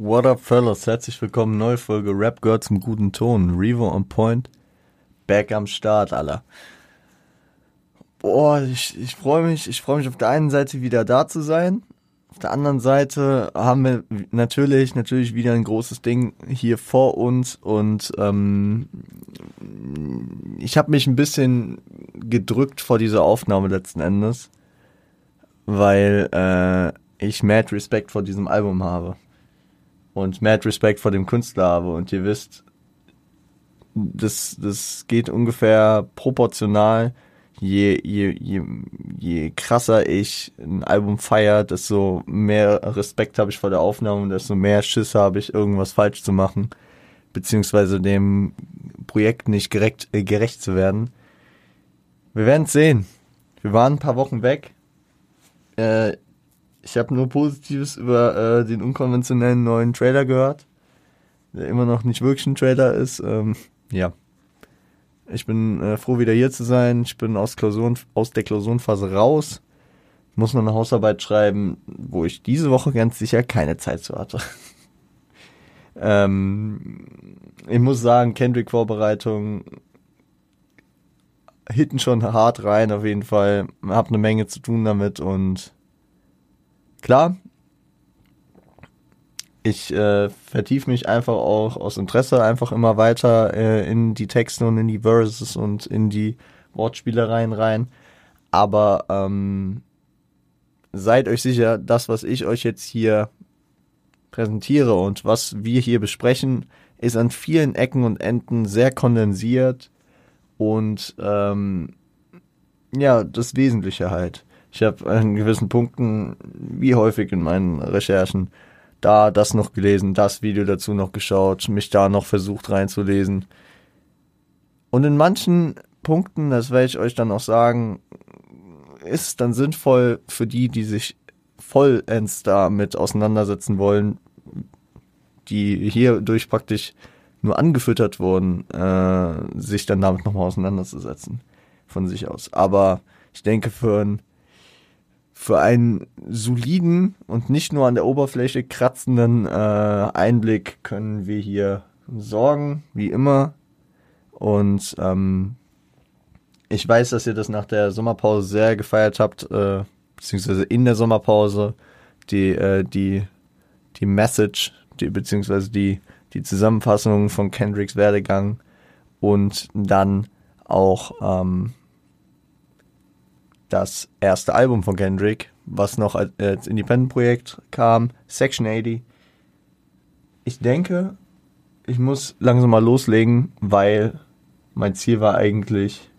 What up, fellas? Herzlich willkommen, neue Folge Rap Girl zum guten Ton. Revo on Point, back am Start, Alter. Boah, ich, ich freue mich, ich freue mich auf der einen Seite wieder da zu sein. Auf der anderen Seite haben wir natürlich, natürlich wieder ein großes Ding hier vor uns und ähm, ich habe mich ein bisschen gedrückt vor dieser Aufnahme letzten Endes, weil äh, ich mad Respekt vor diesem Album habe und mad Respekt vor dem Künstler habe und ihr wisst, das, das geht ungefähr proportional je, je, je, je krasser ich ein Album feiere, desto mehr Respekt habe ich vor der Aufnahme und desto mehr Schiss habe ich, irgendwas falsch zu machen, beziehungsweise dem Projekt nicht gerecht, äh, gerecht zu werden. Wir werden es sehen. Wir waren ein paar Wochen weg. Äh, ich habe nur Positives über äh, den unkonventionellen neuen Trailer gehört, der immer noch nicht wirklich ein Trailer ist. Ähm, ja. Ich bin äh, froh, wieder hier zu sein. Ich bin aus, Klausuren, aus der Klausurenphase raus. Muss noch eine Hausarbeit schreiben, wo ich diese Woche ganz sicher keine Zeit zu hatte. ähm, ich muss sagen, Kendrick-Vorbereitung hitten schon hart rein, auf jeden Fall. Hab eine Menge zu tun damit und klar, ich äh, vertiefe mich einfach auch aus Interesse einfach immer weiter äh, in die Texte und in die Verses und in die Wortspielereien rein. Aber ähm, seid euch sicher, das, was ich euch jetzt hier präsentiere und was wir hier besprechen, ist an vielen Ecken und Enden sehr kondensiert und ähm, ja, das Wesentliche halt. Ich habe an gewissen Punkten, wie häufig in meinen Recherchen, da das noch gelesen, das Video dazu noch geschaut, mich da noch versucht reinzulesen. Und in manchen Punkten, das werde ich euch dann auch sagen, ist es dann sinnvoll für die, die sich vollends damit auseinandersetzen wollen, die hierdurch praktisch nur angefüttert wurden, äh, sich dann damit nochmal auseinanderzusetzen von sich aus. Aber ich denke, für ein für einen soliden und nicht nur an der Oberfläche kratzenden äh, Einblick können wir hier sorgen, wie immer. Und ähm, ich weiß, dass ihr das nach der Sommerpause sehr gefeiert habt, äh, beziehungsweise in der Sommerpause die äh, die die Message, die beziehungsweise die die Zusammenfassung von Kendricks Werdegang und dann auch ähm, das erste Album von Kendrick, was noch als, als Independent-Projekt kam, Section 80. Ich denke, ich muss langsam mal loslegen, weil mein Ziel war eigentlich.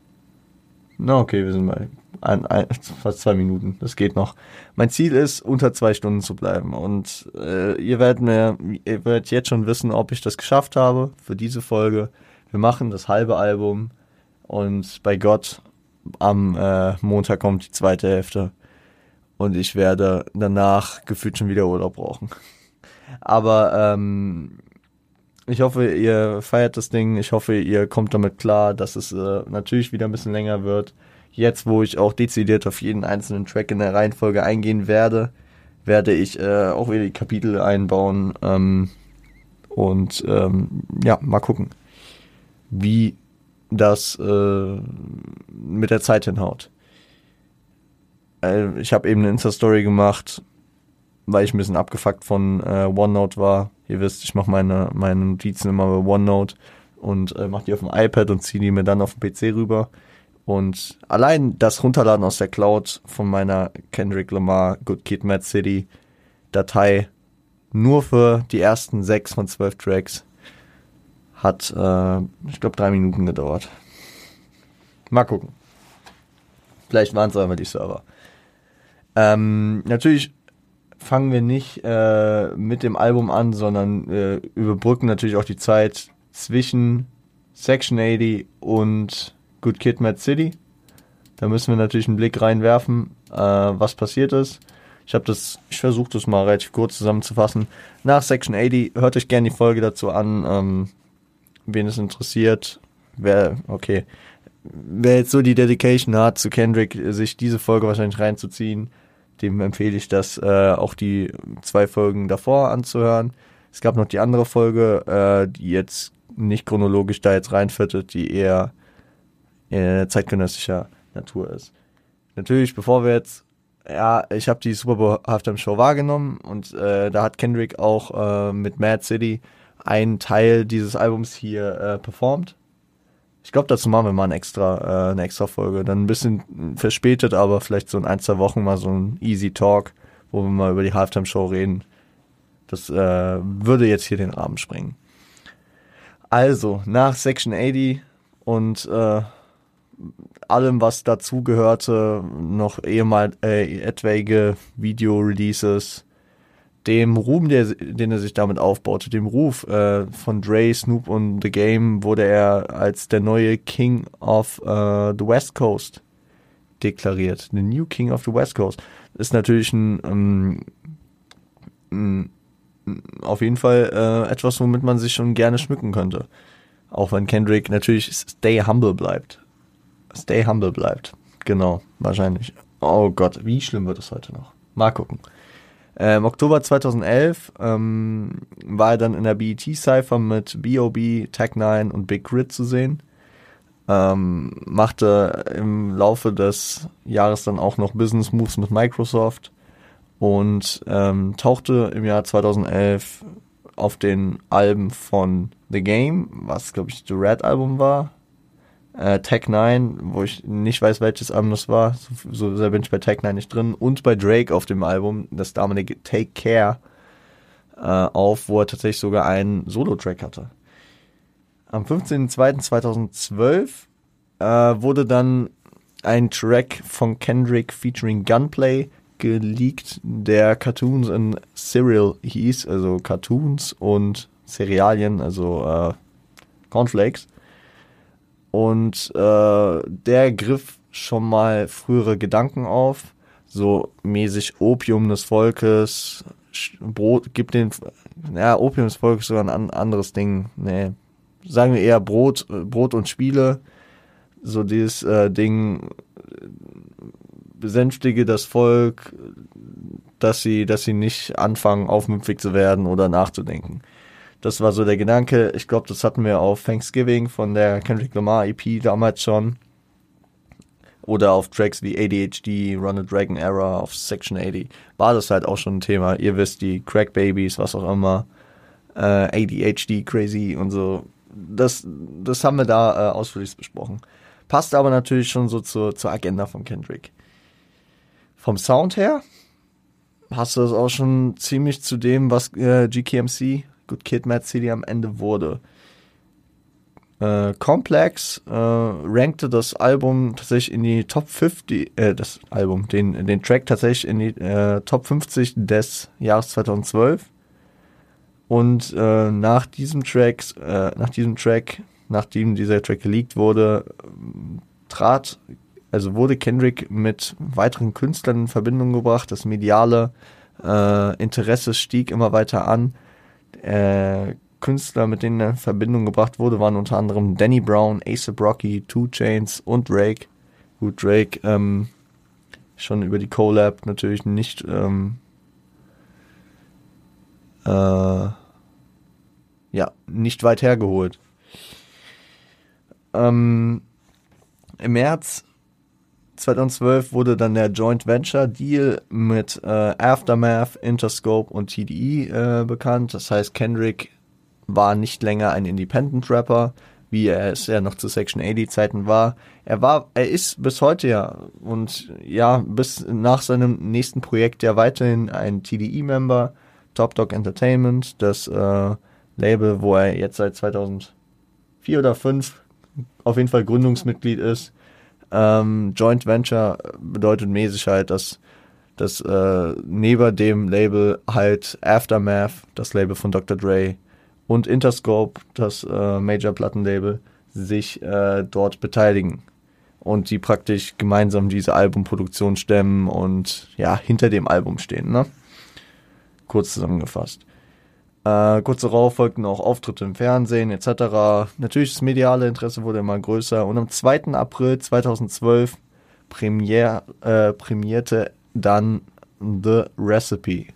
Na, okay, wir sind mal ein, ein, fast zwei Minuten. Das geht noch. Mein Ziel ist, unter zwei Stunden zu bleiben. Und äh, ihr werdet mir, ihr werdet jetzt schon wissen, ob ich das geschafft habe für diese Folge. Wir machen das halbe Album und bei Gott am äh, Montag kommt die zweite Hälfte und ich werde danach gefühlt schon wieder Urlaub brauchen. Aber ähm, ich hoffe, ihr feiert das Ding. Ich hoffe, ihr kommt damit klar, dass es äh, natürlich wieder ein bisschen länger wird. Jetzt, wo ich auch dezidiert auf jeden einzelnen Track in der Reihenfolge eingehen werde, werde ich äh, auch wieder die Kapitel einbauen. Ähm, und ähm, ja, mal gucken, wie das äh, mit der Zeit hinhaut. Äh, ich habe eben eine Insta-Story gemacht, weil ich ein bisschen abgefuckt von äh, OneNote war. Ihr wisst, ich mache meine, meine Notizen immer bei OneNote und äh, mache die auf dem iPad und ziehe die mir dann auf den PC rüber. Und allein das Runterladen aus der Cloud von meiner Kendrick Lamar Good Kid Mad City Datei nur für die ersten sechs von zwölf Tracks hat, äh, ich glaube, drei Minuten gedauert. Mal gucken. Vielleicht waren es einmal die Server. Ähm, natürlich fangen wir nicht äh, mit dem Album an, sondern äh, überbrücken natürlich auch die Zeit zwischen Section 80 und Good Kid Mad City. Da müssen wir natürlich einen Blick reinwerfen, äh, was passiert ist. Ich habe das, ich versuche das mal relativ kurz zusammenzufassen. Nach Section 80 hört euch gerne die Folge dazu an. Ähm, wen es interessiert, wer, okay, wer jetzt so die Dedication hat zu Kendrick, sich diese Folge wahrscheinlich reinzuziehen, dem empfehle ich das, äh, auch die zwei Folgen davor anzuhören. Es gab noch die andere Folge, äh, die jetzt nicht chronologisch da jetzt reinfittet, die eher äh, zeitgenössischer Natur ist. Natürlich, bevor wir jetzt, ja, ich habe die Super Bowl Halftime Show wahrgenommen und äh, da hat Kendrick auch äh, mit Mad City einen Teil dieses Albums hier äh, performt. Ich glaube, dazu machen wir mal ein extra, äh, eine extra Folge. Dann ein bisschen verspätet, aber vielleicht so in ein, zwei Wochen mal so ein Easy Talk, wo wir mal über die Halftime Show reden. Das äh, würde jetzt hier den Rahmen sprengen. Also, nach Section 80 und äh, allem, was dazugehörte, noch ehemal äh, etwaige Video-Releases, dem Ruhm, der, den er sich damit aufbaute, dem Ruf äh, von Dre, Snoop und The Game, wurde er als der neue King of uh, the West Coast deklariert. The New King of the West Coast. Ist natürlich ein, ähm, ein auf jeden Fall äh, etwas, womit man sich schon gerne schmücken könnte. Auch wenn Kendrick natürlich stay humble bleibt. Stay humble bleibt. Genau, wahrscheinlich. Oh Gott, wie schlimm wird es heute noch? Mal gucken. Im ähm, Oktober 2011 ähm, war er dann in der BET Cypher mit B.O.B., Tech9 und Big Grit zu sehen. Ähm, machte im Laufe des Jahres dann auch noch Business Moves mit Microsoft und ähm, tauchte im Jahr 2011 auf den Alben von The Game, was glaube ich das Red Album war, äh, Tech 9, wo ich nicht weiß, welches Album das war. So, so sehr bin ich bei Tech 9 nicht drin. Und bei Drake auf dem Album, das damalige Take Care, äh, auf, wo er tatsächlich sogar einen Solo-Track hatte. Am 15.02.2012 äh, wurde dann ein Track von Kendrick featuring Gunplay geleakt, der Cartoons in Cereal hieß, also Cartoons und Cerealien, also äh, Cornflakes. Und äh, der griff schon mal frühere Gedanken auf, so mäßig Opium des Volkes, Brot, gibt den, ja, Opium des Volkes sogar ein anderes Ding, nee, sagen wir eher Brot, Brot und Spiele, so dieses äh, Ding, besänftige das Volk, dass sie, dass sie nicht anfangen, aufmüpfig zu werden oder nachzudenken. Das war so der Gedanke. Ich glaube, das hatten wir auf Thanksgiving von der Kendrick Lamar EP damals schon. Oder auf Tracks wie ADHD, Run a Dragon Era, auf Section 80. War das halt auch schon ein Thema. Ihr wisst, die Crack Babies, was auch immer. Äh, ADHD, Crazy und so. Das, das haben wir da äh, ausführlich besprochen. Passt aber natürlich schon so zur, zur Agenda von Kendrick. Vom Sound her hast du das auch schon ziemlich zu dem, was äh, GKMC Good Kid, Mad City am Ende wurde. Äh, Complex äh, rankte das Album tatsächlich in die Top 50, äh, das Album, den, den Track tatsächlich in die äh, Top 50 des Jahres 2012. Und äh, nach diesem Track, äh, nach diesem Track, nachdem dieser Track geleakt wurde, trat, also wurde Kendrick mit weiteren Künstlern in Verbindung gebracht. Das mediale äh, Interesse stieg immer weiter an äh, Künstler, mit denen er in Verbindung gebracht wurde, waren unter anderem Danny Brown, Ace Rocky, Two Chains und Drake. Gut, Drake ähm, schon über die Collab natürlich nicht ähm, äh, ja, nicht weit hergeholt. Ähm, Im März 2012 wurde dann der Joint Venture Deal mit äh, Aftermath, Interscope und TDE äh, bekannt. Das heißt, Kendrick war nicht länger ein Independent Rapper, wie er es ja noch zu Section 80 Zeiten war. Er war, er ist bis heute ja und ja, bis nach seinem nächsten Projekt ja weiterhin ein TDE-Member, Top Dog Entertainment, das äh, Label, wo er jetzt seit 2004 oder 2005 auf jeden Fall Gründungsmitglied ist. Ähm, Joint Venture bedeutet mäßig halt, dass, dass äh, neben dem Label halt Aftermath, das Label von Dr. Dre, und Interscope, das äh, Major-Plattenlabel, sich äh, dort beteiligen und die praktisch gemeinsam diese Albumproduktion stemmen und ja, hinter dem Album stehen, ne? Kurz zusammengefasst. Äh, kurz darauf folgten auch Auftritte im Fernsehen etc. Natürlich das mediale Interesse wurde immer größer und am 2. April 2012 premier, äh, prämierte dann The Recipe.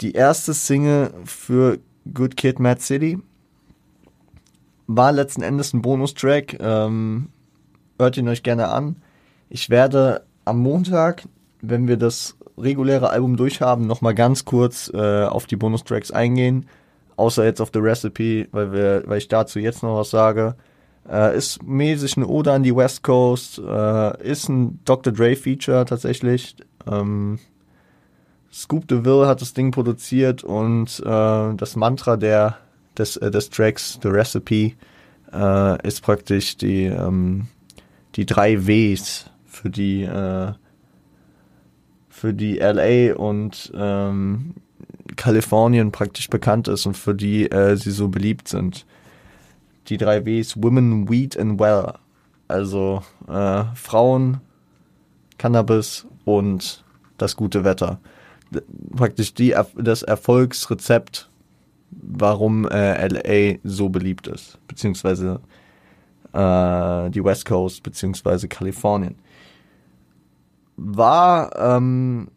die erste Single für Good Kid, Mad City. War letzten Endes ein Bonustrack. Ähm, hört ihn euch gerne an. Ich werde am Montag, wenn wir das reguläre Album durchhaben, nochmal ganz kurz äh, auf die Bonustracks eingehen. Außer jetzt auf The Recipe, weil, wir, weil ich dazu jetzt noch was sage. Äh, ist mäßig eine Ode an die West Coast. Äh, ist ein Dr. Dre Feature tatsächlich. Ähm, Scoop DeVille hat das Ding produziert und äh, das Mantra der, des, äh, des Tracks, The Recipe, äh, ist praktisch die, ähm, die drei Ws für die, für die LA und ähm, Kalifornien praktisch bekannt ist und für die äh, sie so beliebt sind. Die drei Ws, Women, Weed and Well. Also äh, Frauen, Cannabis und das gute Wetter praktisch die, das Erfolgsrezept, warum äh, LA so beliebt ist, beziehungsweise äh, die West Coast, beziehungsweise Kalifornien. War ähm,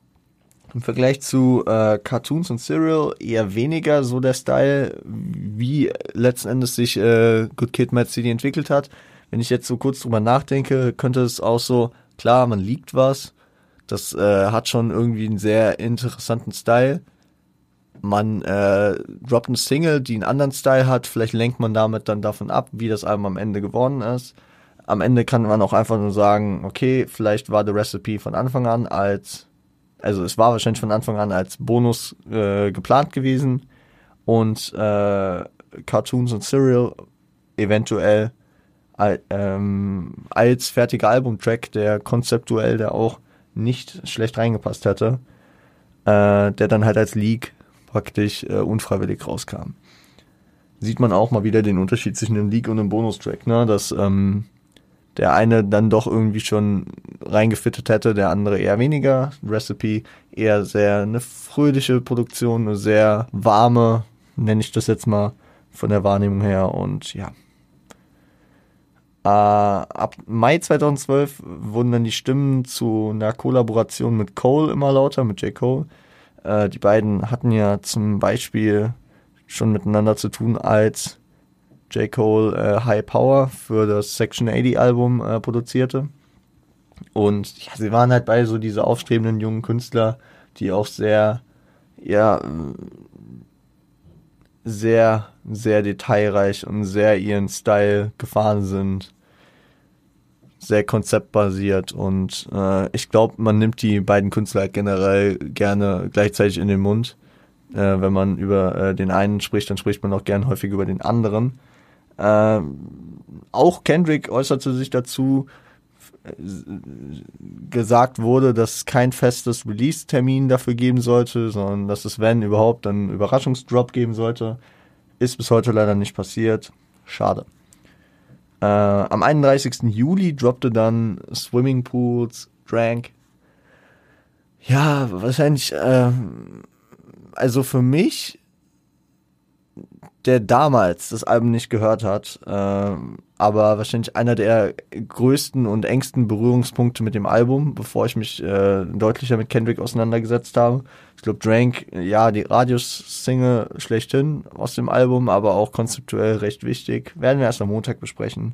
im Vergleich zu äh, Cartoons und Serial eher weniger so der Style, wie letzten Endes sich äh, Good Kid, Mad City entwickelt hat. Wenn ich jetzt so kurz drüber nachdenke, könnte es auch so, klar, man liegt was, das äh, hat schon irgendwie einen sehr interessanten Style. Man äh, droppt eine Single, die einen anderen Style hat. Vielleicht lenkt man damit dann davon ab, wie das Album am Ende geworden ist. Am Ende kann man auch einfach nur sagen, okay, vielleicht war The Recipe von Anfang an als, also es war wahrscheinlich von Anfang an als Bonus äh, geplant gewesen und äh, Cartoons und Serial eventuell ähm, als fertiger Albumtrack, der konzeptuell der auch nicht schlecht reingepasst hätte, äh, der dann halt als Leak praktisch äh, unfreiwillig rauskam. Sieht man auch mal wieder den Unterschied zwischen einem Leak und einem Bonustrack, ne? Dass ähm, der eine dann doch irgendwie schon reingefittet hätte, der andere eher weniger. Recipe eher sehr eine fröhliche Produktion, eine sehr warme, nenne ich das jetzt mal von der Wahrnehmung her und ja, äh, ab Mai 2012 wurden dann die Stimmen zu einer Kollaboration mit Cole immer lauter, mit J. Cole. Äh, die beiden hatten ja zum Beispiel schon miteinander zu tun, als J. Cole äh, High Power für das Section 80 Album äh, produzierte. Und ja, sie waren halt bei so diese aufstrebenden jungen Künstler, die auch sehr, ja, sehr, sehr detailreich und sehr ihren Style gefahren sind. Sehr konzeptbasiert und äh, ich glaube, man nimmt die beiden Künstler halt generell gerne gleichzeitig in den Mund. Äh, wenn man über äh, den einen spricht, dann spricht man auch gern häufig über den anderen. Äh, auch Kendrick äußerte sich dazu, gesagt wurde, dass es kein festes Release-Termin dafür geben sollte, sondern dass es, wenn überhaupt, einen Überraschungsdrop geben sollte. Ist bis heute leider nicht passiert. Schade. Äh, am 31. Juli droppte dann Swimming Pools, Drank. Ja, wahrscheinlich, äh, also für mich der damals das Album nicht gehört hat, äh, aber wahrscheinlich einer der größten und engsten Berührungspunkte mit dem Album, bevor ich mich äh, deutlicher mit Kendrick auseinandergesetzt habe. Ich glaube, Drank, ja, die Radius-Single schlechthin aus dem Album, aber auch konzeptuell recht wichtig. Werden wir erst am Montag besprechen.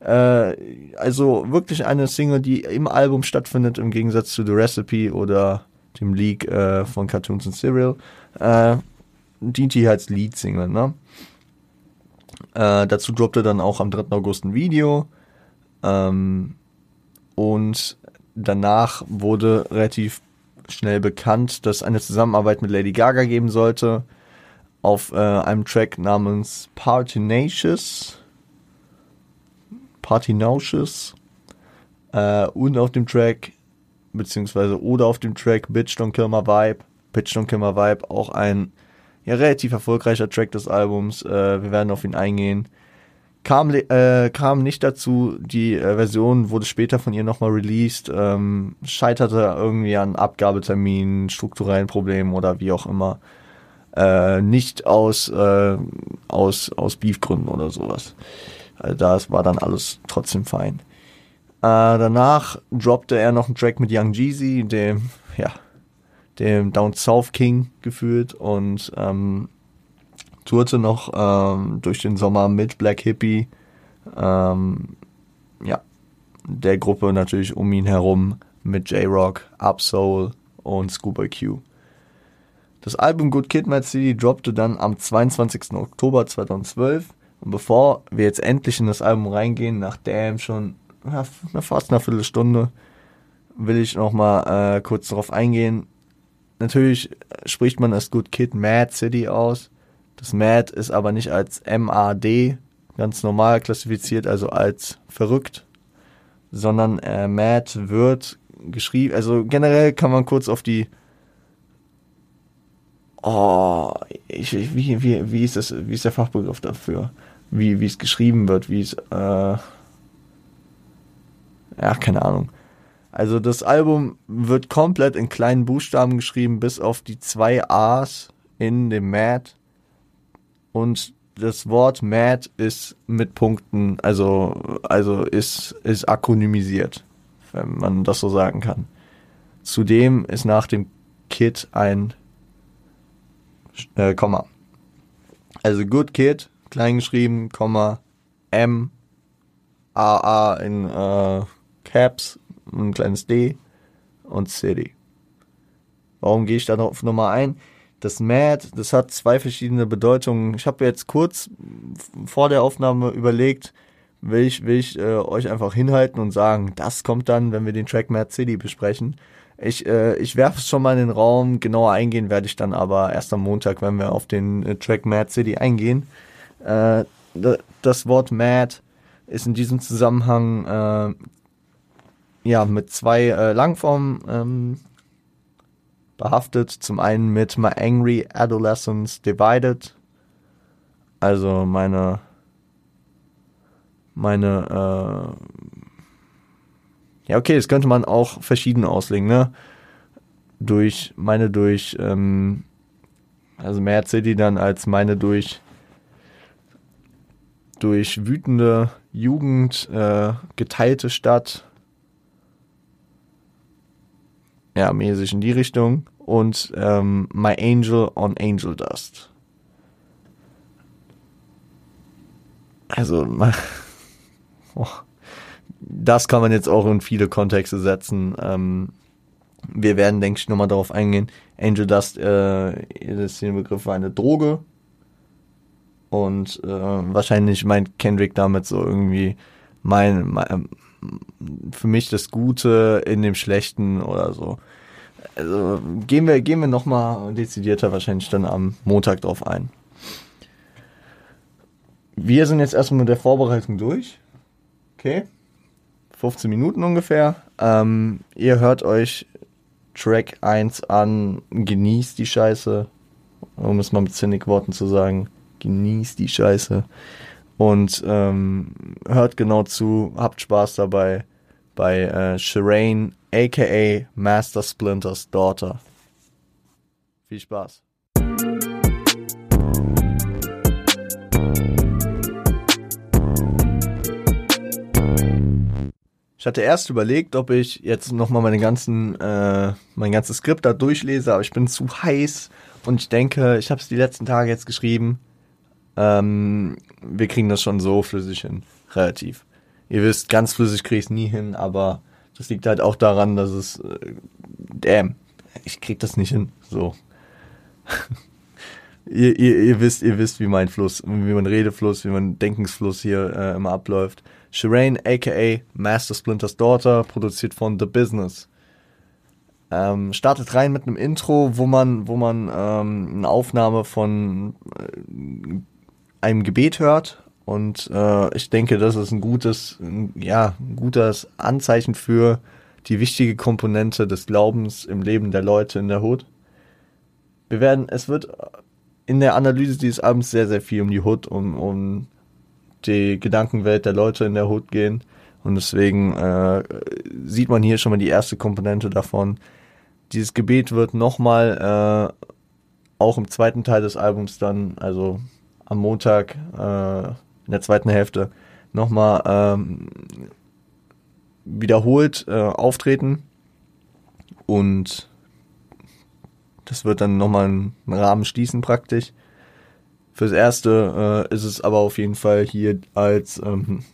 Äh, also wirklich eine Single, die im Album stattfindet, im Gegensatz zu The Recipe oder dem Leak äh, von Cartoons and Serial. Äh, hier als Lead-Single, ne? Äh, dazu droppte dann auch am 3. August ein Video. Ähm, und danach wurde relativ schnell bekannt, dass eine Zusammenarbeit mit Lady Gaga geben sollte. Auf äh, einem Track namens Partinacious. Partinacious. Äh, und auf dem Track, beziehungsweise oder auf dem Track Bitch Don't Kill My Vibe. Bitch Don't Kill My Vibe, auch ein ja, relativ erfolgreicher Track des Albums. Äh, wir werden auf ihn eingehen. Kam, äh, kam nicht dazu, die äh, Version wurde später von ihr nochmal released, ähm, scheiterte irgendwie an Abgabeterminen, strukturellen Problemen oder wie auch immer. Äh, nicht aus, äh, aus, aus Beefgründen oder sowas. Also das war dann alles trotzdem fein. Äh, danach droppte er noch einen Track mit Young Jeezy, dem, ja, dem Down South King gefühlt und ähm, tourte noch ähm, durch den Sommer mit Black Hippie, ähm, ja, der Gruppe natürlich um ihn herum mit J-Rock, Up Soul und Scuba Q. Das Album Good Kid, Mad City droppte dann am 22. Oktober 2012 und bevor wir jetzt endlich in das Album reingehen, nach Damn schon fast eine Viertelstunde, will ich noch mal äh, kurz darauf eingehen. Natürlich spricht man das Good Kid Mad City aus. Das Mad ist aber nicht als MAD ganz normal klassifiziert, also als verrückt, sondern äh, Mad wird geschrieben. Also generell kann man kurz auf die Oh, ich, wie, wie, wie ist das, wie ist der Fachbegriff dafür? Wie, wie es geschrieben wird, wie es, äh, ja, keine Ahnung. Also das Album wird komplett in kleinen Buchstaben geschrieben, bis auf die zwei A's in dem Mad. Und das Wort Mad ist mit Punkten, also, also ist, ist akronymisiert, wenn man das so sagen kann. Zudem ist nach dem Kid ein äh, Komma. Also Good Kid, klein geschrieben, Komma, M, A, A in äh, Caps, ein kleines D und City. Warum gehe ich da noch auf Nummer ein? Das Mad, das hat zwei verschiedene Bedeutungen. Ich habe jetzt kurz vor der Aufnahme überlegt, will ich, will ich äh, euch einfach hinhalten und sagen, das kommt dann, wenn wir den Track Mad City besprechen. Ich, äh, ich werfe es schon mal in den Raum, genauer eingehen werde ich dann aber erst am Montag, wenn wir auf den äh, Track Mad City eingehen. Äh, das Wort Mad ist in diesem Zusammenhang äh, ja mit zwei äh, Langformen ähm, behaftet. Zum einen mit My Angry Adolescence Divided, also meine meine äh, ja, okay, das könnte man auch verschieden auslegen, ne? Durch, meine durch, ähm, also mehr City dann als meine durch, durch wütende Jugend, äh, geteilte Stadt. Ja, mäßig in die Richtung. Und ähm, My Angel on Angel Dust. Also, oh das kann man jetzt auch in viele Kontexte setzen. Ähm, wir werden, denke ich, nochmal darauf eingehen. Angel Dust äh, ist der Begriff für eine Droge. Und äh, wahrscheinlich meint Kendrick damit so irgendwie mein, mein für mich das Gute in dem Schlechten oder so. Also gehen wir, gehen wir nochmal dezidierter wahrscheinlich dann am Montag drauf ein. Wir sind jetzt erstmal mit der Vorbereitung durch. Okay. 15 Minuten ungefähr. Ähm, ihr hört euch Track 1 an, genießt die Scheiße, um es mal mit Cynic-Worten zu sagen, genießt die Scheiße und ähm, hört genau zu, habt Spaß dabei bei äh, Shireen, aka Master Splinters Daughter. Viel Spaß. Ich hatte erst überlegt, ob ich jetzt nochmal meine ganzen, äh, mein ganzes Skript da durchlese, aber ich bin zu heiß und ich denke, ich habe es die letzten Tage jetzt geschrieben. Ähm, wir kriegen das schon so flüssig hin, relativ. Ihr wisst, ganz flüssig kriege ich es nie hin, aber das liegt halt auch daran, dass es, äh, damn, ich krieg das nicht hin, so. ihr, ihr, ihr wisst, ihr wisst, wie mein Fluss, wie mein Redefluss, wie mein Denkensfluss hier äh, immer abläuft. Shireen, aka Master Splinters Daughter, produziert von The Business. Ähm, startet rein mit einem Intro, wo man, wo man ähm, eine Aufnahme von äh, einem Gebet hört. Und äh, ich denke, das ist ein gutes, ein, ja, ein gutes Anzeichen für die wichtige Komponente des Glaubens im Leben der Leute in der Hood. Wir werden, es wird in der Analyse dieses Abends sehr, sehr viel um die Hood, um, um die Gedankenwelt der Leute in der Hut gehen. Und deswegen äh, sieht man hier schon mal die erste Komponente davon. Dieses Gebet wird nochmal äh, auch im zweiten Teil des Albums dann, also am Montag äh, in der zweiten Hälfte, nochmal ähm, wiederholt äh, auftreten. Und Das wird dann nochmal einen Rahmen schließen praktisch. Fürs Erste äh, ist es aber auf jeden Fall hier als ähm,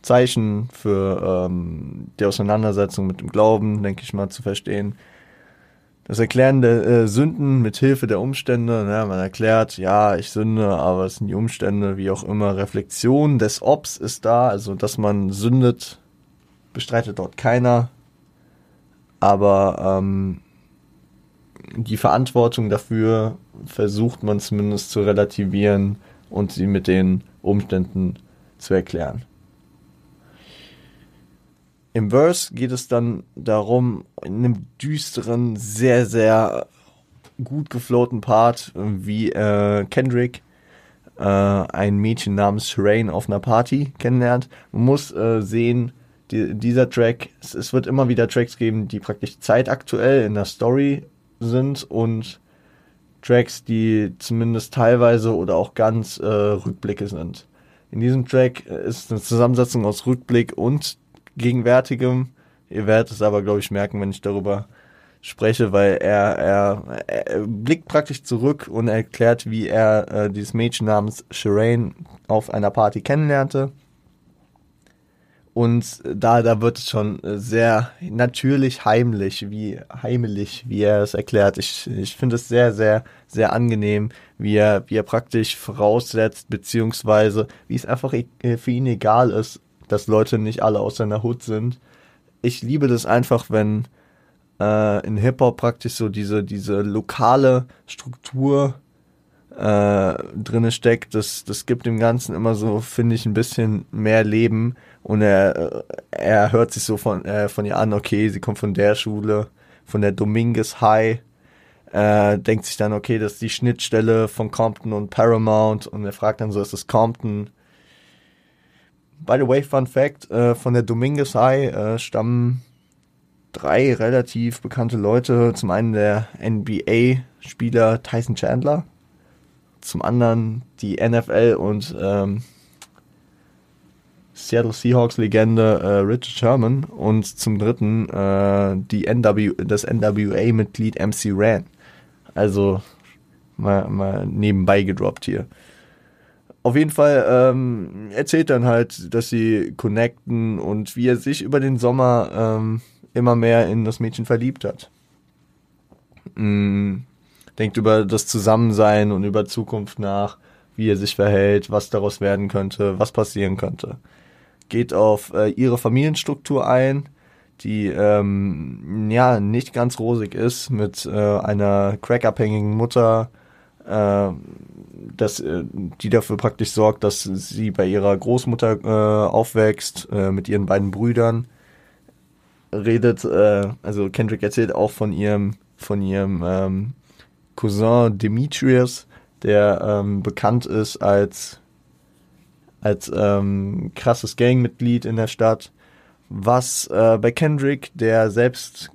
Zeichen für ähm, die Auseinandersetzung mit dem Glauben, denke ich mal, zu verstehen. Das Erklären der äh, Sünden mit Hilfe der Umstände, ne, man erklärt, ja, ich sünde, aber es sind die Umstände, wie auch immer. Reflexion des Obs ist da, also dass man sündet, bestreitet dort keiner. Aber ähm, die Verantwortung dafür versucht man zumindest zu relativieren und sie mit den Umständen zu erklären. Im Verse geht es dann darum, in einem düsteren, sehr, sehr gut geflowten Part, wie äh, Kendrick äh, ein Mädchen namens Shireen auf einer Party kennenlernt. Man muss äh, sehen, die, dieser Track, es, es, wird immer wieder Tracks geben, die praktisch zeitaktuell in der Story sind und Tracks, die zumindest teilweise oder auch ganz äh, Rückblicke sind. In diesem Track ist eine Zusammensetzung aus Rückblick und gegenwärtigem. Ihr werdet es aber, glaube ich, merken, wenn ich darüber spreche, weil er, er, er blickt praktisch zurück und erklärt, wie er äh, dieses Mädchen namens Shireen auf einer Party kennenlernte. Und da, da wird es schon sehr natürlich heimlich, wie heimlich, wie er es erklärt. Ich, ich finde es sehr, sehr, sehr angenehm, wie er, wie er praktisch voraussetzt, beziehungsweise wie es einfach e, für ihn egal ist, dass Leute nicht alle aus seiner Hut sind. Ich liebe das einfach, wenn äh, in Hip-Hop praktisch so diese, diese lokale Struktur äh, drinne steckt. Das, das gibt dem Ganzen immer so, finde ich, ein bisschen mehr Leben. Und er, er hört sich so von, äh, von ihr an, okay, sie kommt von der Schule, von der Dominguez High. Äh, denkt sich dann, okay, das ist die Schnittstelle von Compton und Paramount. Und er fragt dann so, ist das Compton? By the way, Fun Fact, äh, von der Dominguez High äh, stammen drei relativ bekannte Leute. Zum einen der NBA-Spieler Tyson Chandler, zum anderen die NFL und ähm, Seattle Seahawks-Legende äh, Richard Sherman und zum dritten äh, die NW, das NWA-Mitglied MC Ran. Also mal, mal nebenbei gedroppt hier. Auf jeden Fall ähm, erzählt dann halt, dass sie connecten und wie er sich über den Sommer ähm, immer mehr in das Mädchen verliebt hat. Mhm. Denkt über das Zusammensein und über Zukunft nach, wie er sich verhält, was daraus werden könnte, was passieren könnte. Geht auf äh, ihre Familienstruktur ein, die ähm, ja nicht ganz rosig ist, mit äh, einer crackabhängigen Mutter, äh, dass, äh, die dafür praktisch sorgt, dass sie bei ihrer Großmutter äh, aufwächst, äh, mit ihren beiden Brüdern. Redet, äh, also Kendrick erzählt auch von ihrem, von ihrem ähm, Cousin Demetrius, der ähm, bekannt ist als, als ähm, krasses Gangmitglied in der Stadt. Was äh, bei Kendrick, der selbst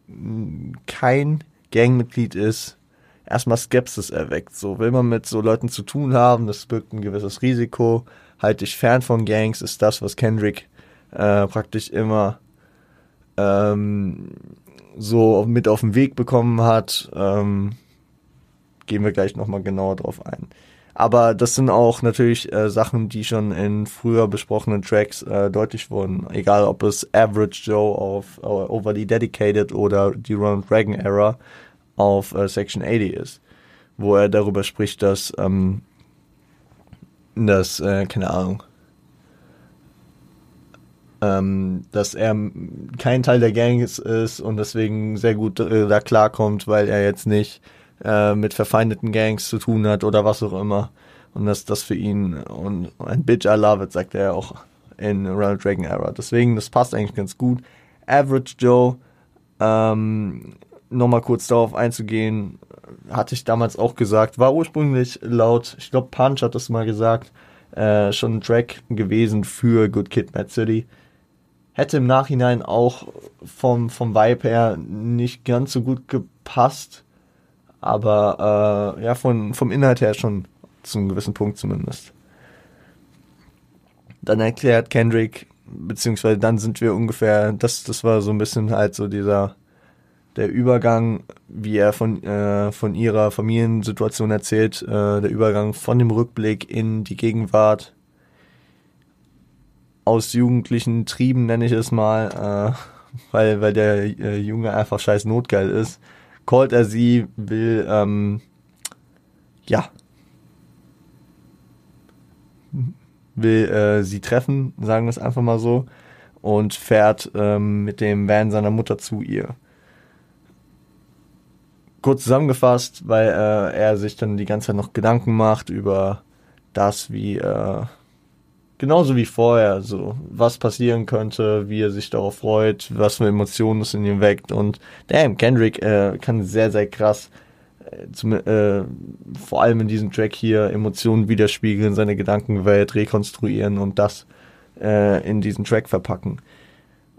kein Gangmitglied ist, erstmal Skepsis erweckt. So will man mit so Leuten zu tun haben, das birgt ein gewisses Risiko. Halt dich fern von Gangs ist das, was Kendrick äh, praktisch immer ähm, so mit auf den Weg bekommen hat. Ähm, gehen wir gleich nochmal genauer drauf ein. Aber das sind auch natürlich äh, Sachen, die schon in früher besprochenen Tracks äh, deutlich wurden. Egal ob es Average Joe auf uh, Overly Dedicated oder die Ronald Reagan Era auf äh, Section 80 ist, wo er darüber spricht, dass, ähm, dass äh, keine Ahnung, ähm, dass er kein Teil der Gang ist, ist und deswegen sehr gut äh, da klarkommt, weil er jetzt nicht äh, mit verfeindeten Gangs zu tun hat oder was auch immer. Und dass das für ihn und ein Bitch I love it, sagt er auch in Ronald Reagan Era. Deswegen, das passt eigentlich ganz gut. Average Joe ähm, nochmal kurz darauf einzugehen, hatte ich damals auch gesagt, war ursprünglich laut, ich glaube Punch hat das mal gesagt, äh, schon ein Track gewesen für Good Kid, Mad City. Hätte im Nachhinein auch vom, vom Vibe her nicht ganz so gut gepasst, aber äh, ja, von, vom Inhalt her schon zu einem gewissen Punkt zumindest. Dann erklärt Kendrick, beziehungsweise dann sind wir ungefähr, das, das war so ein bisschen halt so dieser der Übergang, wie er von, äh, von ihrer Familiensituation erzählt, äh, der Übergang von dem Rückblick in die Gegenwart aus jugendlichen Trieben, nenne ich es mal, äh, weil, weil der äh, Junge einfach scheiß notgeil ist, callt er sie, will, ähm, ja, will äh, sie treffen, sagen wir es einfach mal so, und fährt ähm, mit dem Van seiner Mutter zu ihr kurz zusammengefasst, weil äh, er sich dann die ganze Zeit noch Gedanken macht über das, wie äh, genauso wie vorher, so was passieren könnte, wie er sich darauf freut, was für Emotionen es in ihm weckt und damn, Kendrick äh, kann sehr, sehr krass äh, zum, äh, vor allem in diesem Track hier Emotionen widerspiegeln, seine Gedankenwelt rekonstruieren und das äh, in diesen Track verpacken.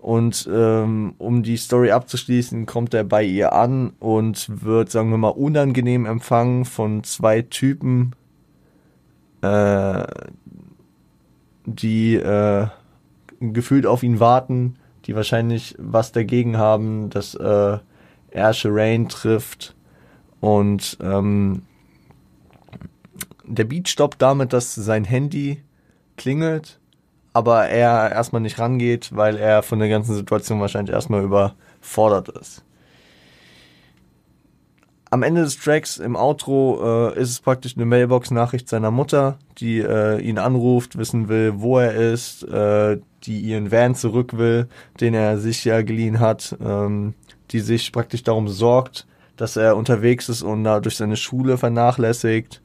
Und ähm, um die Story abzuschließen, kommt er bei ihr an und wird, sagen wir mal, unangenehm empfangen von zwei Typen, äh, die äh, gefühlt auf ihn warten, die wahrscheinlich was dagegen haben, dass äh, er Shireen trifft. Und ähm, der Beat stoppt damit, dass sein Handy klingelt aber er erstmal nicht rangeht, weil er von der ganzen Situation wahrscheinlich erstmal überfordert ist. Am Ende des Tracks im Outro äh, ist es praktisch eine Mailbox-Nachricht seiner Mutter, die äh, ihn anruft, wissen will, wo er ist, äh, die ihren Van zurück will, den er sich ja geliehen hat, ähm, die sich praktisch darum sorgt, dass er unterwegs ist und dadurch seine Schule vernachlässigt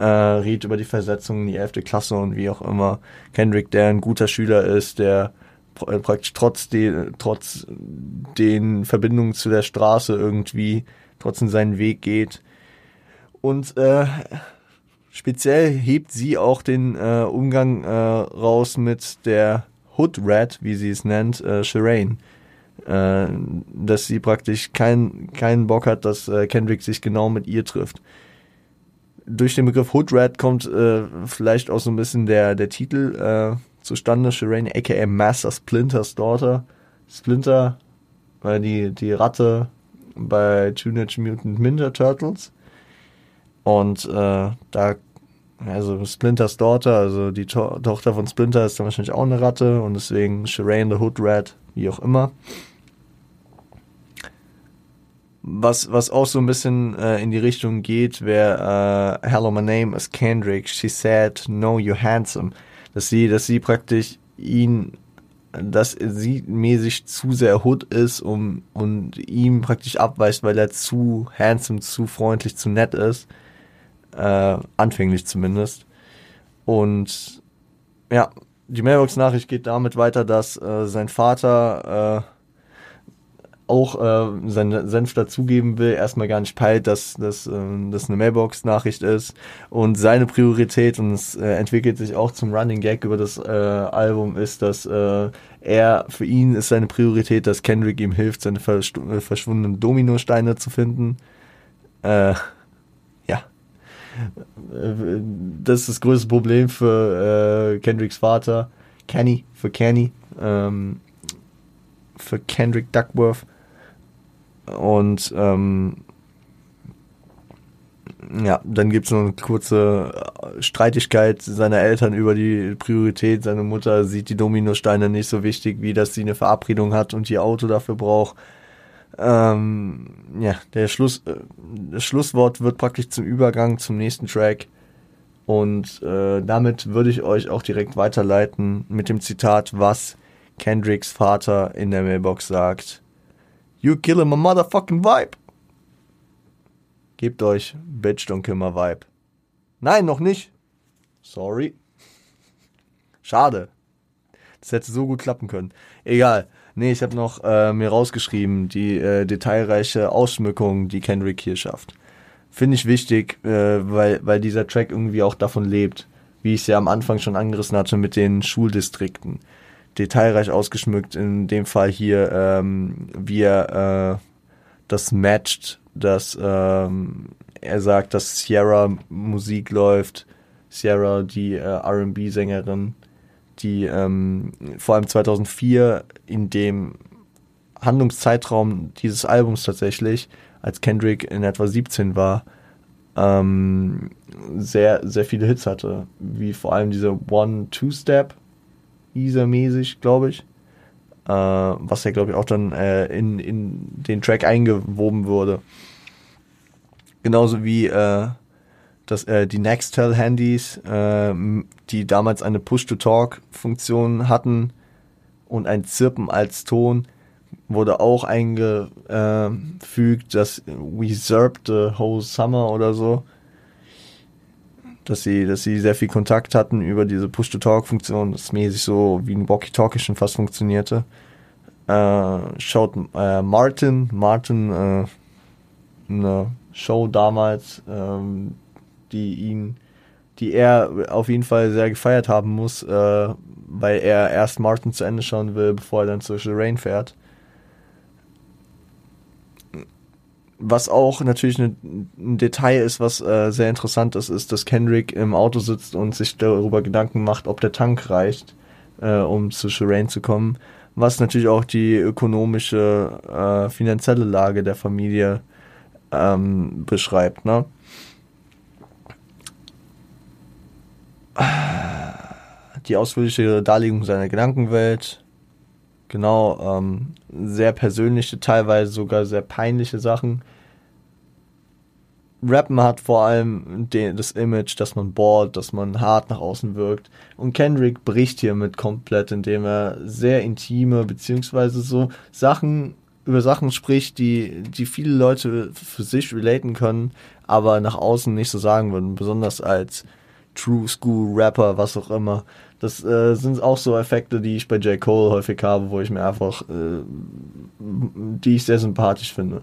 äh, redet über die Versetzung in die 11. Klasse und wie auch immer. Kendrick, der ein guter Schüler ist, der äh, praktisch trotz, de, trotz den Verbindungen zu der Straße irgendwie trotzdem seinen Weg geht. Und äh, speziell hebt sie auch den äh, Umgang äh, raus mit der Hood Rat, wie sie es nennt, äh, Shireen. Äh, dass sie praktisch keinen keinen Bock hat, dass äh, Kendrick sich genau mit ihr trifft durch den Begriff Hood Rat kommt äh, vielleicht auch so ein bisschen der, der Titel äh, zustande, Shireen, aka Master Splinters Daughter. Splinter, weil die, die Ratte bei Teenage Mutant Ninja Turtles. Und äh, da, also Splinters Daughter, also die to Tochter von Splinter ist dann wahrscheinlich auch eine Ratte und deswegen Shireen the Hood Rat, wie auch immer was, was auch so ein bisschen äh, in die Richtung geht, wäre äh, Hello, my name is Kendrick. She said, no, you're handsome. Dass sie, dass sie praktisch ihn, dass sie mäßig zu sehr Hood ist um, und ihm praktisch abweist, weil er zu handsome, zu freundlich, zu nett ist. Äh, anfänglich zumindest. Und ja, die Mailbox-Nachricht geht damit weiter, dass äh, sein Vater äh, auch äh, seinen Senf dazugeben will, erstmal gar nicht peilt, dass, dass äh, das eine Mailbox-Nachricht ist und seine Priorität, und es äh, entwickelt sich auch zum Running Gag über das äh, Album, ist, dass äh, er, für ihn ist seine Priorität, dass Kendrick ihm hilft, seine äh, verschwundenen Dominosteine zu finden. Äh, ja. Das ist das größte Problem für äh, Kendricks Vater. Kenny, für Kenny. Ähm, für Kendrick Duckworth. Und ähm, ja, dann gibt es noch eine kurze Streitigkeit seiner Eltern über die Priorität. Seine Mutter sieht die Dominosteine nicht so wichtig, wie dass sie eine Verabredung hat und ihr Auto dafür braucht. Ähm, ja, der Schluss, äh, das Schlusswort wird praktisch zum Übergang zum nächsten Track. Und äh, damit würde ich euch auch direkt weiterleiten mit dem Zitat, was Kendricks Vater in der Mailbox sagt. You killing my motherfucking vibe. Gebt euch Bitch Don't Kill My Vibe. Nein, noch nicht. Sorry. Schade. Das hätte so gut klappen können. Egal. Nee, ich habe noch äh, mir rausgeschrieben, die äh, detailreiche Ausschmückung, die Kendrick hier schafft. Finde ich wichtig, äh, weil, weil dieser Track irgendwie auch davon lebt, wie ich es ja am Anfang schon angerissen hatte mit den Schuldistrikten detailreich ausgeschmückt. In dem Fall hier, ähm, wie er äh, das matcht, dass ähm, er sagt, dass Sierra Musik läuft. Sierra, die äh, RB-Sängerin, die ähm, vor allem 2004 in dem Handlungszeitraum dieses Albums tatsächlich, als Kendrick in etwa 17 war, ähm, sehr, sehr viele Hits hatte. Wie vor allem diese One-Two-Step, Easer-mäßig, glaube ich. Äh, was ja, glaube ich, auch dann äh, in, in den Track eingewoben wurde. Genauso wie äh, das, äh, die Nextel-Handys, äh, die damals eine Push-to-Talk-Funktion hatten und ein Zirpen als Ton, wurde auch eingefügt, dass We Served the Whole Summer oder so. Dass sie, dass sie sehr viel Kontakt hatten über diese Push-to-Talk-Funktion, das mäßig so wie ein Walkie-Talkie schon fast funktionierte. Äh, schaut äh, Martin, Martin, äh, eine Show damals, ähm, die ihn, die er auf jeden Fall sehr gefeiert haben muss, äh, weil er erst Martin zu Ende schauen will, bevor er dann zu Rain fährt. Was auch natürlich ne, ein Detail ist, was äh, sehr interessant ist, ist, dass Kendrick im Auto sitzt und sich darüber Gedanken macht, ob der Tank reicht, äh, um zu Shireen zu kommen. Was natürlich auch die ökonomische, äh, finanzielle Lage der Familie ähm, beschreibt. Ne? Die ausführliche Darlegung seiner Gedankenwelt, genau, ähm, sehr persönliche, teilweise sogar sehr peinliche Sachen. Rappen hat vor allem den, das Image, dass man bohrt, dass man hart nach außen wirkt. Und Kendrick bricht hiermit komplett, indem er sehr intime, beziehungsweise so Sachen über Sachen spricht, die, die viele Leute für sich relaten können, aber nach außen nicht so sagen würden, besonders als True School Rapper, was auch immer. Das äh, sind auch so Effekte, die ich bei J. Cole häufig habe, wo ich mir einfach, äh, die ich sehr sympathisch finde.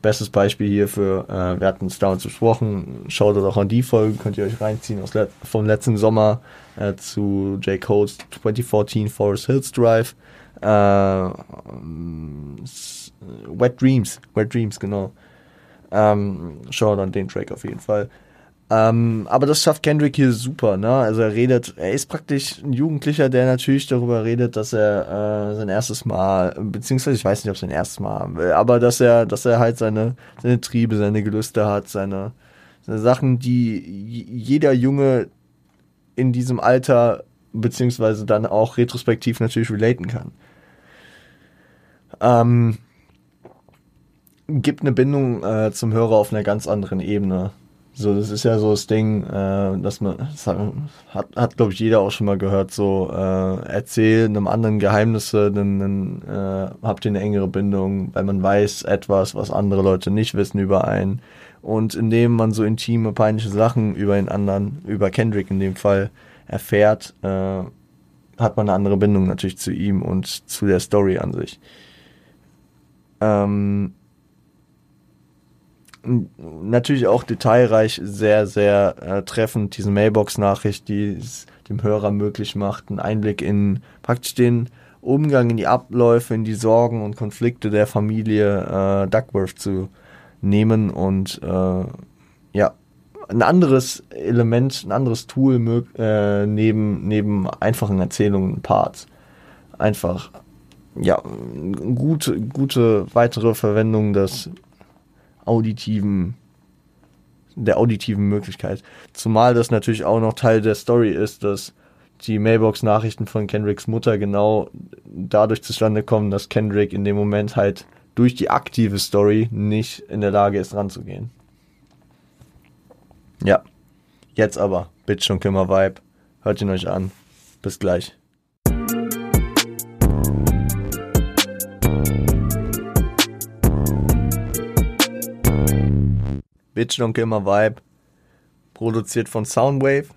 Bestes Beispiel hierfür, äh, wir hatten es damals besprochen, schaut doch an die Folgen, könnt ihr euch reinziehen aus le vom letzten Sommer äh, zu J. Cole's 2014 Forest Hills Drive. Äh, Wet Dreams, Wet Dreams, genau. Ähm, schaut an den Track auf jeden Fall. Ähm, aber das schafft Kendrick hier super, ne? Also er redet, er ist praktisch ein Jugendlicher, der natürlich darüber redet, dass er äh, sein erstes Mal, beziehungsweise ich weiß nicht, ob sein erstes Mal haben will, aber dass er, dass er halt seine, seine Triebe, seine Gelüste hat, seine, seine Sachen, die jeder Junge in diesem Alter, beziehungsweise dann auch retrospektiv natürlich relaten kann. Ähm, gibt eine Bindung äh, zum Hörer auf einer ganz anderen Ebene. So, das ist ja so das Ding, äh, dass man, das hat, hat, hat glaube ich, jeder auch schon mal gehört, so, äh, erzähl einem anderen Geheimnisse, dann, dann äh, habt ihr eine engere Bindung, weil man weiß etwas, was andere Leute nicht wissen über einen. Und indem man so intime, peinliche Sachen über den anderen, über Kendrick in dem Fall, erfährt, äh, hat man eine andere Bindung natürlich zu ihm und zu der Story an sich. Ähm, natürlich auch detailreich, sehr, sehr äh, treffend, diese Mailbox-Nachricht, die es dem Hörer möglich macht, einen Einblick in praktisch den Umgang in die Abläufe, in die Sorgen und Konflikte der Familie äh, Duckworth zu nehmen und äh, ja, ein anderes Element, ein anderes Tool äh, neben, neben einfachen Erzählungen, Parts. Einfach, ja, gute, gute weitere Verwendung des auditiven, der auditiven Möglichkeit. Zumal das natürlich auch noch Teil der Story ist, dass die Mailbox-Nachrichten von Kendricks Mutter genau dadurch zustande kommen, dass Kendrick in dem Moment halt durch die aktive Story nicht in der Lage ist, ranzugehen. Ja. Jetzt aber, Bitch und Kimmer Vibe. Hört ihn euch an. Bis gleich. Bitch Don't Kill My Vibe, produziert von Soundwave.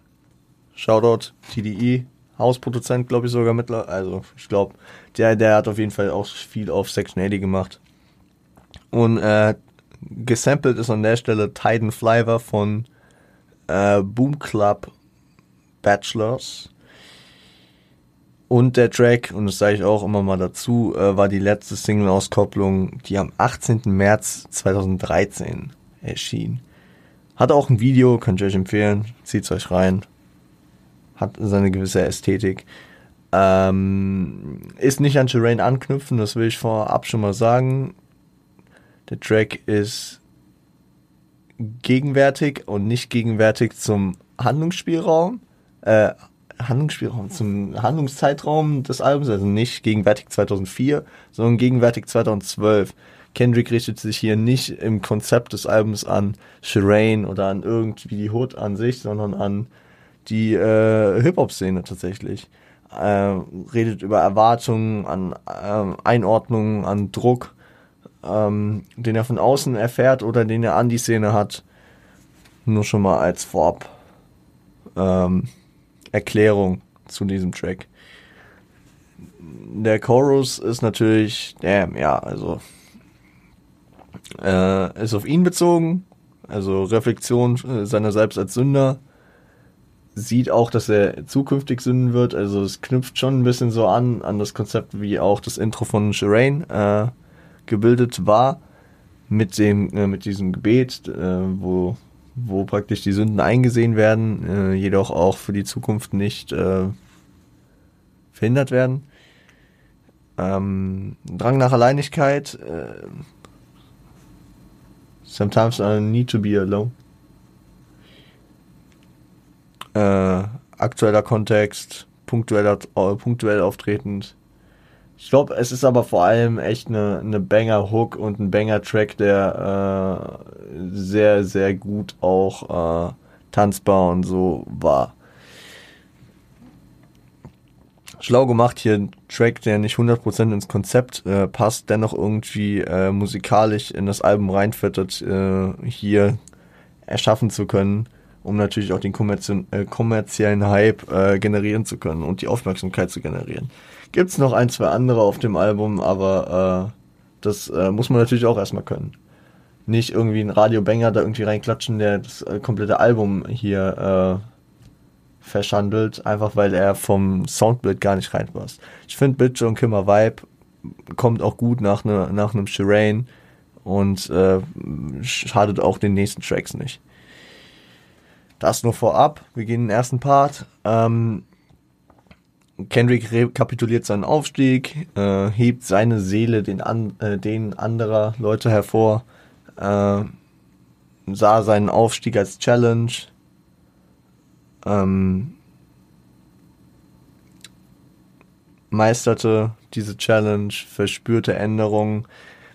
Shoutout TDE, Hausproduzent, glaube ich sogar mittlerweile. Also, ich glaube, der, der hat auf jeden Fall auch viel auf Section 80 gemacht. Und äh, gesampelt ist an der Stelle Titan Flyver von äh, Boom Club Bachelors. Und der Track, und das sage ich auch immer mal dazu, äh, war die letzte Single-Auskopplung, die am 18. März 2013 erschien. Hat auch ein Video, könnt ihr euch empfehlen, zieht's euch rein. Hat seine gewisse Ästhetik. Ähm, ist nicht an Terrain anknüpfen, das will ich vorab schon mal sagen. Der Track ist gegenwärtig und nicht gegenwärtig zum Handlungsspielraum, äh, Handlungsspielraum, zum Handlungszeitraum des Albums, also nicht gegenwärtig 2004, sondern gegenwärtig 2012. Kendrick richtet sich hier nicht im Konzept des Albums an Shireen oder an irgendwie die Hood an sich, sondern an die äh, Hip-Hop-Szene tatsächlich. Äh, redet über Erwartungen, an äh, Einordnungen, an Druck, ähm, den er von außen erfährt oder den er an die Szene hat. Nur schon mal als Vorab ähm, Erklärung zu diesem Track. Der Chorus ist natürlich, damn, ja, also äh, ist auf ihn bezogen, also Reflexion äh, seiner selbst als Sünder. Sieht auch, dass er zukünftig sünden wird, also es knüpft schon ein bisschen so an, an das Konzept, wie auch das Intro von Shireen äh, gebildet war, mit dem, äh, mit diesem Gebet, äh, wo, wo praktisch die Sünden eingesehen werden, äh, jedoch auch für die Zukunft nicht äh, verhindert werden. Ähm, Drang nach Alleinigkeit, Sometimes I need to be alone. Äh, aktueller Kontext, punktuell, punktuell auftretend. Ich glaube, es ist aber vor allem echt eine, eine Banger-Hook und ein Banger-Track, der äh, sehr, sehr gut auch äh, tanzbar und so war schlau gemacht hier ein Track, der nicht 100% ins Konzept äh, passt, dennoch irgendwie äh, musikalisch in das Album reinfittet, äh, hier erschaffen zu können, um natürlich auch den kommerzi äh, kommerziellen Hype äh, generieren zu können und die Aufmerksamkeit zu generieren. Gibt's noch ein, zwei andere auf dem Album, aber äh, das muss man natürlich auch erstmal können. Nicht irgendwie ein Radio-Banger da irgendwie reinklatschen, der das komplette Album hier verschandelt, einfach weil er vom Soundbild gar nicht reinpasst. Ich finde Bitch und Kimmer Vibe kommt auch gut nach, ne, nach einem Shireen und äh, schadet auch den nächsten Tracks nicht. Das nur vorab. Wir gehen in den ersten Part. Ähm, Kendrick rekapituliert seinen Aufstieg, äh, hebt seine Seele den, an, äh, den anderer Leute hervor, äh, sah seinen Aufstieg als Challenge, ähm, meisterte diese Challenge, verspürte Änderungen,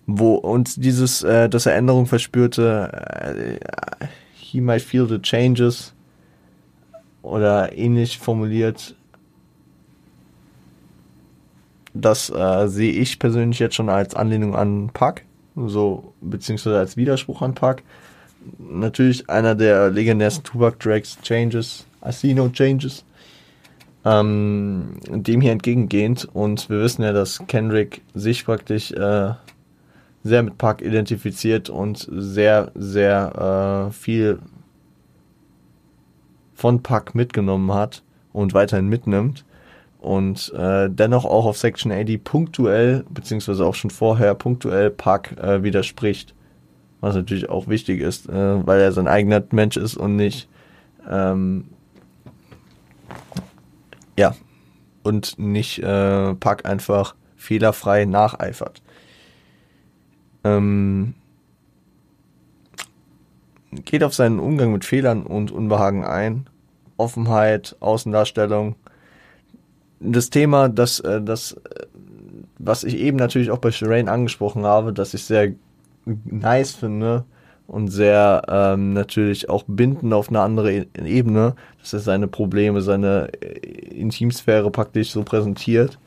wo und dieses, äh, dass er Änderungen verspürte, äh, he might feel the changes oder ähnlich formuliert. Das äh, sehe ich persönlich jetzt schon als Anlehnung an Pack, so beziehungsweise als Widerspruch an Pack. Natürlich einer der legendärsten Tupac-Tracks, Changes, I see no changes. Ähm, dem hier entgegengehend und wir wissen ja, dass Kendrick sich praktisch äh, sehr mit Park identifiziert und sehr, sehr äh, viel von Park mitgenommen hat und weiterhin mitnimmt und äh, dennoch auch auf Section 80 punktuell, beziehungsweise auch schon vorher punktuell Park äh, widerspricht. Was natürlich auch wichtig ist, äh, weil er sein eigener Mensch ist und nicht ähm, ja. Und nicht äh, Pack einfach fehlerfrei nacheifert. Ähm, geht auf seinen Umgang mit Fehlern und Unbehagen ein. Offenheit, Außendarstellung. Das Thema, das, äh, das, äh, was ich eben natürlich auch bei Shireen angesprochen habe, dass ich sehr nice finde, und sehr ähm, natürlich auch bindend auf eine andere e Ebene, seine Probleme, seine äh, Intimsphäre praktisch so präsentiert,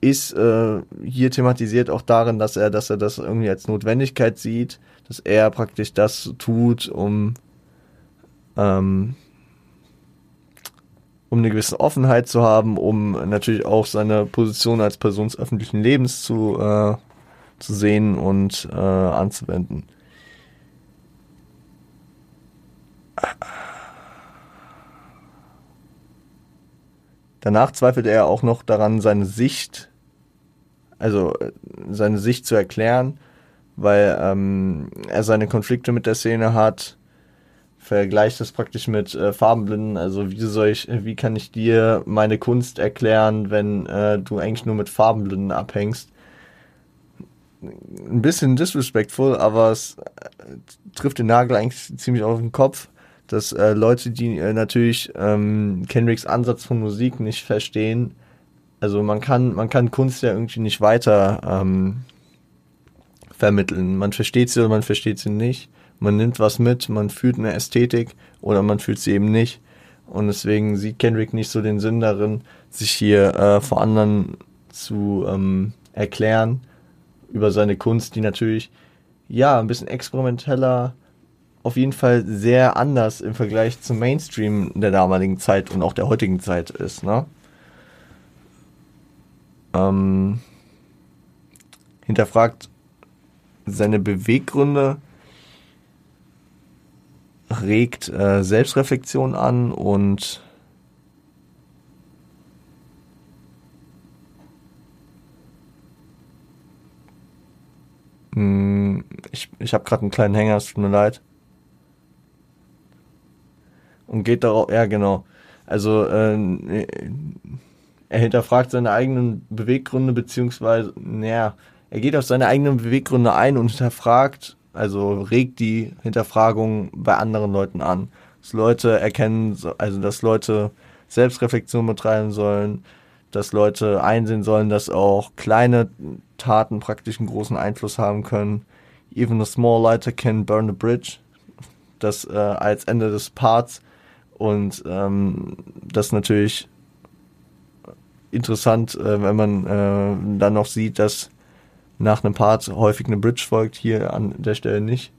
ist äh, hier thematisiert auch darin, dass er, dass er das irgendwie als Notwendigkeit sieht, dass er praktisch das tut, um ähm, um eine gewisse Offenheit zu haben, um natürlich auch seine Position als Person des öffentlichen Lebens zu, äh, zu sehen und äh, anzuwenden. Danach zweifelte er auch noch daran, seine Sicht, also äh, seine Sicht zu erklären, weil ähm, er seine Konflikte mit der Szene hat, vergleicht das praktisch mit äh, Farbenblinden. Also wie soll ich, wie kann ich dir meine Kunst erklären, wenn äh, du eigentlich nur mit Farbenblinden abhängst? Ein bisschen disrespectful, aber es äh, trifft den Nagel eigentlich ziemlich auf den Kopf, dass äh, Leute, die äh, natürlich ähm, Kendricks Ansatz von Musik nicht verstehen, also man kann, man kann Kunst ja irgendwie nicht weiter ähm, vermitteln. Man versteht sie oder man versteht sie nicht. Man nimmt was mit, man fühlt eine Ästhetik oder man fühlt sie eben nicht. Und deswegen sieht Kendrick nicht so den Sinn darin, sich hier äh, vor anderen zu ähm, erklären über seine Kunst, die natürlich ja ein bisschen experimenteller, auf jeden Fall sehr anders im Vergleich zum Mainstream der damaligen Zeit und auch der heutigen Zeit ist. Ne? Ähm, hinterfragt seine Beweggründe, regt äh, Selbstreflexion an und hm, ich, ich habe gerade einen kleinen Hänger, es tut mir leid. Und geht darauf, ja genau. Also äh, er hinterfragt seine eigenen Beweggründe, beziehungsweise, naja, er geht auf seine eigenen Beweggründe ein und hinterfragt, also regt die Hinterfragung bei anderen Leuten an. Dass Leute erkennen, also dass Leute Selbstreflexion betreiben sollen, dass Leute einsehen sollen, dass auch kleine Taten praktisch einen großen Einfluss haben können. Even a small lighter can burn a bridge. Das äh, als Ende des Parts. Und ähm, das natürlich interessant, äh, wenn man äh, dann noch sieht, dass nach einem Part häufig eine Bridge folgt, hier an der Stelle nicht.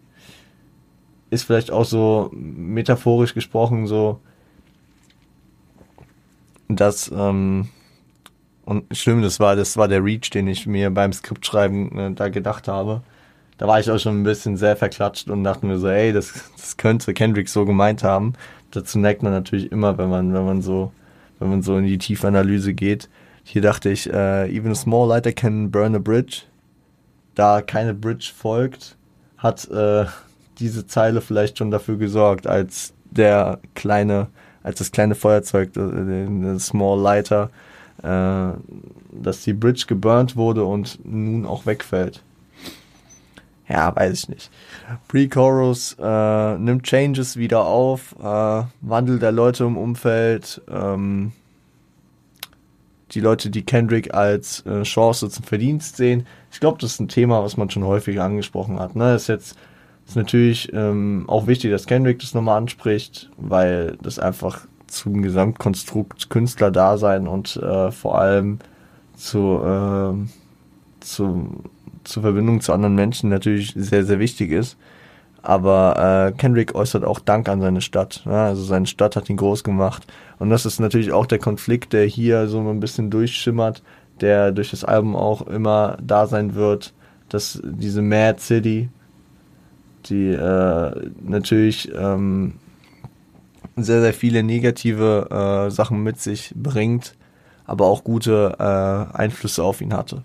Ist vielleicht auch so metaphorisch gesprochen so, dass ähm, und schlimm, das war, das war der Reach, den ich mir beim Skriptschreiben äh, da gedacht habe. Da war ich auch schon ein bisschen sehr verklatscht und dachte mir so, ey, das, das könnte Kendrick so gemeint haben. Dazu neigt man natürlich immer, wenn man, wenn man so wenn man so in die Tiefanalyse geht. Hier dachte ich, äh, even a small lighter can burn a bridge. Da keine Bridge folgt, hat äh, diese Zeile vielleicht schon dafür gesorgt, als der kleine, als das kleine Feuerzeug, der Small Lighter, äh, dass die Bridge geburnt wurde und nun auch wegfällt. Ja, weiß ich nicht. Pre-Chorus äh, nimmt Changes wieder auf, äh, Wandel der Leute im Umfeld, ähm, die Leute, die Kendrick als äh, Chance zum Verdienst sehen. Ich glaube, das ist ein Thema, was man schon häufiger angesprochen hat. Ne? Ist jetzt ist natürlich ähm, auch wichtig, dass Kendrick das nochmal anspricht, weil das einfach zum Gesamtkonstrukt Künstlerdasein und äh, vor allem zu, äh, zu zur Verbindung zu anderen Menschen natürlich sehr, sehr wichtig ist. Aber äh, Kendrick äußert auch Dank an seine Stadt. Ja? Also seine Stadt hat ihn groß gemacht. Und das ist natürlich auch der Konflikt, der hier so ein bisschen durchschimmert, der durch das Album auch immer da sein wird, dass diese Mad City, die äh, natürlich ähm, sehr, sehr viele negative äh, Sachen mit sich bringt, aber auch gute äh, Einflüsse auf ihn hatte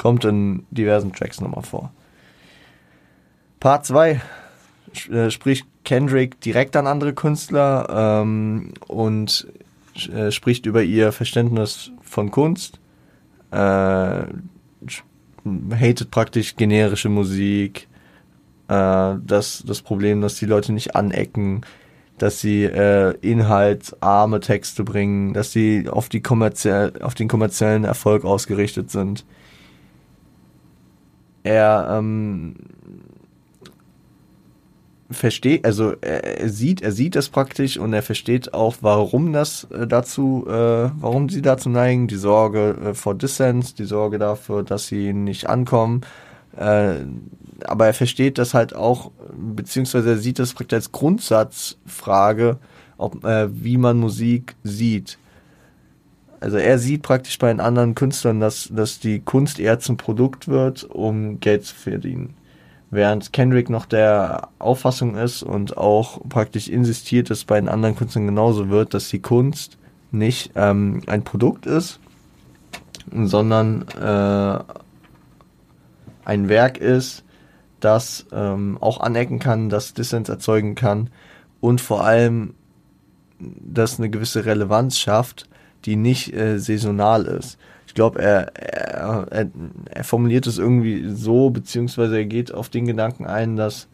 kommt in diversen Tracks nochmal vor. Part 2 äh, spricht Kendrick direkt an andere Künstler ähm, und äh, spricht über ihr Verständnis von Kunst, äh, hatet praktisch generische Musik, äh, das, das Problem, dass die Leute nicht anecken, dass sie äh, inhaltsarme Texte bringen, dass sie auf, die kommerziell, auf den kommerziellen Erfolg ausgerichtet sind er ähm, versteht, also er, er, sieht, er sieht das praktisch und er versteht auch, warum das äh, dazu, äh, warum sie dazu neigen, die Sorge äh, vor Dissens, die Sorge dafür, dass sie nicht ankommen. Äh, aber er versteht das halt auch, beziehungsweise er sieht das praktisch als Grundsatzfrage, ob, äh, wie man Musik sieht. Also er sieht praktisch bei den anderen Künstlern, dass, dass die Kunst eher zum Produkt wird, um Geld zu verdienen. Während Kendrick noch der Auffassung ist und auch praktisch insistiert, dass bei den anderen Künstlern genauso wird, dass die Kunst nicht ähm, ein Produkt ist, sondern äh, ein Werk ist, das ähm, auch anecken kann, das Dissens erzeugen kann und vor allem, dass eine gewisse Relevanz schafft, die nicht äh, saisonal ist. Ich glaube, er, er, er, er formuliert es irgendwie so, beziehungsweise er geht auf den Gedanken ein, dass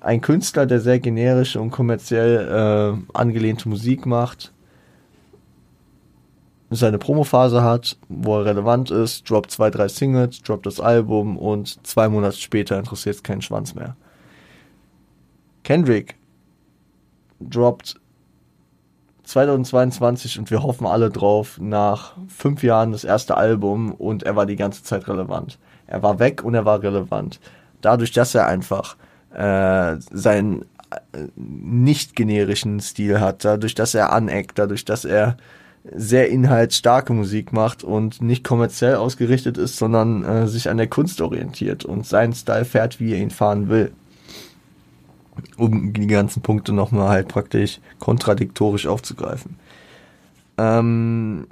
ein Künstler, der sehr generische und kommerziell äh, angelehnte Musik macht, seine Promophase hat, wo er relevant ist, droppt zwei, drei Singles, droppt das Album und zwei Monate später interessiert es keinen Schwanz mehr. Kendrick droppt 2022 und wir hoffen alle drauf, nach fünf Jahren das erste Album und er war die ganze Zeit relevant. Er war weg und er war relevant. Dadurch, dass er einfach äh, seinen äh, nicht generischen Stil hat, dadurch, dass er aneckt, dadurch, dass er sehr inhaltsstarke Musik macht und nicht kommerziell ausgerichtet ist, sondern äh, sich an der Kunst orientiert und seinen Style fährt, wie er ihn fahren will. Um die ganzen Punkte nochmal halt praktisch kontradiktorisch aufzugreifen. Ähm,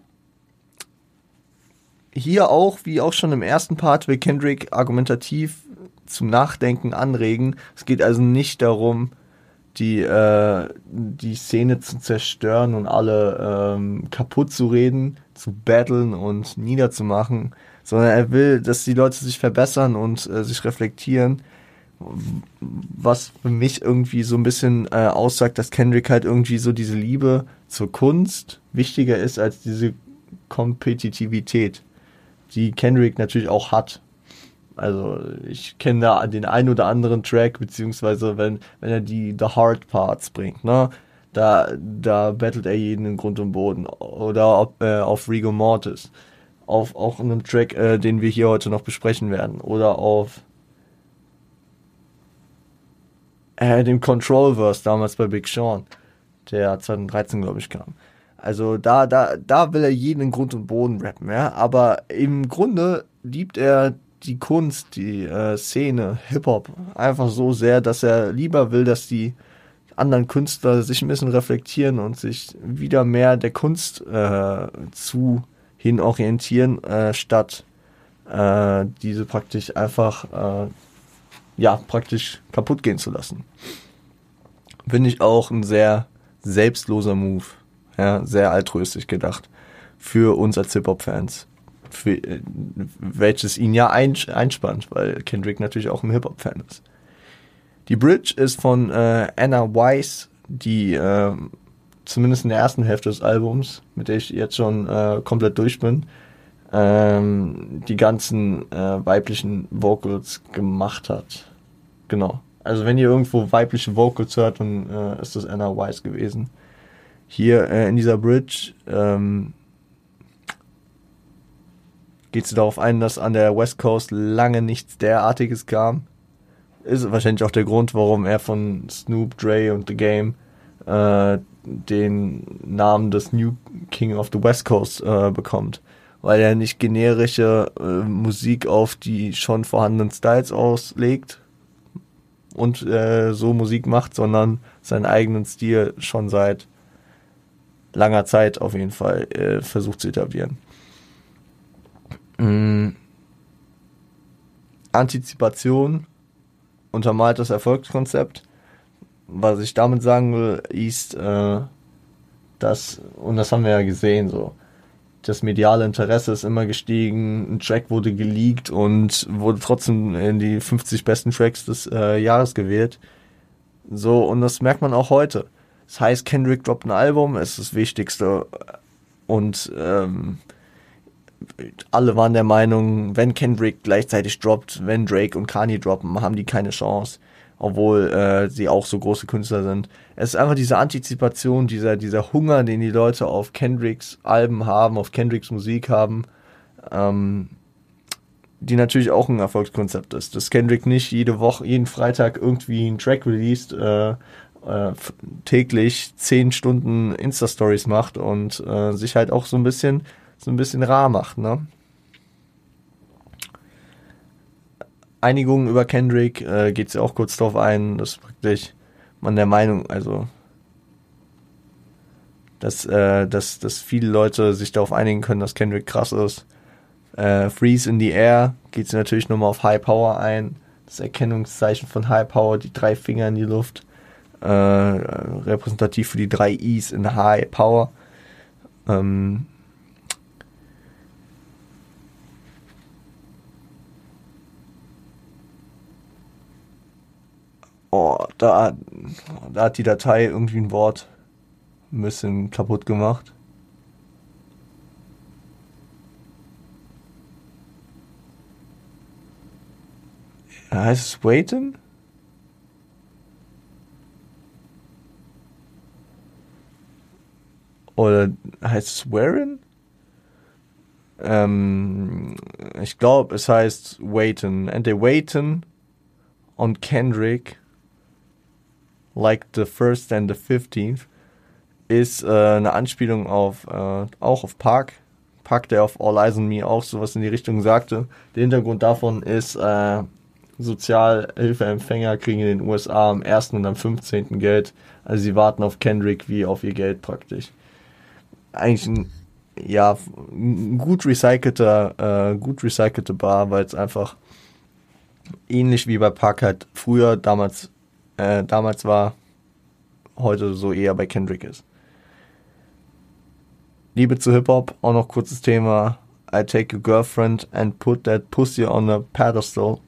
hier auch, wie auch schon im ersten Part, will Kendrick argumentativ zum Nachdenken anregen. Es geht also nicht darum, die, äh, die Szene zu zerstören und alle ähm, kaputt zu reden, zu battlen und niederzumachen, sondern er will, dass die Leute sich verbessern und äh, sich reflektieren. Was für mich irgendwie so ein bisschen äh, aussagt, dass Kendrick halt irgendwie so diese Liebe zur Kunst wichtiger ist als diese Kompetitivität, die Kendrick natürlich auch hat. Also ich kenne da den ein oder anderen Track, beziehungsweise wenn, wenn er die The Hard Parts bringt, ne? Da, da battelt er jeden in Grund und Boden. Oder ob, äh, auf Rigo Mortis. Auf auch einem Track, äh, den wir hier heute noch besprechen werden. Oder auf äh, dem Control-Verse damals bei Big Sean, der 2013, glaube ich, kam. Also da, da, da will er jeden Grund und Boden rappen, ja. Aber im Grunde liebt er die Kunst, die äh, Szene, Hip-Hop einfach so sehr, dass er lieber will, dass die anderen Künstler sich ein bisschen reflektieren und sich wieder mehr der Kunst äh, zu hin orientieren, äh, statt äh, diese praktisch einfach äh, ja praktisch kaputt gehen zu lassen. Finde ich auch ein sehr selbstloser Move, ja, sehr altruistisch gedacht für uns als Hip-Hop-Fans äh, welches ihn ja einspannt, weil Kendrick natürlich auch ein Hip-Hop-Fan ist. Die Bridge ist von äh, Anna Weiss, die äh, zumindest in der ersten Hälfte des Albums, mit der ich jetzt schon äh, komplett durch bin, ähm, die ganzen äh, weiblichen Vocals gemacht hat. Genau. Also wenn ihr irgendwo weibliche Vocals hört, dann äh, ist das Anna Weiss gewesen. Hier äh, in dieser Bridge ähm, geht sie darauf ein, dass an der West Coast lange nichts derartiges kam. Ist wahrscheinlich auch der Grund, warum er von Snoop, Dre und The Game äh, den Namen des New King of the West Coast äh, bekommt. Weil er nicht generische äh, Musik auf die schon vorhandenen Styles auslegt und äh, so Musik macht, sondern seinen eigenen Stil schon seit langer Zeit auf jeden Fall äh, versucht zu etablieren. Mhm. Antizipation untermalt das Erfolgskonzept. Was ich damit sagen will, ist, äh, dass, und das haben wir ja gesehen, so, das mediale Interesse ist immer gestiegen, ein Track wurde geleakt und wurde trotzdem in die 50 besten Tracks des äh, Jahres gewählt. So, und das merkt man auch heute. Das heißt, Kendrick droppt ein Album, ist das Wichtigste. Und ähm, alle waren der Meinung, wenn Kendrick gleichzeitig droppt, wenn Drake und Kanye droppen, haben die keine Chance, obwohl äh, sie auch so große Künstler sind. Es ist einfach diese Antizipation, dieser, dieser Hunger, den die Leute auf Kendricks Alben haben, auf Kendricks Musik haben, ähm, die natürlich auch ein Erfolgskonzept ist. Dass Kendrick nicht jede Woche, jeden Freitag irgendwie einen Track released, äh, äh, täglich zehn Stunden Insta-Stories macht und äh, sich halt auch so ein bisschen so ein bisschen rar macht, ne? Einigungen über Kendrick äh, geht ja auch kurz drauf ein, dass praktisch man der Meinung, also dass, äh, dass, dass viele Leute sich darauf einigen können, dass Kendrick krass ist. Äh, Freeze in the Air geht es natürlich nochmal auf High Power ein. Das Erkennungszeichen von High Power, die drei Finger in die Luft. äh, repräsentativ für die drei Is in High Power. Ähm, oh, da, da hat die Datei irgendwie ein Wort ein bisschen kaputt gemacht. Heißt es Waiting? Oder heißt es Wearing? Ähm, ich glaube, es heißt Waiting. And they waiting on Kendrick like the first and the 15th ist äh, eine Anspielung auf äh, auch auf Park. Park, der auf All Eyes on Me auch sowas in die Richtung sagte. Der Hintergrund davon ist, äh, Sozialhilfeempfänger kriegen in den USA am 1. und am 15. Geld. Also sie warten auf Kendrick wie auf ihr Geld praktisch. Eigentlich ein, ja, ein gut recycelter, äh, gut recycelte Bar, weil es einfach ähnlich wie bei Park halt früher damals, äh, damals war, heute so eher bei Kendrick ist. Liebe zu Hip-Hop, auch noch kurzes Thema. I take your girlfriend and put that pussy on a pedestal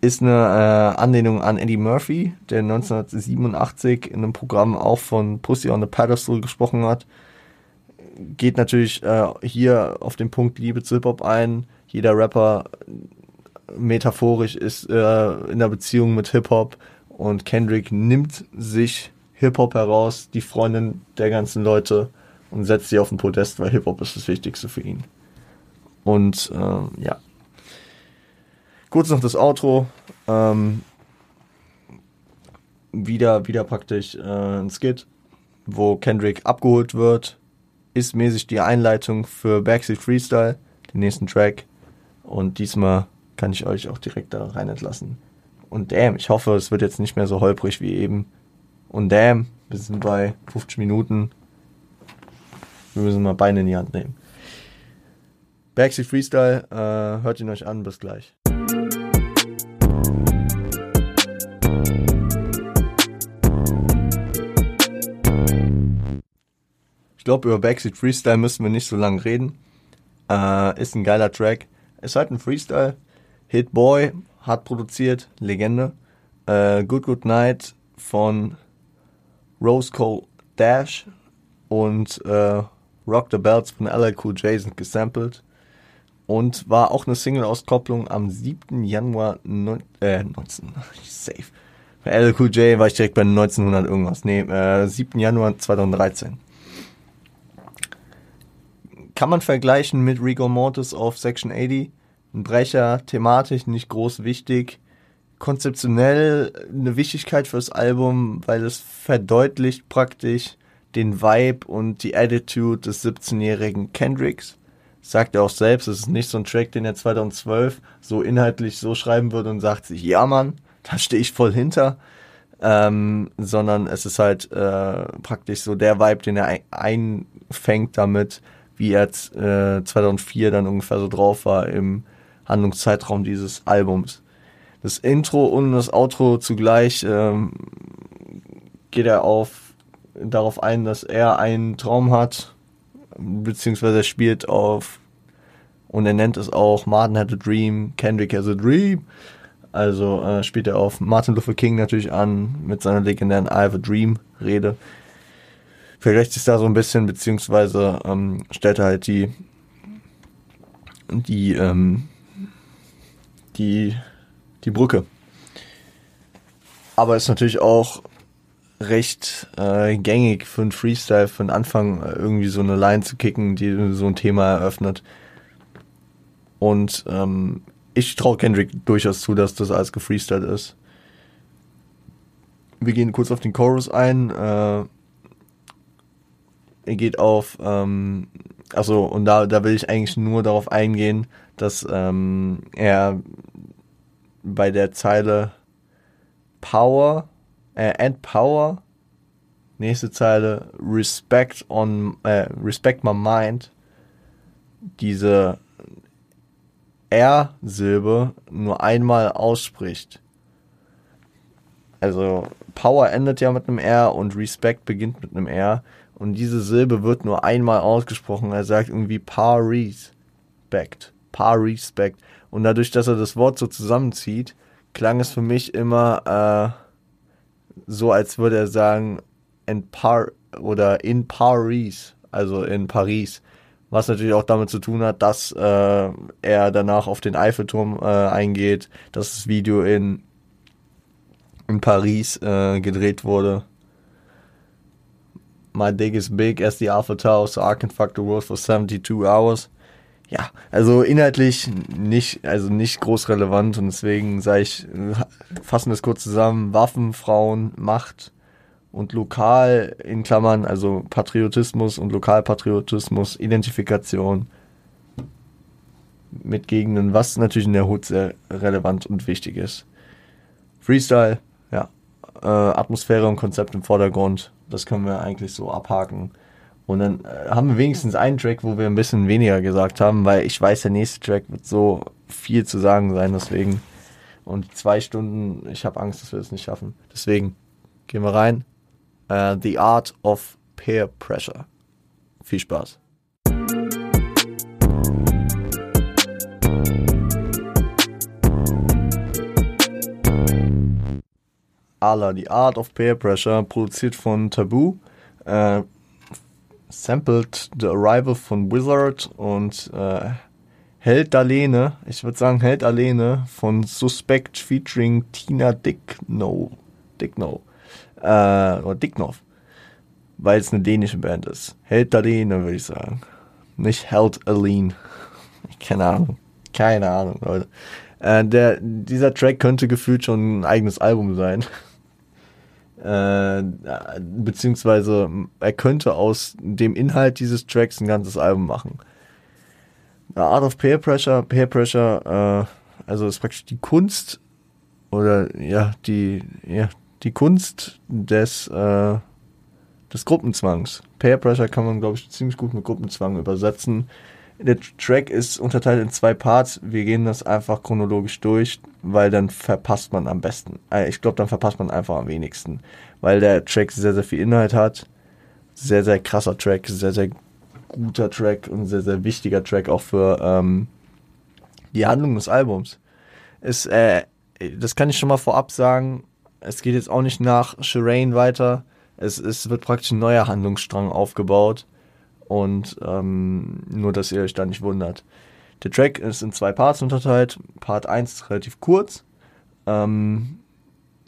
ist eine äh, Anlehnung an Eddie Murphy, der 1987 in einem Programm auch von Pussy on the Pedestal gesprochen hat. Geht natürlich äh, hier auf den Punkt Liebe zu Hip-Hop ein. Jeder Rapper metaphorisch ist äh, in der Beziehung mit Hip-Hop und Kendrick nimmt sich Hip-Hop heraus, die Freundin der ganzen Leute und setzt sie auf den Podest, weil Hip-Hop ist das Wichtigste für ihn. Und äh, ja, Kurz noch das Outro. Ähm, wieder, wieder praktisch äh, ein Skit, wo Kendrick abgeholt wird. Ist mäßig die Einleitung für Backseat Freestyle, den nächsten Track. Und diesmal kann ich euch auch direkt da rein entlassen. Und damn, ich hoffe, es wird jetzt nicht mehr so holprig wie eben. Und damn, wir sind bei 50 Minuten. Wir müssen mal Beine in die Hand nehmen. Backseat Freestyle, äh, hört ihn euch an, bis gleich. glaube, über Backseat Freestyle müssen wir nicht so lange reden. Äh, ist ein geiler Track. Ist halt ein Freestyle. Hit Boy hat produziert, Legende. Äh, Good Good Night von Rose Cole Dash und äh, Rock the Bells von LL Cool J sind gesampelt und war auch eine Single-Auskopplung am 7. Januar neun, äh, 19, safe. Bei LL Cool J war ich direkt bei 1900 irgendwas. Nee, äh, 7. Januar 2013 kann man vergleichen mit Rigor Mortis auf Section 80. Ein Brecher, thematisch nicht groß wichtig. Konzeptionell eine Wichtigkeit fürs Album, weil es verdeutlicht praktisch den Vibe und die Attitude des 17-jährigen Kendricks. Sagt er auch selbst, es ist nicht so ein Track, den er 2012 so inhaltlich so schreiben würde und sagt sich, ja Mann, da stehe ich voll hinter. Ähm, sondern es ist halt äh, praktisch so der Vibe, den er einfängt damit, wie er äh, 2004 dann ungefähr so drauf war im Handlungszeitraum dieses Albums. Das Intro und das Outro zugleich ähm, geht er auf darauf ein, dass er einen Traum hat, beziehungsweise er spielt auf und er nennt es auch Martin had a dream, Kendrick has a dream. Also äh, spielt er auf Martin Luther King natürlich an mit seiner legendären I have a dream Rede vergleicht sich da so ein bisschen, beziehungsweise ähm, stellt er halt die, die, ähm, die, die Brücke. Aber ist natürlich auch recht äh, gängig für einen Freestyle von Anfang äh, irgendwie so eine Line zu kicken, die so ein Thema eröffnet. Und ähm, ich traue Kendrick durchaus zu, dass das alles gefreestylt ist. Wir gehen kurz auf den Chorus ein. Äh, geht auf, ähm, also und da, da will ich eigentlich nur darauf eingehen, dass ähm, er bei der Zeile Power, äh, and Power, nächste Zeile Respect on, äh, Respect my mind, diese R-Silbe nur einmal ausspricht. Also Power endet ja mit einem R und Respect beginnt mit einem R. Und diese Silbe wird nur einmal ausgesprochen. Er sagt irgendwie Par-Respect. Par-Respect. Und dadurch, dass er das Wort so zusammenzieht, klang es für mich immer äh, so, als würde er sagen, in Par oder in Paris, also in Paris. Was natürlich auch damit zu tun hat, dass äh, er danach auf den Eiffelturm äh, eingeht, dass das Video in, in Paris äh, gedreht wurde. My dig is big as the Alpha Tower, so I can fuck the world for 72 hours. Ja, also inhaltlich nicht, also nicht groß relevant und deswegen sage ich, fassen das kurz zusammen, Waffen, Frauen, Macht, und lokal in Klammern, also Patriotismus und Lokalpatriotismus, Identifikation mit Gegenden, was natürlich in der Hut sehr relevant und wichtig ist. Freestyle, ja, äh, Atmosphäre und Konzept im Vordergrund, das können wir eigentlich so abhaken. Und dann äh, haben wir wenigstens einen Track, wo wir ein bisschen weniger gesagt haben, weil ich weiß, der nächste Track wird so viel zu sagen sein, deswegen. Und zwei Stunden, ich habe Angst, dass wir das nicht schaffen. Deswegen gehen wir rein, uh, The Art of Peer Pressure. Viel Spaß. Ala, The Art of Peer Pressure, produziert von Taboo, äh, sampled The Arrival von Wizard und äh, Held Alene, ich würde sagen Held Alene von Suspect featuring Tina Dickno. Dickno äh, oder Dicknoff, weil es eine dänische Band ist. Held Aline, würde ich sagen. Nicht Held Aline. Keine Ahnung. Keine Ahnung, Leute. Äh, der, dieser Track könnte gefühlt schon ein eigenes Album sein. Äh, beziehungsweise er könnte aus dem Inhalt dieses Tracks ein ganzes Album machen. The Art of Peer Pressure, Peer Pressure, äh, also ist praktisch die Kunst oder ja, die, ja, die Kunst des, äh, des Gruppenzwangs. Peer Pressure kann man, glaube ich, ziemlich gut mit Gruppenzwang übersetzen. Der Track ist unterteilt in zwei Parts. Wir gehen das einfach chronologisch durch, weil dann verpasst man am besten. Äh, ich glaube, dann verpasst man einfach am wenigsten. Weil der Track sehr, sehr viel Inhalt hat. Sehr, sehr krasser Track, sehr, sehr guter Track und sehr, sehr wichtiger Track auch für ähm, die Handlung des Albums. Ist, äh, das kann ich schon mal vorab sagen, es geht jetzt auch nicht nach Shireen weiter. Es, es wird praktisch ein neuer Handlungsstrang aufgebaut. Und ähm, nur, dass ihr euch da nicht wundert. Der Track ist in zwei Parts unterteilt. Part 1 ist relativ kurz. Ähm,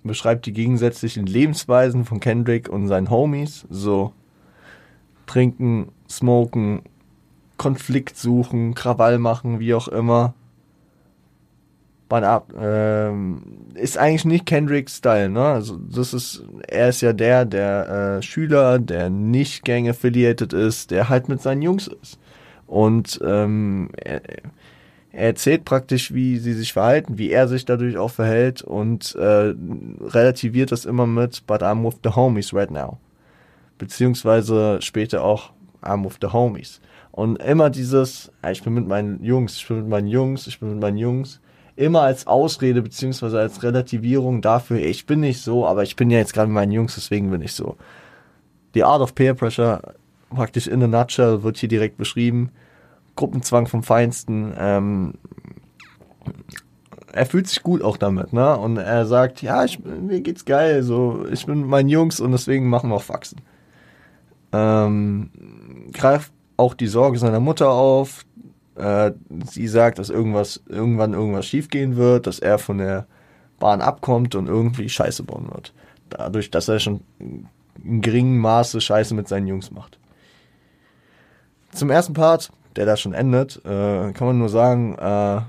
beschreibt die gegensätzlichen Lebensweisen von Kendrick und seinen Homies. So trinken, smoken, Konflikt suchen, Krawall machen, wie auch immer man ab, ähm, ist eigentlich nicht Kendricks Style, ne? Also das ist, er ist ja der, der äh, Schüler, der nicht gang affiliated ist, der halt mit seinen Jungs ist. Und ähm, er, er erzählt praktisch, wie sie sich verhalten, wie er sich dadurch auch verhält und äh, relativiert das immer mit, but I'm with the homies right now. Beziehungsweise später auch, I'm with the homies. Und immer dieses, ich bin mit meinen Jungs, ich bin mit meinen Jungs, ich bin mit meinen Jungs immer als Ausrede beziehungsweise als Relativierung dafür, ich bin nicht so, aber ich bin ja jetzt gerade mit meinen Jungs, deswegen bin ich so. Die Art of Peer Pressure, praktisch in a nutshell, wird hier direkt beschrieben. Gruppenzwang vom Feinsten. Ähm, er fühlt sich gut auch damit, ne? Und er sagt, ja, ich, mir geht's geil, so, ich bin mit meinen Jungs und deswegen machen wir auch Faxen. Ähm, greift auch die Sorge seiner Mutter auf, äh, sie sagt, dass irgendwas, irgendwann irgendwas schiefgehen wird, dass er von der Bahn abkommt und irgendwie Scheiße bauen wird. Dadurch, dass er schon in geringem Maße Scheiße mit seinen Jungs macht. Zum ersten Part, der da schon endet, äh, kann man nur sagen, äh,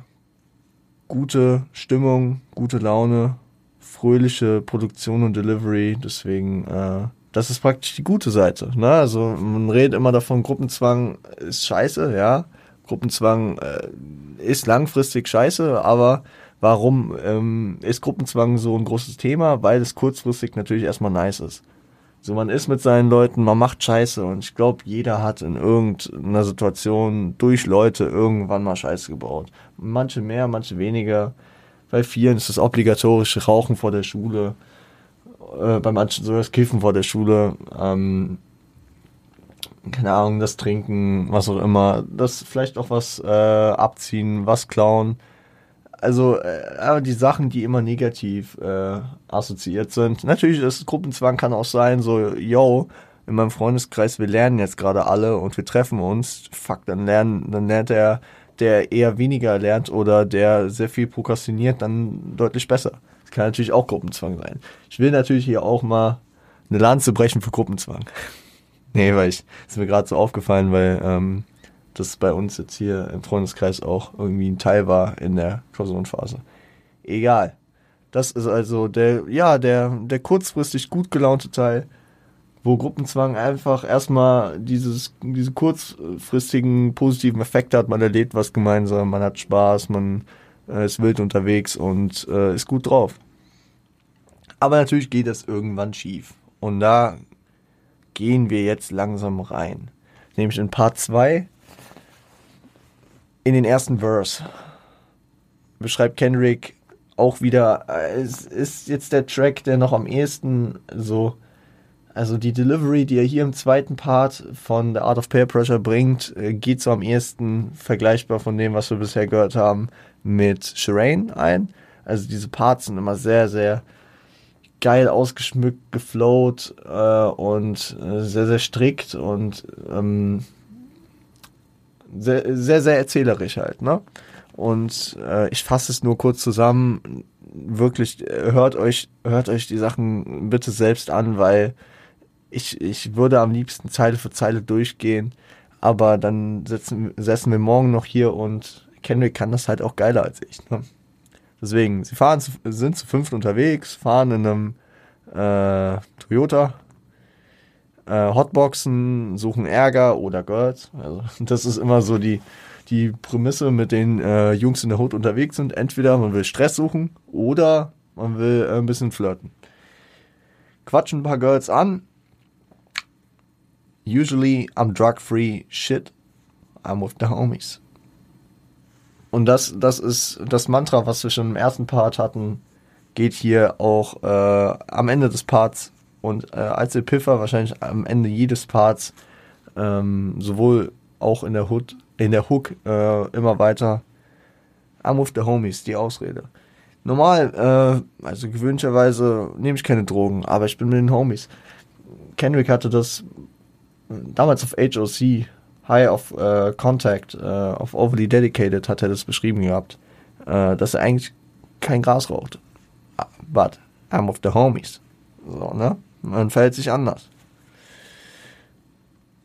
gute Stimmung, gute Laune, fröhliche Produktion und Delivery, deswegen, äh, das ist praktisch die gute Seite. Ne? Also man redet immer davon, Gruppenzwang ist scheiße, ja. Gruppenzwang äh, ist langfristig scheiße, aber warum ähm, ist Gruppenzwang so ein großes Thema? Weil es kurzfristig natürlich erstmal nice ist. So, man ist mit seinen Leuten, man macht Scheiße und ich glaube, jeder hat in irgendeiner Situation durch Leute irgendwann mal Scheiße gebaut. Manche mehr, manche weniger. Bei vielen ist das obligatorische Rauchen vor der Schule. äh, bei manchen so das Kiffen vor der Schule, ähm, keine Ahnung, das Trinken, was auch immer, das vielleicht auch was äh, abziehen, was klauen. Also äh, die Sachen, die immer negativ äh, assoziiert sind. Natürlich, das Gruppenzwang kann auch sein, so, yo, in meinem Freundeskreis, wir lernen jetzt gerade alle und wir treffen uns. Fuck, dann lernen, dann lernt er, der eher weniger lernt oder der sehr viel prokrastiniert, dann deutlich besser. Das kann natürlich auch Gruppenzwang sein. Ich will natürlich hier auch mal eine Lanze brechen für Gruppenzwang. Nee, weil ich, ist mir gerade so aufgefallen, weil ähm, das bei uns jetzt hier im Freundeskreis auch irgendwie ein Teil war in der Klausurenphase. Egal. Das ist also der, ja, der, der kurzfristig gut gelaunte Teil wo Gruppenzwang einfach erstmal dieses, diese kurzfristigen positiven Effekte hat. Man erlebt was gemeinsam, man hat Spaß, man äh, ist wild unterwegs und äh, ist gut drauf. Aber natürlich geht das irgendwann schief. Und da gehen wir jetzt langsam rein. Nämlich in Part 2 in den ersten Verse beschreibt Kendrick auch wieder, äh, es ist jetzt der Track, der noch am ehesten so also die Delivery, die er hier im zweiten Part von The Art of Peer Pressure bringt, äh, geht so am ehesten vergleichbar von dem, was wir bisher gehört haben, mit Shireen ein. Also diese Parts sind immer sehr, sehr geil ausgeschmückt, geflowt äh, und äh, sehr, sehr strikt und ähm, sehr, sehr, sehr erzählerisch halt, ne? Und äh, ich fasse es nur kurz zusammen. Wirklich, hört euch, hört euch die Sachen bitte selbst an, weil ich, ich würde am liebsten Zeile für Zeile durchgehen, aber dann sitzen, setzen wir morgen noch hier und Kendrick kann das halt auch geiler als ich. Ne? Deswegen, sie fahren, sind zu fünft unterwegs, fahren in einem äh, Toyota, äh, Hotboxen, suchen Ärger oder Girls. Also das ist immer so die, die Prämisse, mit den äh, Jungs in der Hut unterwegs sind. Entweder man will Stress suchen oder man will äh, ein bisschen flirten. Quatschen ein paar Girls an, Usually I'm drug-free shit. I'm with the homies. Und das, das ist das Mantra, was wir schon im ersten Part hatten, geht hier auch äh, am Ende des Parts und äh, als Epiffer wahrscheinlich am Ende jedes Parts ähm, sowohl auch in der Hood, in der Hook äh, immer weiter. I'm with the homies, die Ausrede. Normal, äh, also gewöhnlicherweise nehme ich keine Drogen, aber ich bin mit den Homies. Kendrick hatte das damals auf HOC, High of uh, Contact, uh, of Overly Dedicated, hat er das beschrieben gehabt, uh, dass er eigentlich kein Gras raucht. But I'm of the homies. So, ne? Man verhält sich anders.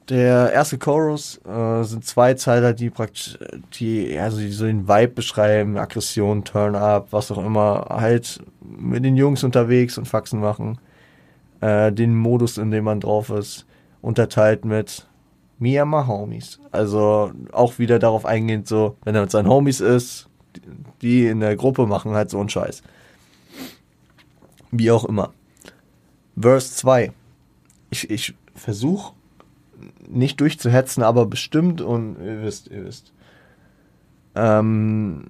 Der erste Chorus äh, sind zwei Zeiler, die praktisch, die, also die so den Vibe beschreiben, Aggression, Turn up, was auch immer, halt mit den Jungs unterwegs und Faxen machen. Äh, den Modus, in dem man drauf ist unterteilt mit Me and my Homies. Also auch wieder darauf eingehend, so, wenn er mit seinen Homies ist, die in der Gruppe machen halt so einen Scheiß. Wie auch immer. Verse 2. Ich, ich versuche nicht durchzuhetzen, aber bestimmt und ihr wisst, ihr wisst. Ähm,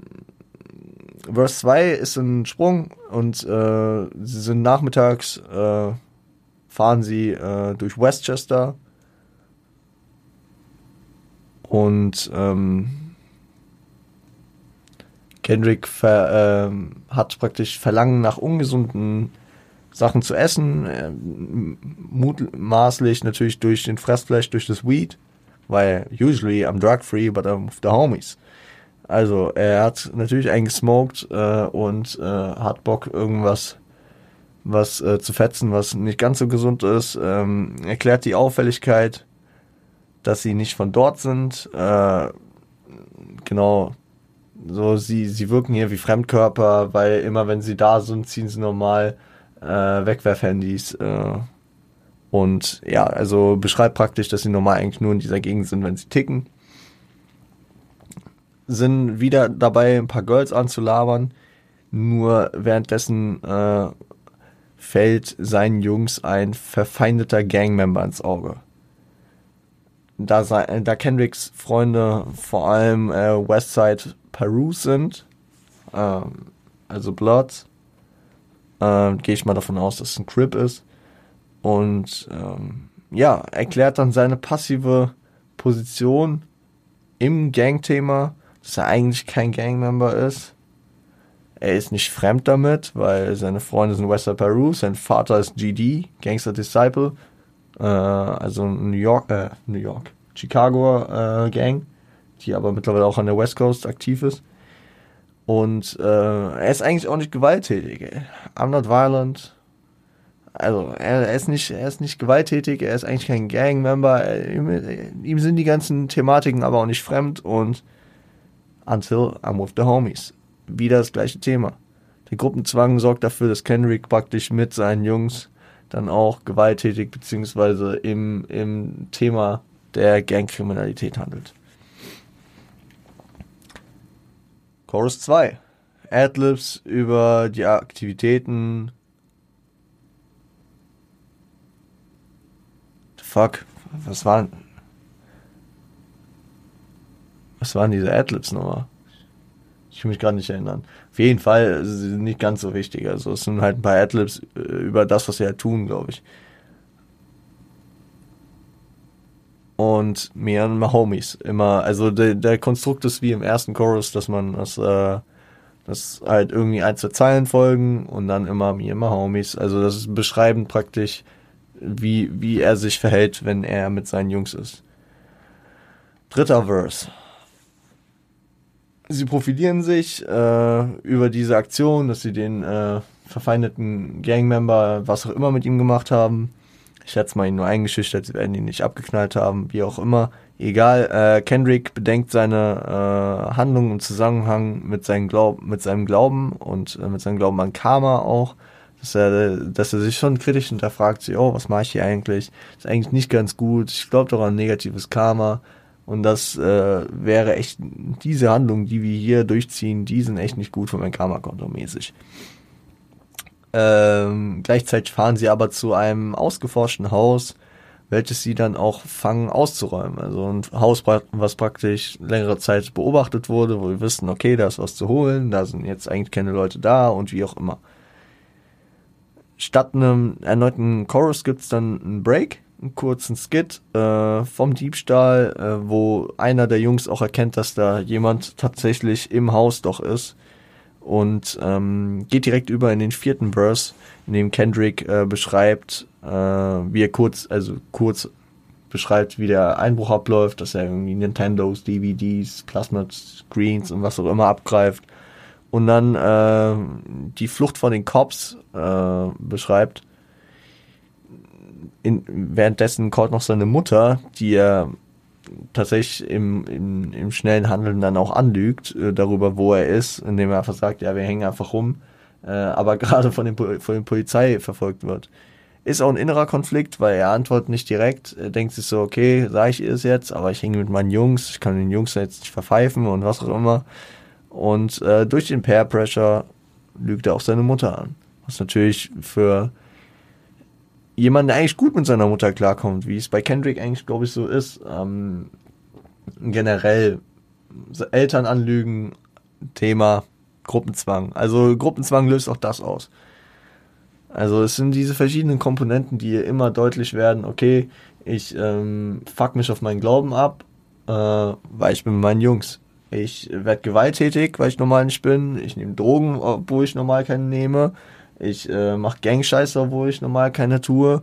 Verse 2 ist ein Sprung und äh, sie sind nachmittags äh, fahren sie äh, durch Westchester und ähm, Kendrick ver, äh, hat praktisch Verlangen nach ungesunden Sachen zu essen, äh, mutmaßlich natürlich durch den Fressfleisch, durch das Weed, weil usually I'm drug free, but I'm with the homies. Also er hat natürlich eingesmoked äh, und äh, hat Bock irgendwas was äh, zu fetzen, was nicht ganz so gesund ist. Ähm, erklärt die Auffälligkeit, dass sie nicht von dort sind. Äh, genau, so sie, sie wirken hier wie Fremdkörper, weil immer wenn sie da sind, ziehen sie normal äh, Wegwerfhandys. Äh, und ja, also beschreibt praktisch, dass sie normal eigentlich nur in dieser Gegend sind, wenn sie ticken. Sind wieder dabei, ein paar Girls anzulabern. Nur währenddessen äh, fällt seinen Jungs ein verfeindeter Gangmember ins Auge. Da, da Kendricks Freunde vor allem äh, Westside Peru sind, ähm, also Bloods, Äh, Gehe ich mal davon aus, dass es ein Crip ist. Und ähm, ja, erklärt dann seine passive Position im Gang-Thema, dass er eigentlich kein Gangmember ist. Er ist nicht fremd damit, weil seine Freunde sind Wester Peru, sein Vater ist GD, Gangster Disciple, äh, also New York, äh, New York, Chicago äh, Gang, die aber mittlerweile auch an der West Coast aktiv ist. Und äh, er ist eigentlich auch nicht gewalttätig. Ey. I'm not violent. Also er, er, ist nicht, er ist nicht gewalttätig, er ist eigentlich kein Gang-Member. Ihm, ihm sind die ganzen Thematiken aber auch nicht fremd und until I'm with the homies. Wieder das gleiche Thema. Der Gruppenzwang sorgt dafür, dass Kendrick praktisch mit seinen Jungs dann auch gewalttätig beziehungsweise im, im Thema der Gangkriminalität handelt. Chorus 2. Adlibs über die Aktivitäten. Fuck, was waren. Was waren diese Adlibs nochmal? Ich kann mich gerade nicht erinnern. Auf jeden Fall nicht ganz so wichtig. Also es sind halt ein paar Adlibs äh, über das, was sie halt tun, glaube ich. Und mir und Homies immer. Also der, der Konstrukt ist wie im ersten Chorus, dass man das, äh, das halt irgendwie ein, zwei Zeilen folgen und dann immer mir immer Homies. Also das ist beschreibend praktisch, wie, wie er sich verhält, wenn er mit seinen Jungs ist. Dritter Verse. Sie profilieren sich äh, über diese Aktion, dass sie den äh, verfeindeten Gangmember, was auch immer mit ihm gemacht haben. Ich schätze mal, ihn nur eingeschüchtert, sie werden ihn nicht abgeknallt haben, wie auch immer. Egal, äh, Kendrick bedenkt seine äh, Handlungen im Zusammenhang mit, seinem Glaub mit seinem Glauben und äh, mit seinem Glauben an Karma auch. Dass er, dass er sich schon kritisch hinterfragt, so, oh, was mache ich hier eigentlich? ist eigentlich nicht ganz gut. Ich glaube doch an negatives Karma. Und das äh, wäre echt, diese Handlungen, die wir hier durchziehen, die sind echt nicht gut für mein Karma-Konto mäßig. Ähm, gleichzeitig fahren sie aber zu einem ausgeforschten Haus, welches sie dann auch fangen auszuräumen. Also ein Haus, was praktisch längere Zeit beobachtet wurde, wo wir wissen, okay, da ist was zu holen, da sind jetzt eigentlich keine Leute da und wie auch immer. Statt einem erneuten Chorus gibt's dann einen Break einen kurzen Skit äh, vom Diebstahl, äh, wo einer der Jungs auch erkennt, dass da jemand tatsächlich im Haus doch ist und ähm, geht direkt über in den vierten Verse, in dem Kendrick äh, beschreibt, äh, wie er kurz, also kurz beschreibt, wie der Einbruch abläuft, dass er irgendwie Nintendos, DVDs, Plasma Screens und was auch immer abgreift. Und dann äh, die Flucht von den Cops äh, beschreibt in, währenddessen callt noch seine Mutter, die er tatsächlich im, im, im schnellen Handeln dann auch anlügt äh, darüber, wo er ist, indem er einfach sagt, ja, wir hängen einfach rum, äh, aber gerade von, den, von der Polizei verfolgt wird. Ist auch ein innerer Konflikt, weil er antwortet nicht direkt, er denkt sich so, okay, sag ich es jetzt, aber ich hänge mit meinen Jungs, ich kann den Jungs jetzt nicht verpfeifen und was auch immer. Und äh, durch den Peer Pressure lügt er auch seine Mutter an. Was natürlich für jemand, der eigentlich gut mit seiner Mutter klarkommt, wie es bei Kendrick eigentlich, glaube ich, so ist. Ähm, generell Eltern anlügen, Thema Gruppenzwang. Also Gruppenzwang löst auch das aus. Also es sind diese verschiedenen Komponenten, die immer deutlich werden, okay, ich ähm, fuck mich auf meinen Glauben ab, äh, weil ich bin mit meinen Jungs. Ich werde gewalttätig, weil ich normal nicht bin. Ich nehme Drogen, obwohl ich normal keine nehme. Ich äh, mache Gangscheiße, obwohl ich normal keine tue.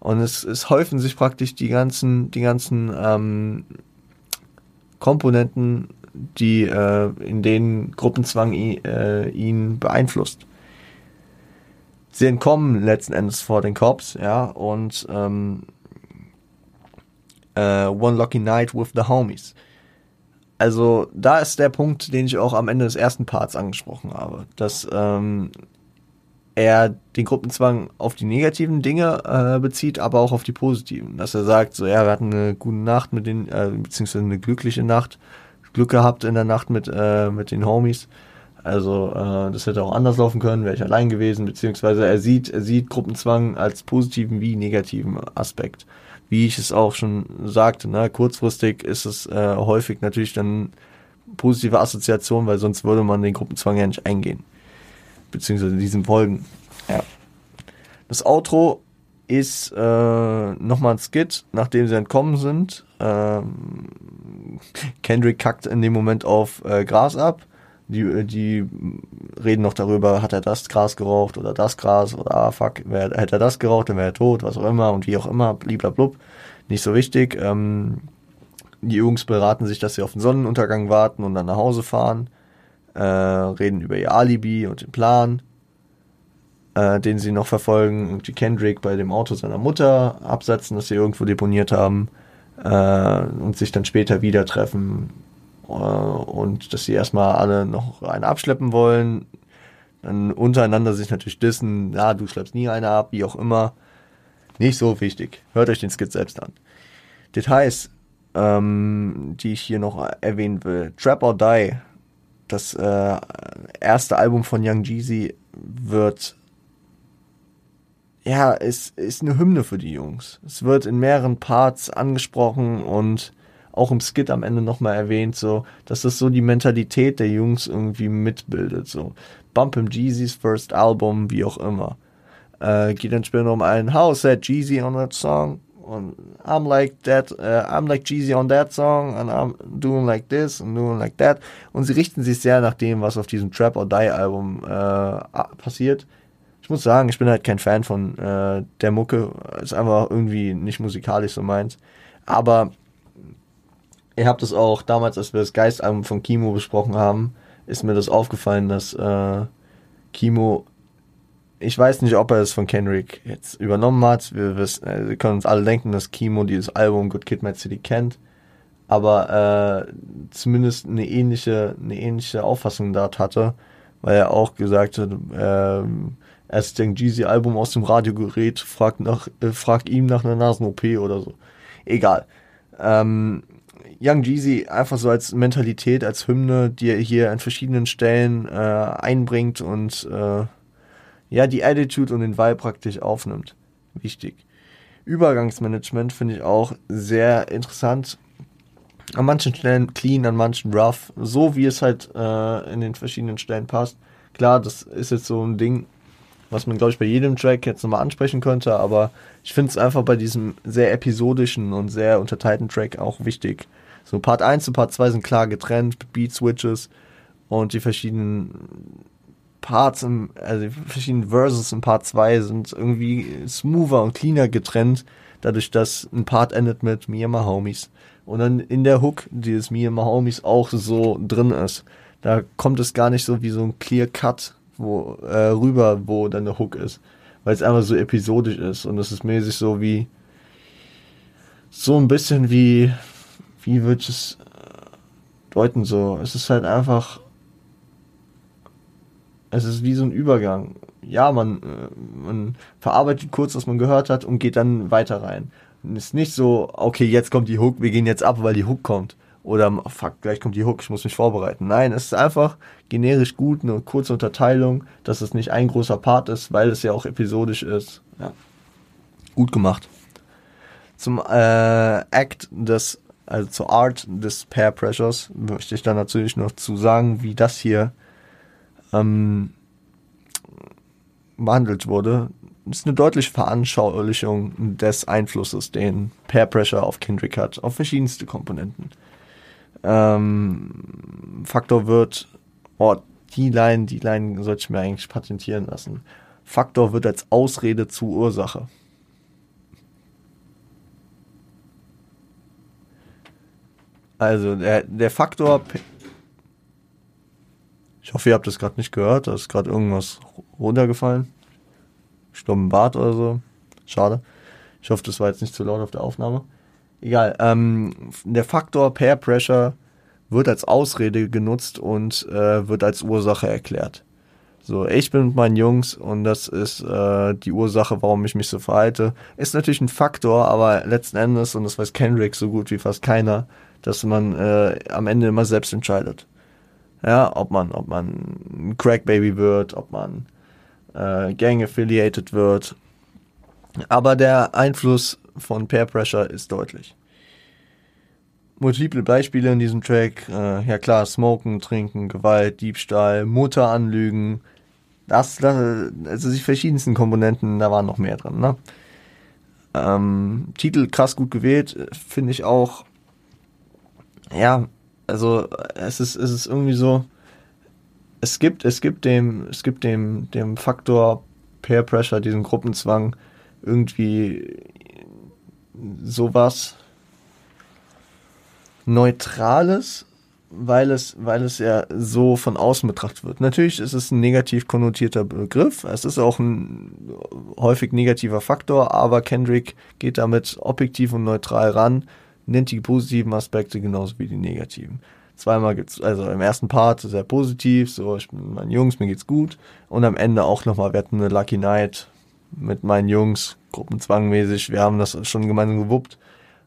Und es, es häufen sich praktisch die ganzen, die ganzen ähm, Komponenten, die äh, in denen Gruppenzwang äh, ihn beeinflusst. Sie entkommen letzten Endes vor den Cops, ja, und ähm, äh, One Lucky Night with the Homies. Also da ist der Punkt, den ich auch am Ende des ersten Parts angesprochen habe, dass ähm, er den Gruppenzwang auf die negativen Dinge äh, bezieht, aber auch auf die positiven. Dass er sagt, so ja, wir hatten eine gute Nacht mit den, äh, beziehungsweise eine glückliche Nacht, Glück gehabt in der Nacht mit, äh, mit den Homies. Also äh, das hätte auch anders laufen können, wäre ich allein gewesen, beziehungsweise er sieht, er sieht Gruppenzwang als positiven wie negativen Aspekt. Wie ich es auch schon sagte, ne, kurzfristig ist es äh, häufig natürlich dann positive Assoziation, weil sonst würde man den Gruppenzwang ja nicht eingehen beziehungsweise diesen Folgen. Ja. Das Outro ist äh, nochmal ein Skit, nachdem sie entkommen sind. Ähm, Kendrick kackt in dem Moment auf äh, Gras ab. Die, die reden noch darüber, hat er das Gras geraucht oder das Gras oder ah fuck, wer, hätte er das geraucht, dann wäre er tot, was auch immer und wie auch immer, bliblablub. Nicht so wichtig. Ähm, die Jungs beraten sich, dass sie auf den Sonnenuntergang warten und dann nach Hause fahren. Äh, reden über ihr Alibi und den Plan äh, den sie noch verfolgen, irgendwie Kendrick bei dem Auto seiner Mutter absetzen, das sie irgendwo deponiert haben äh, und sich dann später wieder treffen äh, und dass sie erstmal alle noch eine abschleppen wollen, dann untereinander sich natürlich dissen, ja, du schleppst nie eine ab, wie auch immer. Nicht so wichtig. Hört euch den Skit selbst an. Details, ähm, die ich hier noch erwähnen will. Trap or Die, das äh, erste Album von Young Jeezy, wird ja, es ist eine Hymne für die Jungs. Es wird in mehreren Parts angesprochen und auch im Skit am Ende nochmal erwähnt, so, dass das so die Mentalität der Jungs irgendwie mitbildet, so. Bump him Jeezys first album, wie auch immer. Äh, geht dann später um einen, how said Jeezy on that song? Und I'm like that, uh, I'm like Jeezy on that song and I'm doing like this and doing like that. Und sie richten sich sehr nach dem, was auf diesem Trap or Die Album äh, passiert ich muss sagen, ich bin halt kein Fan von äh, der Mucke. Ist einfach irgendwie nicht musikalisch so meins. Aber ihr habt es auch damals, als wir das Geistalbum von Kimo besprochen haben, ist mir das aufgefallen, dass äh, Kimo, ich weiß nicht, ob er es von Kendrick jetzt übernommen hat. Wir, wissen, äh, wir können uns alle denken, dass Kimo dieses Album Good Kid, Mad City kennt. Aber äh, zumindest eine ähnliche, eine ähnliche Auffassung dort hatte, weil er auch gesagt hat, äh, erst den Jeezy-Album aus dem Radiogerät, fragt, nach, äh, fragt ihm nach einer Nasen-OP oder so. Egal. Ähm, Young Jeezy einfach so als Mentalität, als Hymne, die er hier an verschiedenen Stellen äh, einbringt und äh, ja, die Attitude und den Vibe praktisch aufnimmt. Wichtig. Übergangsmanagement finde ich auch sehr interessant. An manchen Stellen clean, an manchen rough, so wie es halt äh, in den verschiedenen Stellen passt. Klar, das ist jetzt so ein Ding, was man, glaube ich, bei jedem Track jetzt nochmal ansprechen könnte, aber ich finde es einfach bei diesem sehr episodischen und sehr unterteilten Track auch wichtig. So Part 1 und Part 2 sind klar getrennt, Beat Switches und die verschiedenen Parts, im, also die verschiedenen Verses in Part 2 sind irgendwie smoother und cleaner getrennt, dadurch, dass ein Part endet mit Me and my Homies. Und dann in der Hook dieses Me and my Homies auch so drin ist. Da kommt es gar nicht so wie so ein Clear Cut wo äh, rüber, wo dann der Hook ist, weil es einfach so episodisch ist und es ist mäßig so wie so ein bisschen wie wie würde ich es äh, deuten so, es ist halt einfach es ist wie so ein Übergang. Ja, man, äh, man verarbeitet kurz, was man gehört hat und geht dann weiter rein. Und es ist nicht so, okay, jetzt kommt die Hook, wir gehen jetzt ab, weil die Hook kommt. Oder fuck, gleich kommt die Hook, ich muss mich vorbereiten. Nein, es ist einfach generisch gut, eine kurze Unterteilung, dass es nicht ein großer Part ist, weil es ja auch episodisch ist. Ja. Gut gemacht. Zum äh, Act des, also zur Art des Pair Pressures möchte ich dann natürlich noch zu sagen, wie das hier ähm, behandelt wurde. Ist eine deutliche Veranschaulichung des Einflusses, den Pair Pressure auf Kendrick hat, auf verschiedenste Komponenten. Ähm, Faktor wird, oh, die Line, die Line sollte ich mir eigentlich patentieren lassen. Faktor wird als Ausrede zu Ursache. Also der, der Faktor. Ich hoffe, ihr habt das gerade nicht gehört. Da ist gerade irgendwas runtergefallen. Ein Bad oder so. Schade. Ich hoffe, das war jetzt nicht zu laut auf der Aufnahme. Egal. Ähm, der Faktor Pair Pressure wird als Ausrede genutzt und äh, wird als Ursache erklärt. So, ich bin mit meinen Jungs und das ist äh, die Ursache, warum ich mich so verhalte. Ist natürlich ein Faktor, aber letzten Endes, und das weiß Kendrick so gut wie fast keiner, dass man äh, am Ende immer selbst entscheidet. Ja, ob man, ob man ein Crackbaby wird, ob man äh, gang-affiliated wird. Aber der Einfluss von Peer Pressure ist deutlich. Multiple Beispiele in diesem Track. Äh, ja klar, Smoken, Trinken, Gewalt, Diebstahl, Mutter anlügen, Das, das, also die verschiedensten Komponenten, da waren noch mehr drin, ne? Ähm, Titel krass gut gewählt, finde ich auch. Ja, also es ist, es ist irgendwie so, es gibt, es gibt dem, es gibt dem, dem Faktor Peer Pressure, diesen Gruppenzwang, irgendwie sowas Neutrales, weil es, weil es ja so von außen betrachtet wird. Natürlich ist es ein negativ konnotierter Begriff, es ist auch ein häufig negativer Faktor, aber Kendrick geht damit objektiv und neutral ran, nennt die positiven Aspekte genauso wie die negativen. Zweimal gibt's, also im ersten Part sehr positiv, so ich bin mit meinen Jungs, mir geht's gut. Und am Ende auch nochmal, wir hatten eine Lucky Night mit meinen Jungs, gruppenzwangmäßig, wir haben das schon gemeinsam gewuppt.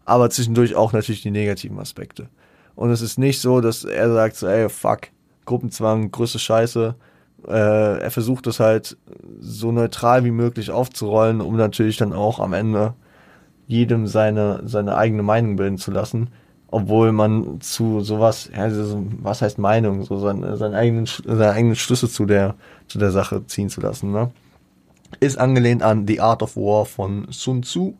Aber zwischendurch auch natürlich die negativen Aspekte. Und es ist nicht so, dass er sagt so, ey, fuck, Gruppenzwang, größte Scheiße. Äh, er versucht es halt so neutral wie möglich aufzurollen, um natürlich dann auch am Ende jedem seine, seine eigene Meinung bilden zu lassen. Obwohl man zu sowas, ja, was heißt Meinung, so seinen, seinen eigenen, seine eigenen Schlüsse zu der, zu der Sache ziehen zu lassen, ne? Ist angelehnt an The Art of War von Sun Tzu.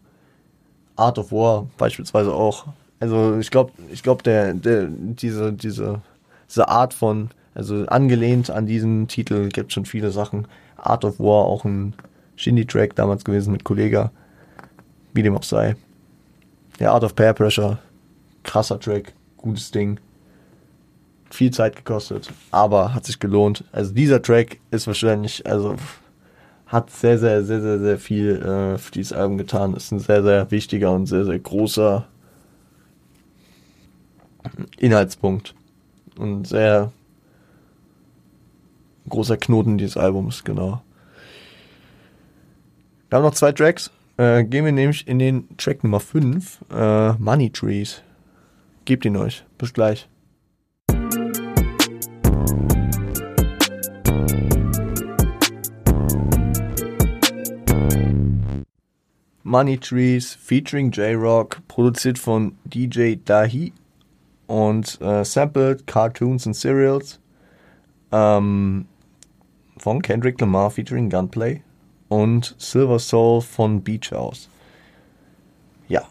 Art of War beispielsweise auch also ich glaube, ich glaube, der, der, diese, diese, diese Art von, also angelehnt an diesen Titel gibt schon viele Sachen. Art of War, auch ein Shindy-Track damals gewesen mit Kollega, wie dem auch sei. Der Art of Peer Pressure, krasser Track, gutes Ding. Viel Zeit gekostet, aber hat sich gelohnt. Also dieser Track ist wahrscheinlich, also hat sehr, sehr, sehr, sehr, sehr viel äh, für dieses Album getan. Ist ein sehr, sehr wichtiger und sehr, sehr großer Inhaltspunkt. Und sehr großer Knoten dieses Albums, genau. Wir haben noch zwei Tracks. Äh, gehen wir nämlich in den Track Nummer 5, äh, Money Trees. Gebt ihn euch. Bis gleich. Money Trees featuring J-Rock, produziert von DJ Dahi und äh, sampled Cartoons and Serials ähm, von Kendrick Lamar featuring Gunplay und Silver Soul von Beach House. Ja,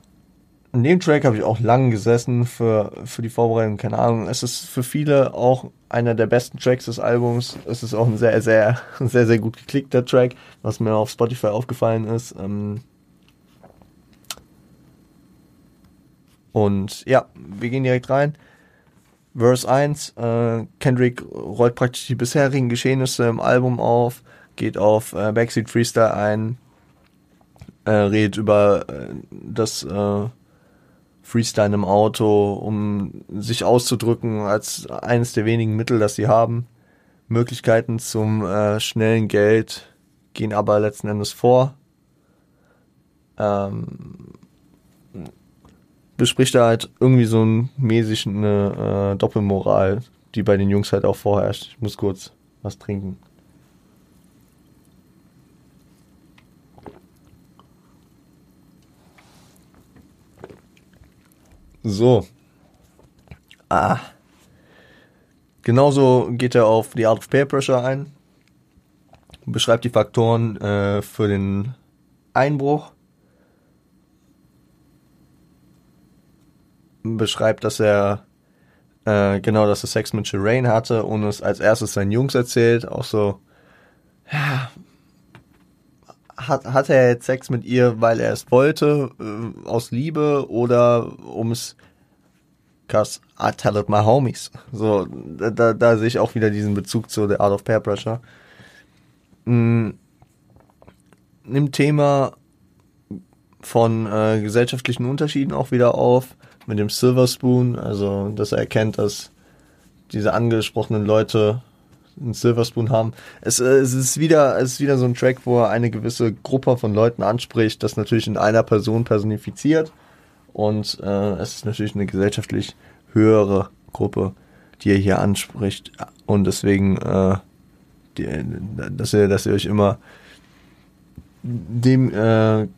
in dem Track habe ich auch lang gesessen für, für die Vorbereitung, keine Ahnung. Es ist für viele auch einer der besten Tracks des Albums. Es ist auch ein sehr, sehr, sehr, sehr gut geklickter Track, was mir auf Spotify aufgefallen ist. Ähm, Und ja, wir gehen direkt rein. Verse 1, äh, Kendrick rollt praktisch die bisherigen Geschehnisse im Album auf, geht auf äh, Backseat Freestyle ein, äh, redet über äh, das äh, Freestyle im Auto, um sich auszudrücken als eines der wenigen Mittel, das sie haben. Möglichkeiten zum äh, schnellen Geld gehen aber letzten Endes vor. Ähm, bespricht er halt irgendwie so ein mäßig eine äh, Doppelmoral, die bei den Jungs halt auch vorherrscht. Ich muss kurz was trinken. So. Ah. Genauso geht er auf die Art of Peer Pressure ein. Beschreibt die Faktoren äh, für den Einbruch beschreibt, dass er äh, genau, dass er Sex mit Shireen hatte und es als erstes seinen Jungs erzählt, auch so, ja, hat, hat er jetzt Sex mit ihr, weil er es wollte, äh, aus Liebe oder ums Cause I tell it my homies. So, da, da sehe ich auch wieder diesen Bezug zu The Art of Peer Pressure. Mhm. Thema von äh, gesellschaftlichen Unterschieden auch wieder auf mit dem Silver Spoon, also dass er erkennt, dass diese angesprochenen Leute einen Silver Spoon haben. Es, äh, es, ist wieder, es ist wieder so ein Track, wo er eine gewisse Gruppe von Leuten anspricht, das natürlich in einer Person personifiziert. Und äh, es ist natürlich eine gesellschaftlich höhere Gruppe, die er hier anspricht. Und deswegen, äh, die, dass ihr, dass ihr euch immer dem äh,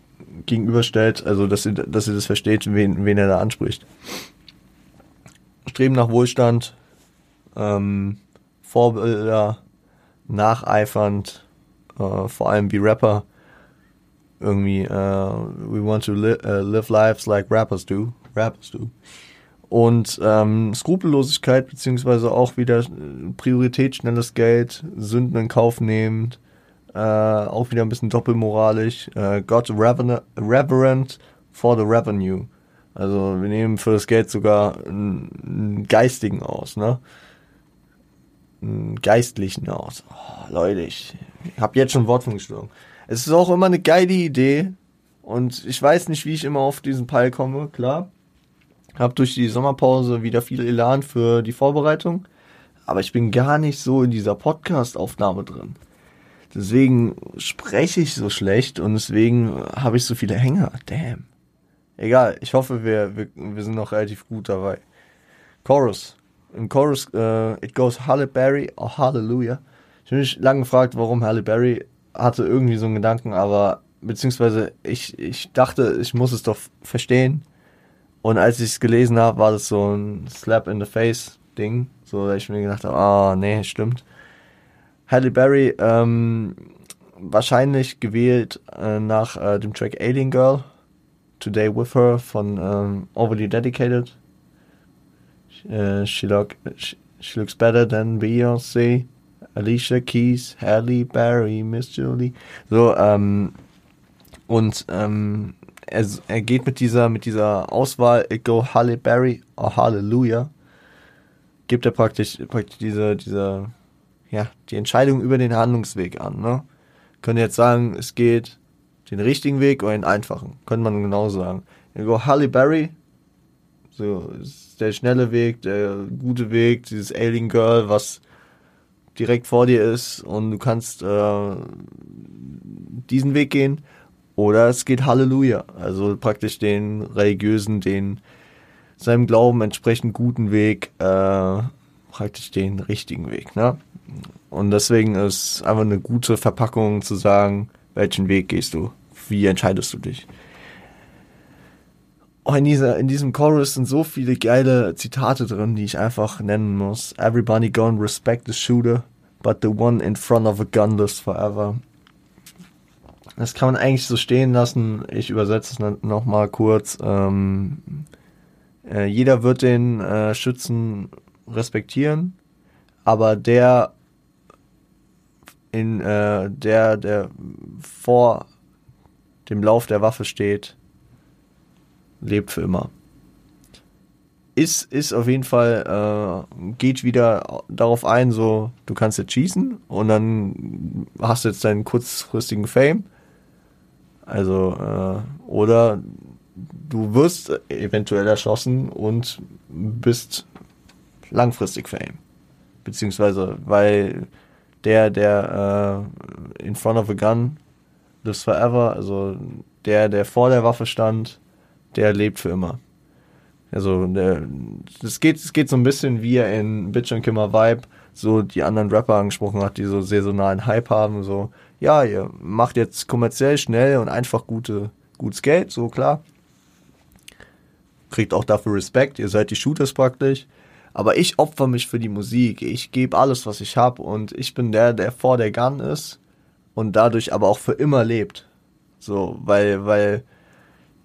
gegenüberstellt, also dass ihr, dass ihr das versteht, wen, wen er da anspricht. Streben nach Wohlstand, ähm, Vorbilder, nacheifernd, äh, vor allem wie Rapper, irgendwie, uh, we want to li uh, live lives like rappers do, rappers do. Und ähm, Skrupellosigkeit, beziehungsweise auch wieder Priorität, schnelles Geld, Sünden in Kauf nehmend, äh, auch wieder ein bisschen doppelmoralisch. Äh, God reverend for the revenue. Also wir nehmen für das Geld sogar einen, einen Geistigen aus, ne? Geistlichen aus. Oh, Leute, ich hab jetzt schon Wortfunkstörung. Es ist auch immer eine geile Idee und ich weiß nicht, wie ich immer auf diesen Pall komme, klar. Hab durch die Sommerpause wieder viel Elan für die Vorbereitung, aber ich bin gar nicht so in dieser Podcast-Aufnahme drin. Deswegen spreche ich so schlecht und deswegen habe ich so viele Hänger. Damn. Egal, ich hoffe, wir, wir, wir sind noch relativ gut dabei. Chorus. Im Chorus, uh, it goes Halle Berry oh, Hallelujah. Ich habe mich lange gefragt, warum Halle Berry hatte irgendwie so einen Gedanken, aber beziehungsweise ich, ich dachte, ich muss es doch verstehen. Und als ich es gelesen habe, war das so ein Slap in the Face Ding, so dass ich mir gedacht habe, ah, nee, stimmt. Halle Berry, ähm, wahrscheinlich gewählt äh, nach äh, dem Track Alien Girl, Today With Her von ähm, Overly Dedicated. Äh, she, look, she, she looks better than Beyoncé. Alicia Keys, Halle Berry, Miss Julie. So, ähm, und ähm, er, er geht mit dieser, mit dieser Auswahl, it go Halle Berry or Hallelujah, gibt er praktisch, praktisch diese, diese ja, die Entscheidung über den Handlungsweg an. Ne? Können jetzt sagen, es geht den richtigen Weg oder den einfachen. Könnte man genau sagen. Go Halle Berry, so ist der schnelle Weg, der gute Weg, dieses Alien Girl, was direkt vor dir ist und du kannst äh, diesen Weg gehen. Oder es geht Halleluja, also praktisch den religiösen, den seinem Glauben entsprechend guten Weg, äh, praktisch den richtigen Weg. Ne? Und deswegen ist einfach eine gute Verpackung zu sagen, welchen Weg gehst du, wie entscheidest du dich. Oh, in, dieser, in diesem Chorus sind so viele geile Zitate drin, die ich einfach nennen muss. Everybody gonna respect the shooter, but the one in front of a gun lives forever. Das kann man eigentlich so stehen lassen. Ich übersetze es nochmal kurz. Ähm, äh, jeder wird den äh, Schützen respektieren, aber der in äh, der, der vor dem Lauf der Waffe steht, lebt für immer. Ist, ist auf jeden Fall, äh, geht wieder darauf ein, so, du kannst jetzt schießen und dann hast du jetzt deinen kurzfristigen Fame. Also, äh, oder du wirst eventuell erschossen und bist langfristig Fame. Beziehungsweise, weil der, der äh, in front of a gun lives forever, also der, der vor der Waffe stand, der lebt für immer. Also es geht, geht so ein bisschen wie er in Bitch and Kimmer Vibe so die anderen Rapper angesprochen hat, die so saisonalen Hype haben, so, ja, ihr macht jetzt kommerziell schnell und einfach gute, gutes Geld, so klar. Kriegt auch dafür Respekt, ihr seid die Shooters praktisch. Aber ich opfer mich für die Musik. Ich gebe alles, was ich habe und ich bin der, der vor der Gun ist und dadurch aber auch für immer lebt. So, weil, weil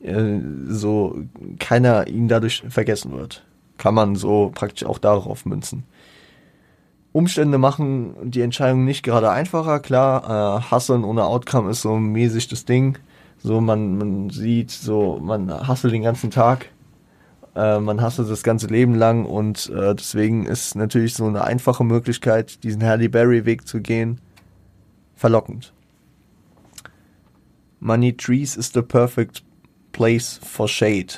äh, so keiner ihn dadurch vergessen wird. Kann man so praktisch auch darauf münzen. Umstände machen die Entscheidung nicht gerade einfacher. Klar, äh, Hustlen ohne Outcome ist so mäßig das Ding. So, man, man sieht, so, man hustelt den ganzen Tag äh, man hasst es das ganze Leben lang und äh, deswegen ist natürlich so eine einfache Möglichkeit, diesen Halle Berry Weg zu gehen, verlockend. Money trees is the perfect place for shade.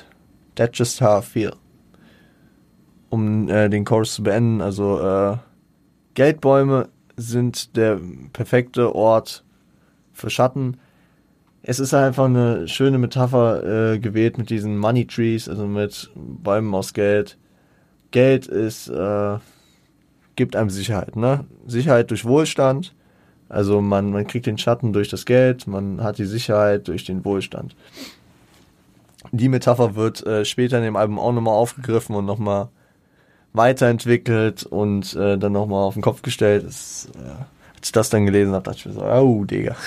That's just how I feel. Um äh, den Chorus zu beenden, also äh, Geldbäume sind der perfekte Ort für Schatten es ist einfach eine schöne Metapher äh, gewählt mit diesen Money Trees, also mit Bäumen aus Geld. Geld ist, äh, gibt einem Sicherheit, ne? Sicherheit durch Wohlstand. Also man, man kriegt den Schatten durch das Geld, man hat die Sicherheit durch den Wohlstand. Die Metapher wird äh, später in dem Album auch nochmal aufgegriffen und nochmal weiterentwickelt und äh, dann nochmal auf den Kopf gestellt. Es, äh, Als ich das dann gelesen habe, dachte ich mir so, oh, Digga.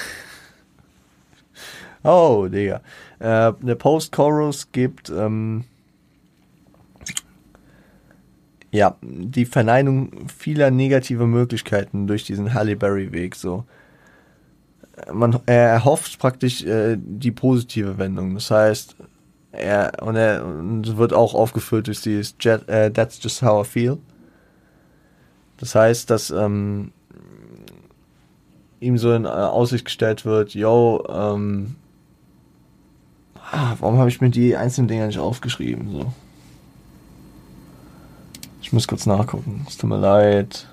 Oh, Digga. Äh, der Post-Chorus gibt ähm, ja die Verneinung vieler negativer Möglichkeiten durch diesen Halle Berry-Weg. So, man er erhofft praktisch äh, die positive Wendung. Das heißt, er und er und wird auch aufgefüllt durch dieses Jet, äh, That's just how I feel. Das heißt, dass ähm, ihm so in Aussicht gestellt wird, yo, ähm, Ah, warum habe ich mir die einzelnen Dinger nicht aufgeschrieben? So. Ich muss kurz nachgucken. Es tut mir leid.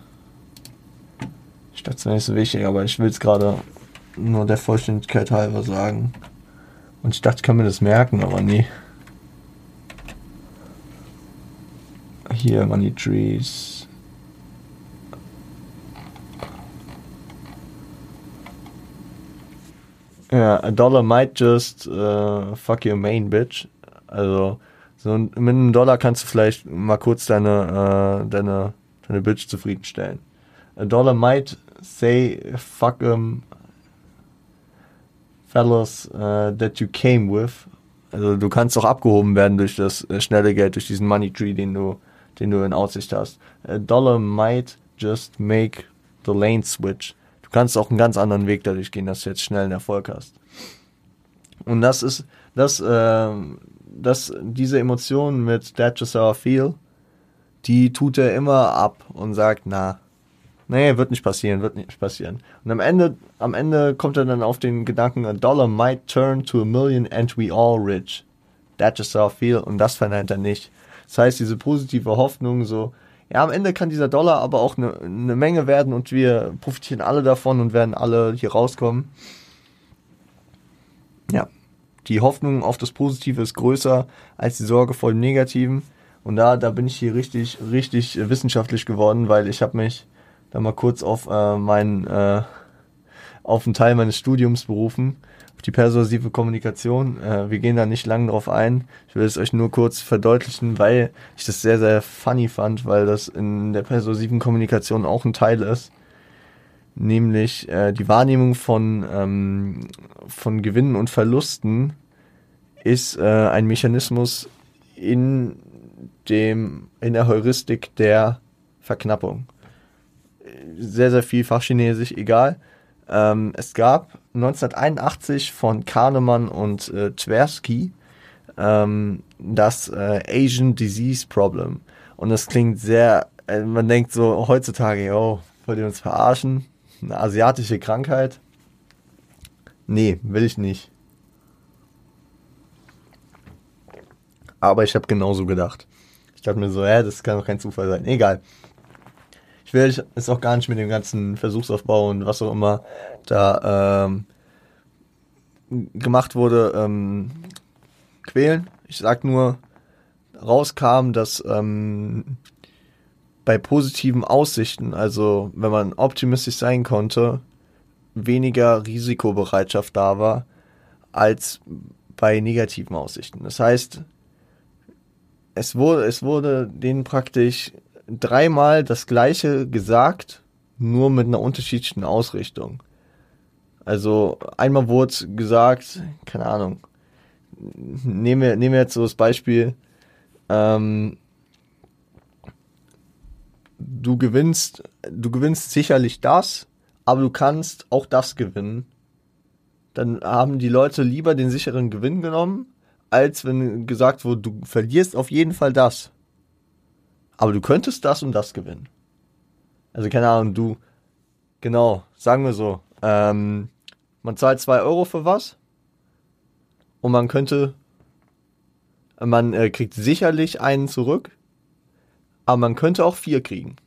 Ich dachte, es wäre nicht so wichtig, aber ich will es gerade nur der Vollständigkeit halber sagen. Und ich dachte, ich kann mir das merken, aber nee. Hier, Money Trees. Ja, a dollar might just uh, fuck your main bitch. Also, so mit einem Dollar kannst du vielleicht mal kurz deine, uh, deine, deine Bitch zufriedenstellen. A dollar might say fuck um fellas uh, that you came with. Also du kannst auch abgehoben werden durch das äh, schnelle Geld, durch diesen Money Tree, den du, den du in Aussicht hast. A dollar might just make the lane switch. Du kannst auch einen ganz anderen Weg dadurch gehen, dass du jetzt schnell einen Erfolg hast. Und das ist, das, äh, das, diese Emotion mit That Just How I Feel, die tut er immer ab und sagt, na, nee, wird nicht passieren, wird nicht passieren. Und am Ende, am Ende kommt er dann auf den Gedanken, a dollar might turn to a million and we all rich. That just how I feel. Und das verneint er nicht. Das heißt, diese positive Hoffnung, so, ja, am Ende kann dieser Dollar aber auch eine, eine Menge werden und wir profitieren alle davon und werden alle hier rauskommen. Ja, die Hoffnung auf das Positive ist größer als die Sorge vor dem Negativen. Und da, da bin ich hier richtig, richtig wissenschaftlich geworden, weil ich habe mich da mal kurz auf äh, meinen, äh, auf einen Teil meines Studiums berufen die persuasive Kommunikation. Äh, wir gehen da nicht lang drauf ein. Ich will es euch nur kurz verdeutlichen, weil ich das sehr, sehr funny fand, weil das in der persuasiven Kommunikation auch ein Teil ist. Nämlich äh, die Wahrnehmung von, ähm, von Gewinnen und Verlusten ist äh, ein Mechanismus in dem, in der Heuristik der Verknappung. Sehr, sehr viel Fachchinesisch, egal. Ähm, es gab 1981 von Kahnemann und äh, Tversky ähm, das äh, Asian Disease Problem. Und das klingt sehr, äh, man denkt so heutzutage, yo, wollt ihr uns verarschen? Eine asiatische Krankheit? Nee, will ich nicht. Aber ich habe genauso gedacht. Ich dachte mir so, ja, das kann doch kein Zufall sein. Egal ich will es auch gar nicht mit dem ganzen Versuchsaufbau und was auch immer da ähm, gemacht wurde, ähm, quälen. Ich sag nur, rauskam, dass ähm, bei positiven Aussichten, also wenn man optimistisch sein konnte, weniger Risikobereitschaft da war als bei negativen Aussichten. Das heißt, es wurde, es wurde denen praktisch dreimal das gleiche gesagt, nur mit einer unterschiedlichen Ausrichtung. Also einmal wurde gesagt, keine Ahnung, nehmen wir, nehmen wir jetzt so das Beispiel, ähm, du gewinnst, du gewinnst sicherlich das, aber du kannst auch das gewinnen. Dann haben die Leute lieber den sicheren Gewinn genommen, als wenn gesagt wurde, du verlierst auf jeden Fall das. Aber du könntest das und das gewinnen. Also keine Ahnung, du, genau, sagen wir so, ähm, man zahlt zwei Euro für was und man könnte, man äh, kriegt sicherlich einen zurück, aber man könnte auch vier kriegen.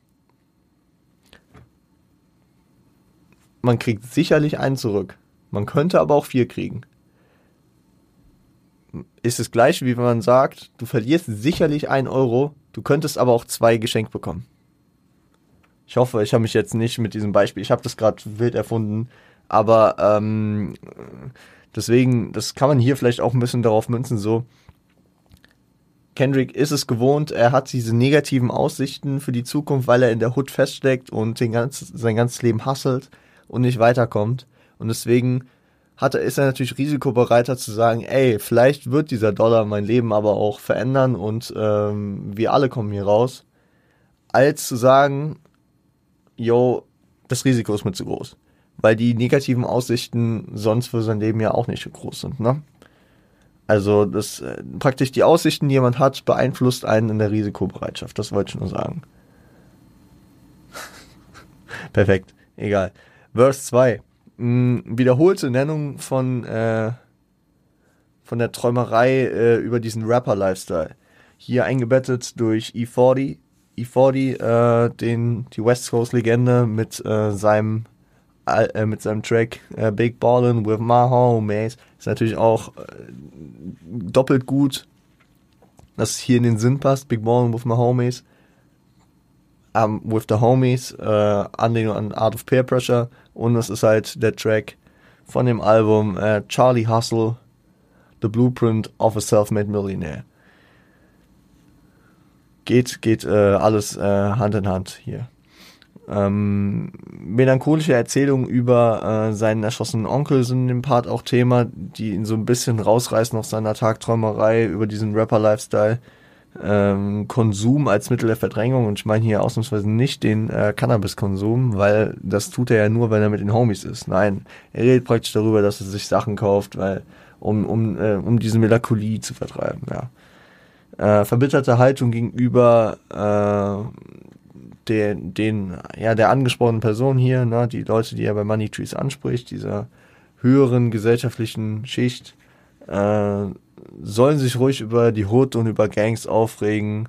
Man kriegt sicherlich einen zurück. Man könnte aber auch vier kriegen. Ist es gleich, wie wenn man sagt, du verlierst sicherlich einen Euro, Du könntest aber auch zwei geschenkt bekommen. Ich hoffe, ich habe mich jetzt nicht mit diesem Beispiel, ich habe das gerade wild erfunden, aber ähm, deswegen, das kann man hier vielleicht auch ein bisschen darauf münzen, so Kendrick ist es gewohnt, er hat diese negativen Aussichten für die Zukunft, weil er in der Hood feststeckt und den ganz, sein ganzes Leben hasselt und nicht weiterkommt. Und deswegen hat ist er natürlich risikobereiter zu sagen, ey, vielleicht wird dieser Dollar mein Leben aber auch verändern und ähm, wir alle kommen hier raus, als zu sagen, yo, das Risiko ist mir zu groß. Weil die negativen Aussichten sonst für sein Leben ja auch nicht so groß sind, ne? Also das äh, praktisch die Aussichten, die jemand hat, beeinflusst einen in der Risikobereitschaft. Das wollte ich nur sagen. Perfekt, egal. Verse 2. Mh, wiederholte Nennung von, äh, von der Träumerei äh, über diesen Rapper-Lifestyle. Hier eingebettet durch E40. E40, äh, den, die West Coast-Legende mit äh, seinem äh, mit seinem Track äh, Big Ballin' with My Homies ist natürlich auch äh, doppelt gut, dass es hier in den Sinn passt. Big Ballin' with My Homies. Um, with the Homies, äh, Anlehnung an Art of Peer Pressure und es ist halt der Track von dem Album äh, Charlie Hustle, The Blueprint of a Self-Made Millionaire. Geht, geht äh, alles äh, Hand in Hand hier. Ähm, melancholische Erzählungen über äh, seinen erschossenen Onkel sind in dem Part auch Thema, die ihn so ein bisschen rausreißen aus seiner Tagträumerei über diesen Rapper-Lifestyle. Ähm, Konsum als Mittel der Verdrängung und ich meine hier ausnahmsweise nicht den äh, Cannabis-Konsum, weil das tut er ja nur, wenn er mit den Homies ist. Nein, er redet praktisch darüber, dass er sich Sachen kauft, weil um um äh, um diese Melancholie zu vertreiben. Ja, äh, verbitterte Haltung gegenüber äh, den, den, ja, der angesprochenen Person hier, ne, die Leute, die er bei Money Trees anspricht, dieser höheren gesellschaftlichen Schicht, äh, sollen sich ruhig über die Hood und über Gangs aufregen.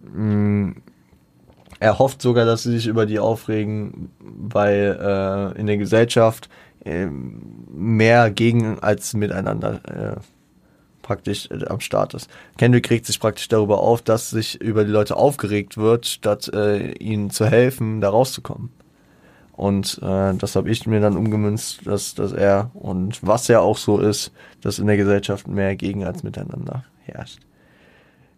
Mm, er hofft sogar, dass sie sich über die aufregen, weil äh, in der Gesellschaft äh, mehr gegen als miteinander äh, praktisch äh, am Start ist. Kendrick regt sich praktisch darüber auf, dass sich über die Leute aufgeregt wird, statt äh, ihnen zu helfen, da rauszukommen. Und äh, das habe ich mir dann umgemünzt, dass, dass er und was ja auch so ist, dass in der Gesellschaft mehr gegen als miteinander herrscht.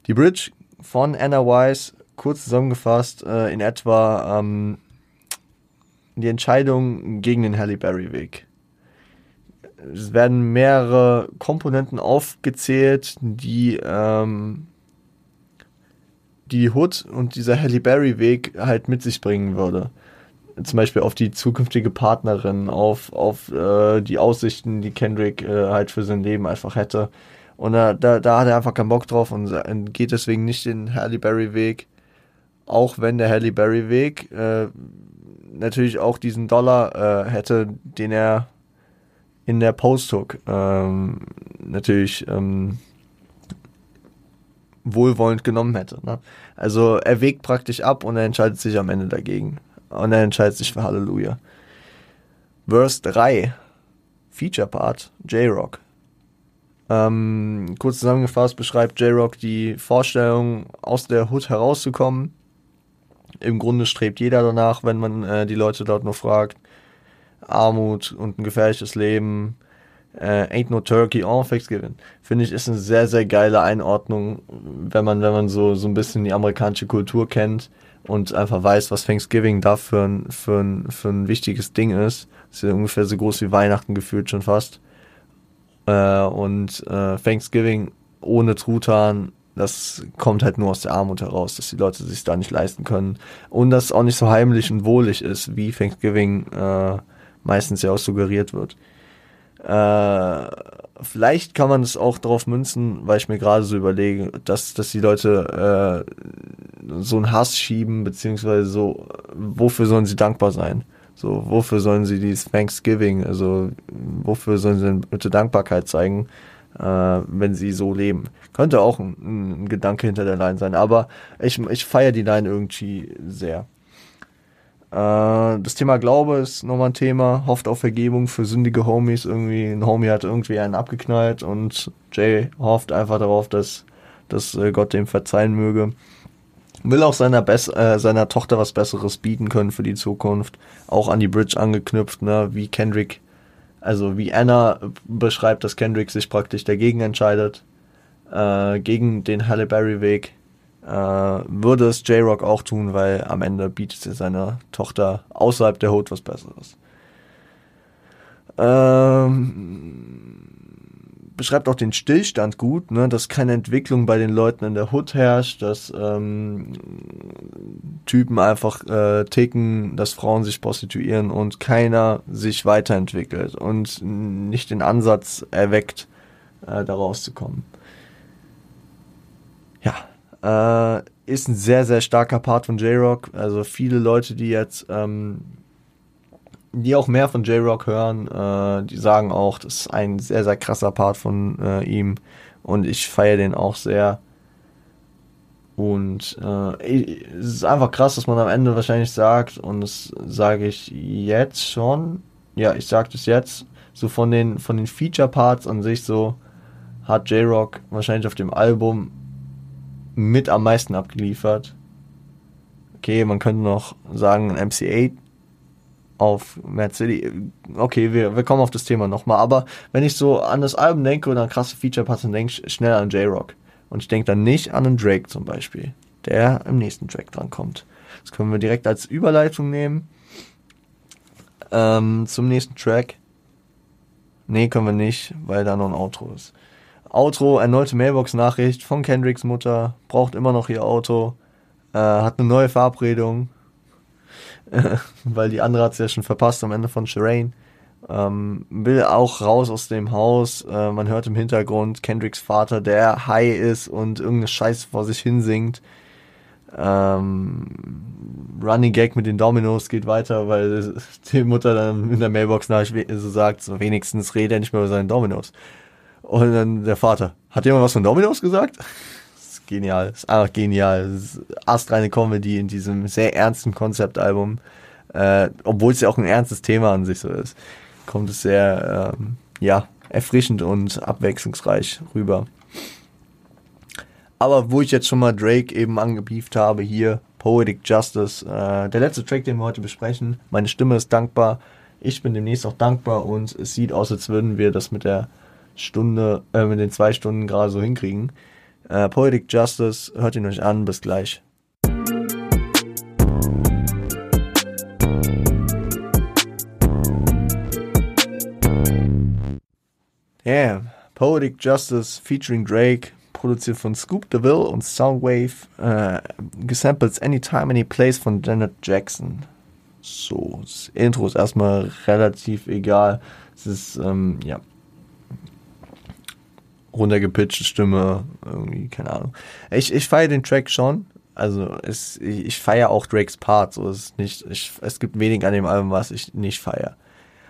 Die Bridge von Anna Wise, kurz zusammengefasst, äh, in etwa ähm, die Entscheidung gegen den Halle Berry Weg es werden mehrere Komponenten aufgezählt, die ähm, die Hood und dieser Halle Berry Weg halt mit sich bringen würde. Zum Beispiel auf die zukünftige Partnerin, auf, auf äh, die Aussichten, die Kendrick äh, halt für sein Leben einfach hätte. Und da, da, da hat er einfach keinen Bock drauf und geht deswegen nicht den Halle Berry Weg. Auch wenn der Halle Berry Weg äh, natürlich auch diesen Dollar äh, hätte, den er in der Post-Hook ähm, natürlich ähm, wohlwollend genommen hätte. Ne? Also er wägt praktisch ab und er entscheidet sich am Ende dagegen. Und er entscheidet sich für Halleluja. Verse 3, Feature Part, J-Rock. Ähm, kurz zusammengefasst beschreibt J-Rock die Vorstellung, aus der Hood herauszukommen. Im Grunde strebt jeder danach, wenn man äh, die Leute dort nur fragt. Armut und ein gefährliches Leben. Äh, Ain't no Turkey on Thanksgiving. Finde ich, ist eine sehr, sehr geile Einordnung, wenn man, wenn man so, so ein bisschen die amerikanische Kultur kennt und einfach weiß, was Thanksgiving da für ein, für ein, für ein wichtiges Ding ist. ist ja ungefähr so groß wie Weihnachten gefühlt schon fast. Äh, und äh, Thanksgiving ohne Truthahn, das kommt halt nur aus der Armut heraus, dass die Leute sich da nicht leisten können. Und das auch nicht so heimlich und wohlig ist, wie Thanksgiving äh, meistens ja auch suggeriert wird. Äh, vielleicht kann man es auch darauf münzen, weil ich mir gerade so überlege, dass, dass die Leute äh, so einen Hass schieben, beziehungsweise so, wofür sollen sie dankbar sein? So, wofür sollen sie dieses Thanksgiving, also wofür sollen sie denn bitte Dankbarkeit zeigen, äh, wenn sie so leben? Könnte auch ein, ein Gedanke hinter der Line sein, aber ich, ich feiere die Line irgendwie sehr. Äh, das Thema Glaube ist nochmal ein Thema. Hofft auf Vergebung für sündige Homies. Irgendwie, ein Homie hat irgendwie einen abgeknallt und Jay hofft einfach darauf, dass, dass äh, Gott dem verzeihen möge. Will auch seiner, Bess äh, seiner Tochter was Besseres bieten können für die Zukunft. Auch an die Bridge angeknüpft, ne? wie Kendrick, also wie Anna beschreibt, dass Kendrick sich praktisch dagegen entscheidet. äh, gegen den Halle Berry Weg, würde es J-Rock auch tun, weil am Ende bietet er seiner Tochter außerhalb der Hood was Besseres. Ähm, beschreibt auch den Stillstand gut, ne, dass keine Entwicklung bei den Leuten in der Hood herrscht, dass ähm, Typen einfach äh, ticken, dass Frauen sich prostituieren und keiner sich weiterentwickelt und nicht den Ansatz erweckt, äh, da rauszukommen. Ja, äh, ist ein sehr, sehr starker Part von J-Rock. Also viele Leute, die jetzt ähm, die auch mehr von J-Rock hören, äh, die sagen auch, das ist ein sehr, sehr krasser Part von äh, ihm und ich feiere den auch sehr. Und äh, es ist einfach krass, dass man am Ende wahrscheinlich sagt, und das sage ich jetzt schon, ja, ich sage das jetzt, so von den, von den Feature-Parts an sich so, hat J-Rock wahrscheinlich auf dem Album mit am meisten abgeliefert. Okay, man könnte noch sagen, MC8 auf Mercedes. Okay, wir, wir kommen auf das Thema nochmal. Aber wenn ich so an das Album denke oder an krasse Feature-Parts, dann denke ich schnell an J-Rock. Und ich denke dann nicht an einen Drake zum Beispiel, der im nächsten Track dran kommt. Das können wir direkt als Überleitung nehmen ähm, zum nächsten Track. Nee, können wir nicht, weil da noch ein Outro ist. Outro, erneute Mailbox-Nachricht von Kendricks Mutter, braucht immer noch ihr Auto, äh, hat eine neue Verabredung, weil die andere hat es ja schon verpasst am Ende von Shireen. Ähm, will auch raus aus dem Haus. Äh, man hört im Hintergrund Kendricks Vater, der high ist und irgendeine Scheiße vor sich hin singt. Ähm, Running Gag mit den Dominos geht weiter, weil die Mutter dann in der Mailbox nach so sagt, so wenigstens rede er nicht mehr über seine Dominos. Und dann der Vater, hat jemand was von Dominos gesagt? genial. Ist einfach genial. ist astreine Comedy in diesem sehr ernsten Konzeptalbum. Äh, obwohl es ja auch ein ernstes Thema an sich so ist, kommt es sehr, ähm, ja, erfrischend und abwechslungsreich rüber. Aber wo ich jetzt schon mal Drake eben angebieft habe, hier Poetic Justice, äh, der letzte Track, den wir heute besprechen. Meine Stimme ist dankbar. Ich bin demnächst auch dankbar und es sieht aus, als würden wir das mit der Stunde, äh, mit den zwei Stunden gerade so hinkriegen. Äh, Poetic Justice, hört ihn euch an, bis gleich. Yeah, Poetic Justice featuring Drake, produziert von Scoop DeVille und Soundwave, äh, gesampelt Anytime, Any Place von Janet Jackson. So, das Intro ist erstmal relativ egal. Es ist, ähm, ja, runtergepitchte Stimme, irgendwie, keine Ahnung. Ich, ich feiere den Track schon. Also es, ich feiere auch Drakes Part. So ist es nicht. Ich, es gibt wenig an dem Album, was ich nicht feiere.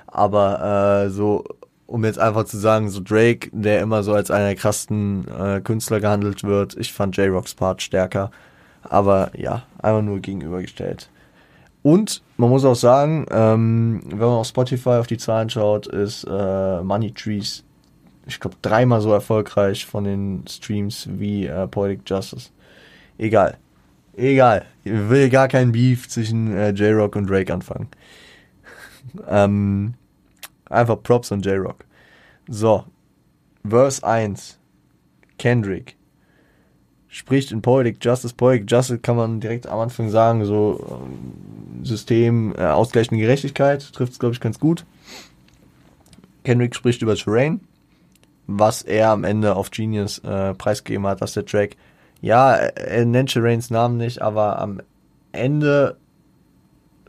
Aber äh, so, um jetzt einfach zu sagen, so Drake, der immer so als einer der krassesten äh, Künstler gehandelt wird, ich fand J-Rocks Part stärker. Aber ja, einfach nur gegenübergestellt. Und man muss auch sagen, ähm, wenn man auf Spotify auf die Zahlen schaut, ist äh, Money Trees ich glaube, dreimal so erfolgreich von den Streams wie äh, Poetic Justice. Egal. Egal. Ich will gar keinen Beef zwischen äh, J-Rock und Drake anfangen. ähm, einfach Props an J-Rock. So. Verse 1. Kendrick. Spricht in Poetic Justice. Poetic Justice kann man direkt am Anfang sagen, so ähm, System, äh, ausgleichende Gerechtigkeit. Trifft es, glaube ich, ganz gut. Kendrick spricht über Terrain was er am Ende auf Genius äh, preisgegeben hat, dass der Track, ja, er nennt Shirains Namen nicht, aber am Ende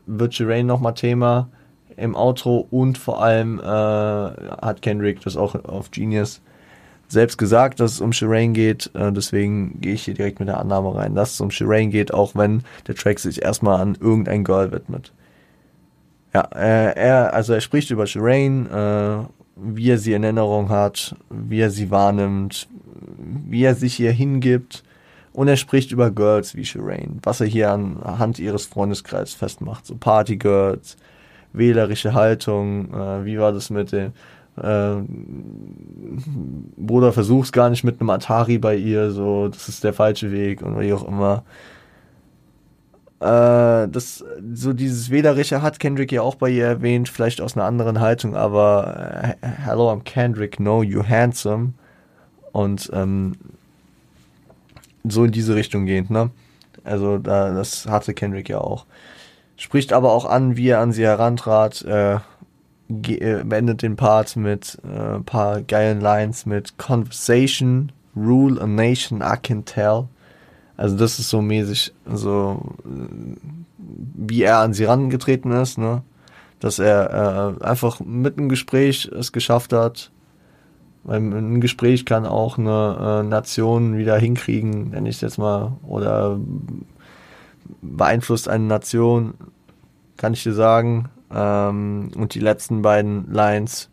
wird Shirain nochmal Thema im Outro und vor allem äh, hat Kendrick das auch auf Genius selbst gesagt, dass es um Shirain geht. Äh, deswegen gehe ich hier direkt mit der Annahme rein, dass es um Shirain geht, auch wenn der Track sich erstmal an irgendein Girl widmet. Ja, äh, er, also er spricht über Shirain, äh, wie er sie in Erinnerung hat, wie er sie wahrnimmt, wie er sich ihr hingibt. Und er spricht über Girls wie Shireen, was er hier anhand ihres Freundeskreises festmacht. So Partygirls, wählerische Haltung, äh, wie war das mit dem äh, Bruder versuch's gar nicht mit einem Atari bei ihr, so, das ist der falsche Weg und wie auch immer äh, das, so dieses Wählerische hat Kendrick ja auch bei ihr erwähnt, vielleicht aus einer anderen Haltung, aber äh, Hello, I'm Kendrick, no, you handsome. Und ähm, so in diese Richtung gehend, ne? Also da, das hatte Kendrick ja auch. Spricht aber auch an, wie er an sie herantrat, äh, äh beendet den Part mit äh, paar geilen Lines mit Conversation, Rule a Nation, I can tell. Also das ist so mäßig, so wie er an sie rangetreten ist, ne? Dass er äh, einfach mit einem Gespräch es geschafft hat, weil ein Gespräch kann auch eine äh, Nation wieder hinkriegen, nenne ich es jetzt mal, oder beeinflusst eine Nation, kann ich dir sagen. Ähm, und die letzten beiden Lines,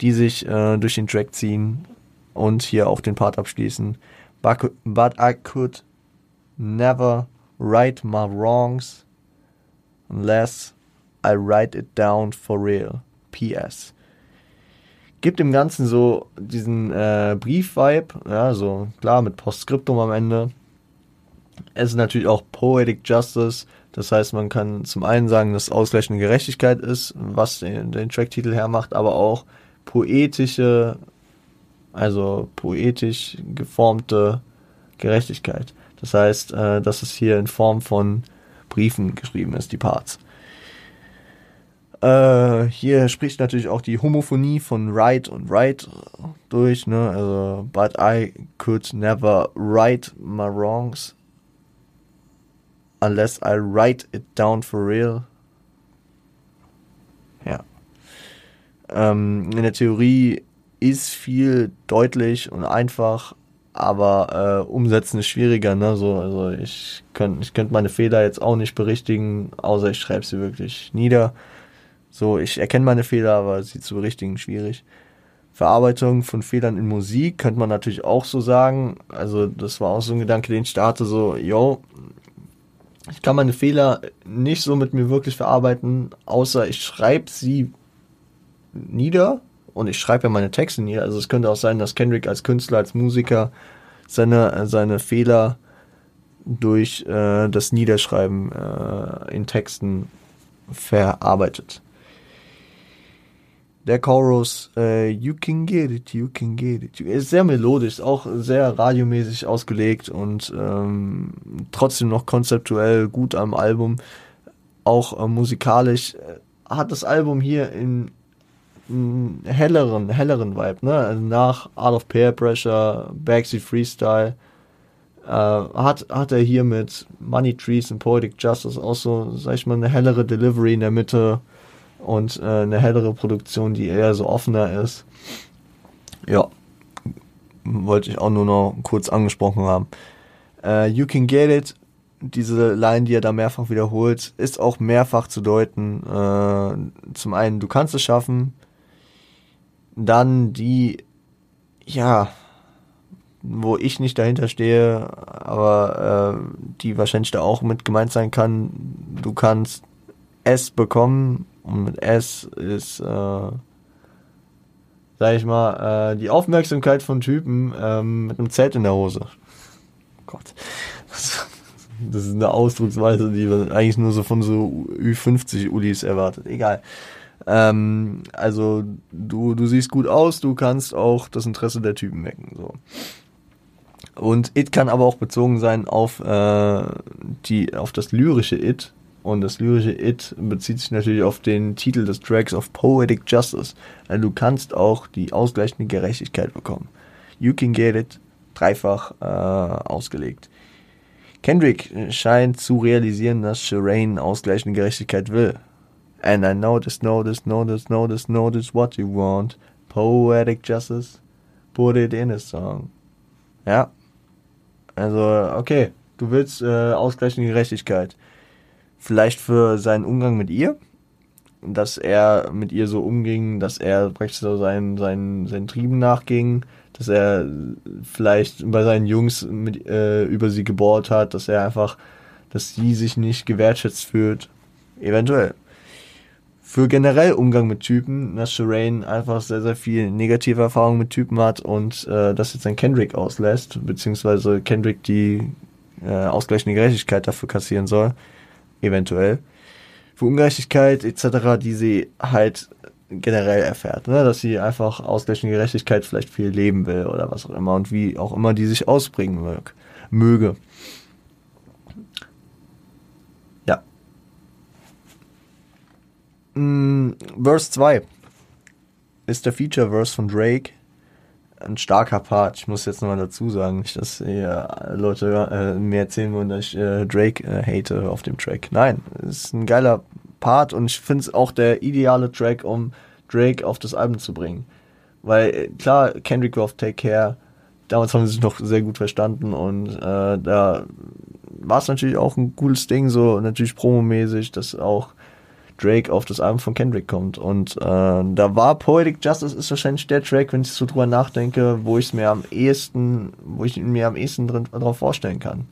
die sich äh, durch den Track ziehen und hier auch den Part abschließen. But, but I could never right my wrongs unless I write it down for real. P.S. Gibt dem Ganzen so diesen äh, Brief-Vibe, ja, so klar mit Postskriptum am Ende. Es ist natürlich auch Poetic Justice, das heißt, man kann zum einen sagen, dass ausgleichende Gerechtigkeit ist, was den, den Tracktitel hermacht, aber auch poetische, also poetisch geformte Gerechtigkeit. Das heißt, äh, dass es hier in Form von Briefen geschrieben ist, die Parts. Äh, hier spricht natürlich auch die Homophonie von right und right durch, ne? Also, but I could never right my wrongs unless I write it down for real. Ja. Ähm, in der Theorie ist viel deutlich und einfach, aber äh, umsetzen ist schwieriger, ne? So, also ich könnte ich könnt meine Fehler jetzt auch nicht berichtigen, außer ich schreibe sie wirklich nieder. So, ich erkenne meine Fehler, aber sie zu berichtigen schwierig. Verarbeitung von Fehlern in Musik könnte man natürlich auch so sagen. Also das war auch so ein Gedanke, den ich starte, so, yo, ich kann meine Fehler nicht so mit mir wirklich verarbeiten, außer ich schreibe sie nieder und ich schreibe ja meine Texte nieder. Also es könnte auch sein, dass Kendrick als Künstler, als Musiker seine, seine Fehler durch äh, das Niederschreiben äh, in Texten verarbeitet. Der Chorus, äh, You can get it, you can get it. Ist sehr melodisch, auch sehr radiomäßig ausgelegt und ähm, trotzdem noch konzeptuell gut am Album. Auch äh, musikalisch äh, hat das Album hier in einen helleren, helleren Vibe, ne? Also nach Art of Peer Pressure, Backseat Freestyle, äh, hat, hat er hier mit Money Trees und Poetic Justice auch so, sag ich mal, eine hellere Delivery in der Mitte und äh, eine hellere Produktion, die eher so offener ist. Ja, wollte ich auch nur noch kurz angesprochen haben. Äh, you can get it, diese Line, die er da mehrfach wiederholt, ist auch mehrfach zu deuten. Äh, zum einen, du kannst es schaffen. Dann die, ja, wo ich nicht dahinter stehe, aber äh, die wahrscheinlich da auch mit gemeint sein kann. Du kannst es bekommen und mit S ist, äh, sag ich mal, äh, die Aufmerksamkeit von Typen ähm, mit einem Zelt in der Hose. Gott. Das ist eine Ausdrucksweise, die man eigentlich nur so von so Ü50-Ulis erwartet. Egal. Ähm, also du, du siehst gut aus, du kannst auch das Interesse der Typen wecken. So. Und It kann aber auch bezogen sein auf äh, die auf das lyrische It, und das lyrische It bezieht sich natürlich auf den Titel des Tracks of Poetic Justice. Also du kannst auch die ausgleichende Gerechtigkeit bekommen. You can get it. Dreifach äh, ausgelegt. Kendrick scheint zu realisieren, dass Shireen ausgleichende Gerechtigkeit will. And I notice, notice, notice, notice, notice what you want. Poetic Justice. Put it in a song. Ja. Also, okay. Du willst äh, ausgleichende Gerechtigkeit vielleicht für seinen Umgang mit ihr, dass er mit ihr so umging, dass er praktisch so seinen, seinen, seinen Trieben nachging, dass er vielleicht bei seinen Jungs mit, äh, über sie gebohrt hat, dass er einfach, dass sie sich nicht gewertschätzt fühlt. Eventuell. Für generell Umgang mit Typen, dass Shireen einfach sehr, sehr viel negative Erfahrungen mit Typen hat und äh, das jetzt ein Kendrick auslässt, beziehungsweise Kendrick die äh, ausgleichende Gerechtigkeit dafür kassieren soll eventuell, für Ungerechtigkeit etc., die sie halt generell erfährt, ne? dass sie einfach ausgleichende Gerechtigkeit vielleicht viel leben will oder was auch immer und wie auch immer die sich ausbringen mag. möge. Ja. Mm, Verse 2 ist der Feature-Verse von Drake. Ein starker Part. Ich muss jetzt nochmal dazu sagen, nicht, dass hier Leute äh, mir erzählen wollen, dass ich äh, Drake äh, hate auf dem Track. Nein, ist ein geiler Part und ich finde es auch der ideale Track, um Drake auf das Album zu bringen. Weil äh, klar, Kendrick war Take Care, damals haben sie sich noch sehr gut verstanden und äh, da war es natürlich auch ein cooles Ding, so natürlich promomäßig, dass auch Drake auf das Album von Kendrick kommt. Und äh, da war Poetic Justice ist wahrscheinlich der Track, wenn ich so drüber nachdenke, wo ich es mir am ehesten, wo ich mir am ehesten drin, drauf vorstellen kann.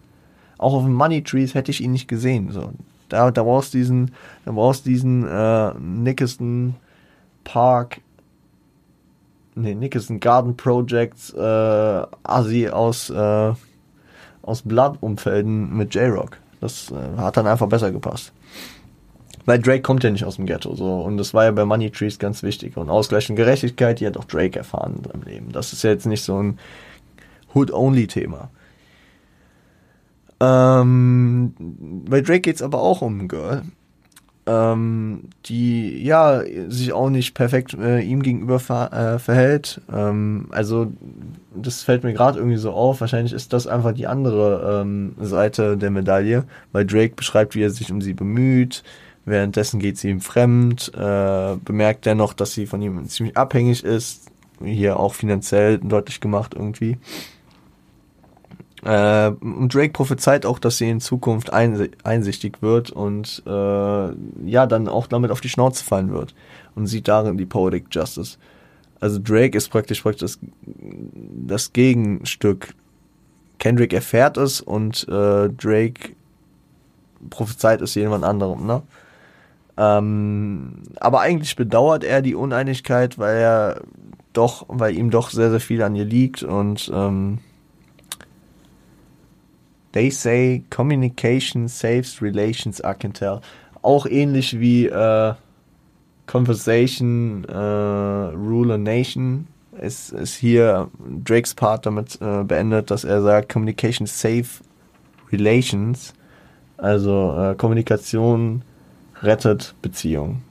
Auch auf Money Trees hätte ich ihn nicht gesehen. So. Da, da brauchst diesen, da brauchst diesen äh, Nickerson Park, nee, Nickerson Garden Projects, äh, Asi aus, äh, aus Blood-Umfelden mit J-Rock. Das äh, hat dann einfach besser gepasst. Weil Drake kommt ja nicht aus dem Ghetto, so. Und das war ja bei Money Trees ganz wichtig. Und Ausgleich und Gerechtigkeit, die hat auch Drake erfahren seinem Leben. Das ist ja jetzt nicht so ein Hood-Only-Thema. Ähm, bei Drake geht's aber auch um ein Girl, ähm, die ja sich auch nicht perfekt äh, ihm gegenüber ver äh, verhält. Ähm, also das fällt mir gerade irgendwie so auf. Wahrscheinlich ist das einfach die andere ähm, Seite der Medaille, weil Drake beschreibt, wie er sich um sie bemüht. Währenddessen geht sie ihm fremd, äh, bemerkt er noch, dass sie von ihm ziemlich abhängig ist, hier auch finanziell deutlich gemacht irgendwie. Äh, und Drake prophezeit auch, dass sie in Zukunft einsichtig wird und äh, ja, dann auch damit auf die Schnauze fallen wird und sieht darin die Poetic Justice. Also Drake ist praktisch, praktisch das, das Gegenstück. Kendrick erfährt es und äh, Drake prophezeit es jemand anderem, ne? Ähm, aber eigentlich bedauert er die Uneinigkeit, weil er doch, weil ihm doch sehr, sehr viel an ihr liegt und ähm, They say communication saves relations, I can tell. Auch ähnlich wie äh, Conversation, äh, Rule a Nation ist, ist hier Drakes Part damit äh, beendet, dass er sagt, Communication save relations. Also äh, Kommunikation rettet Beziehungen.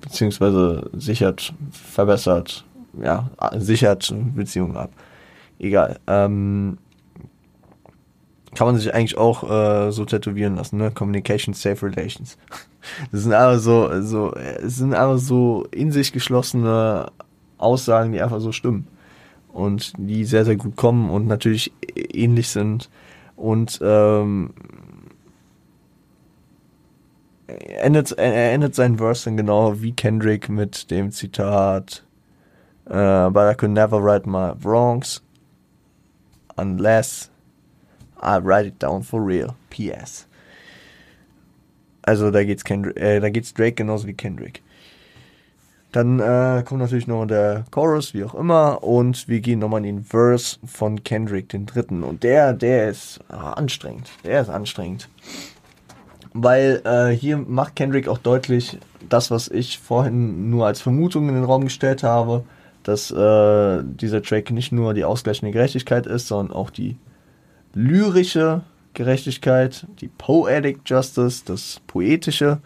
Beziehungsweise sichert, verbessert, ja, sichert Beziehungen ab. Egal. Ähm, kann man sich eigentlich auch äh, so tätowieren lassen, ne? Communication Safe Relations. Das sind einfach so, so, es sind einfach so in sich geschlossene Aussagen, die einfach so stimmen. Und die sehr, sehr gut kommen und natürlich ähnlich sind. Und ähm, endet, er endet seinen Verse dann genau wie Kendrick mit dem Zitat uh, But I could never right my wrongs unless I write it down for real. P.S. Also da geht's Kendrick, äh, da geht's Drake genauso wie Kendrick. Dann äh, kommt natürlich noch der Chorus, wie auch immer, und wir gehen nochmal in den Verse von Kendrick, den dritten. Und der, der ist ah, anstrengend. Der ist anstrengend. Weil äh, hier macht Kendrick auch deutlich das, was ich vorhin nur als Vermutung in den Raum gestellt habe, dass äh, dieser Track nicht nur die ausgleichende Gerechtigkeit ist, sondern auch die lyrische Gerechtigkeit, die Poetic Justice, das Poetische.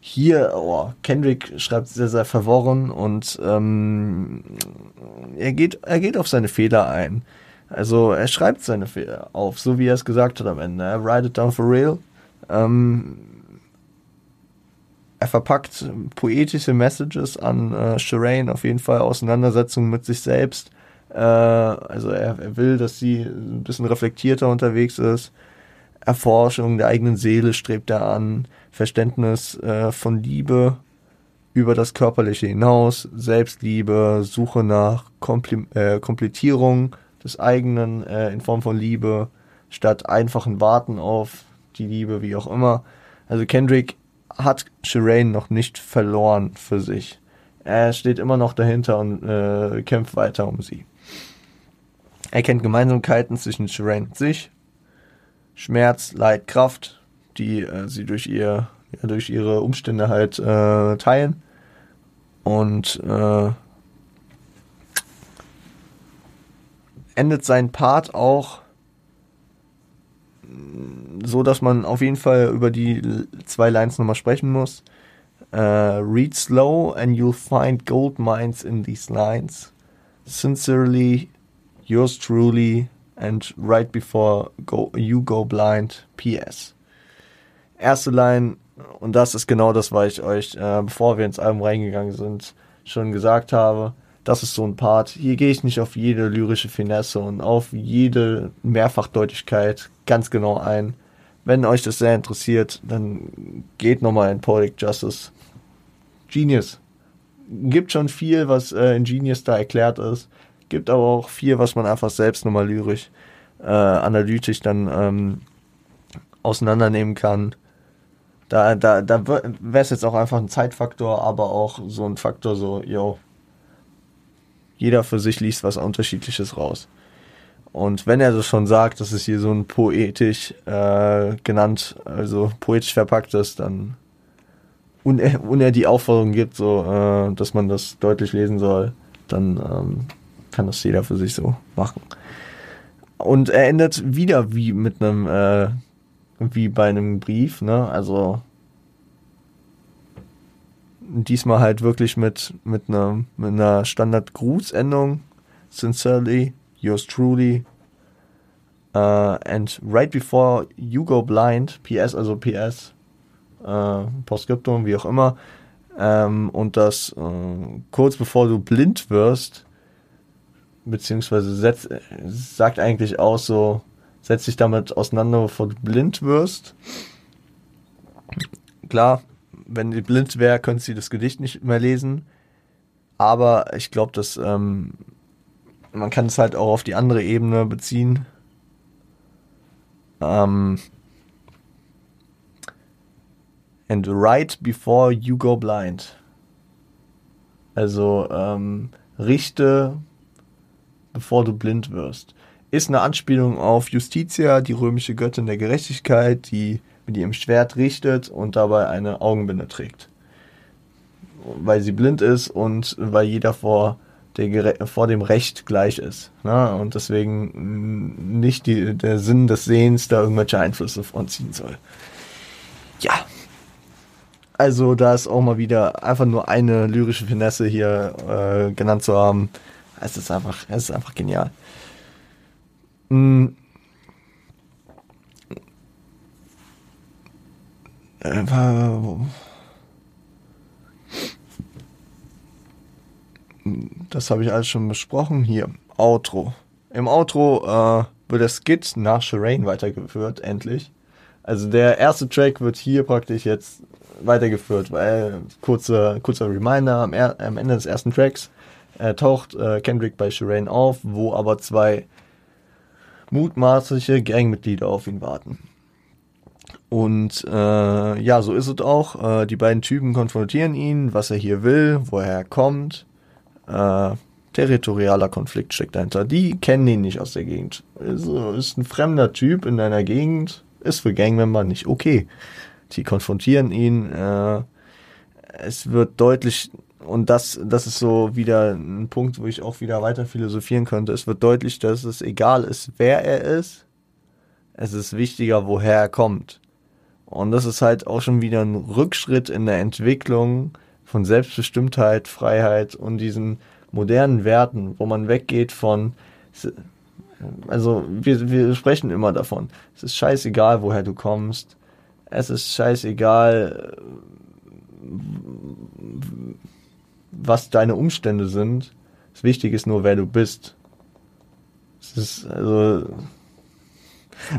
Hier, oh, Kendrick schreibt sehr, sehr verworren und ähm, er, geht, er geht auf seine Fehler ein. Also er schreibt seine Fehler auf, so wie er es gesagt hat am Ende. Er write it down for real. Ähm, er verpackt poetische Messages an äh, Shireen, auf jeden Fall Auseinandersetzungen mit sich selbst. Äh, also er, er will, dass sie ein bisschen reflektierter unterwegs ist. Erforschung der eigenen Seele strebt er an. Verständnis äh, von Liebe über das Körperliche hinaus. Selbstliebe, Suche nach Kompli äh, Komplettierung des eigenen äh, in Form von Liebe statt einfachen Warten auf die Liebe, wie auch immer. Also Kendrick hat Shireen noch nicht verloren für sich. Er steht immer noch dahinter und äh, kämpft weiter um sie. Er kennt Gemeinsamkeiten zwischen Shireen und sich. Schmerz, Leid, Kraft, die äh, sie durch ihr ja, durch ihre Umstände halt äh, teilen. Und äh, endet sein Part auch so, dass man auf jeden Fall über die zwei Lines nochmal sprechen muss. Uh, read slow and you'll find gold mines in these lines. Sincerely, yours truly, and right before go, you go blind, PS. Erste Line, und das ist genau das, was ich euch, äh, bevor wir ins Album reingegangen sind, schon gesagt habe. Das ist so ein Part. Hier gehe ich nicht auf jede lyrische Finesse und auf jede Mehrfachdeutigkeit ganz genau ein. Wenn euch das sehr interessiert, dann geht nochmal in Poetic Justice. Genius. Gibt schon viel, was äh, in Genius da erklärt ist. Gibt aber auch viel, was man einfach selbst nochmal lyrisch, äh, analytisch dann ähm, auseinandernehmen kann. Da, da, da wäre es jetzt auch einfach ein Zeitfaktor, aber auch so ein Faktor, so, yo, jeder für sich liest was Unterschiedliches raus. Und wenn er das schon sagt, dass es hier so ein poetisch äh, genannt, also poetisch verpackt ist, dann und er, die Aufforderung gibt, so, äh, dass man das deutlich lesen soll, dann ähm, kann das jeder für sich so machen. Und er endet wieder wie mit einem, äh, wie bei einem Brief, ne? Also diesmal halt wirklich mit, mit einer, mit einer Standard-Grußendung. Sincerely, yours truly. Uh, and right before you go blind, PS, also PS, äh, Postskriptum, wie auch immer. Ähm, und das äh, kurz bevor du blind wirst, beziehungsweise setz, sagt eigentlich aus so, setz dich damit auseinander, bevor du blind wirst. Klar, wenn sie blind wäre, könnte sie das Gedicht nicht mehr lesen. Aber ich glaube, dass ähm, man kann es halt auch auf die andere Ebene beziehen. Ähm, and right before you go blind. Also ähm, richte, bevor du blind wirst. Ist eine Anspielung auf Justitia, die römische Göttin der Gerechtigkeit, die mit ihrem Schwert richtet und dabei eine Augenbinde trägt. Weil sie blind ist und weil jeder vor, der, vor dem Recht gleich ist. Ne? Und deswegen nicht die, der Sinn des Sehens da irgendwelche Einflüsse von ziehen soll. Ja, also da ist auch mal wieder einfach nur eine lyrische Finesse hier äh, genannt zu haben. Es ist einfach, es ist einfach genial. Mhm. Äh, das habe ich alles schon besprochen. Hier, Outro. Im Outro äh, wird der Skit nach Shireen weitergeführt, endlich. Also der erste Track wird hier praktisch jetzt weitergeführt, weil kurzer, kurzer Reminder, am, er, am Ende des ersten Tracks äh, taucht äh, Kendrick bei Shireen auf, wo aber zwei mutmaßliche Gangmitglieder auf ihn warten. Und äh, ja, so ist es auch. Äh, die beiden Typen konfrontieren ihn, was er hier will, woher er kommt. Äh, territorialer Konflikt steckt dahinter. Die kennen ihn nicht aus der Gegend. Also ist ein fremder Typ in deiner Gegend, ist für Gangmember nicht okay. Die konfrontieren ihn. Äh, es wird deutlich, und das, das ist so wieder ein Punkt, wo ich auch wieder weiter philosophieren könnte. Es wird deutlich, dass es egal ist, wer er ist. Es ist wichtiger, woher er kommt. Und das ist halt auch schon wieder ein Rückschritt in der Entwicklung von Selbstbestimmtheit, Freiheit und diesen modernen Werten, wo man weggeht von, also wir, wir sprechen immer davon, es ist scheißegal, woher du kommst, es ist scheißegal, was deine Umstände sind. Das Wichtige ist nur, wer du bist. Es ist also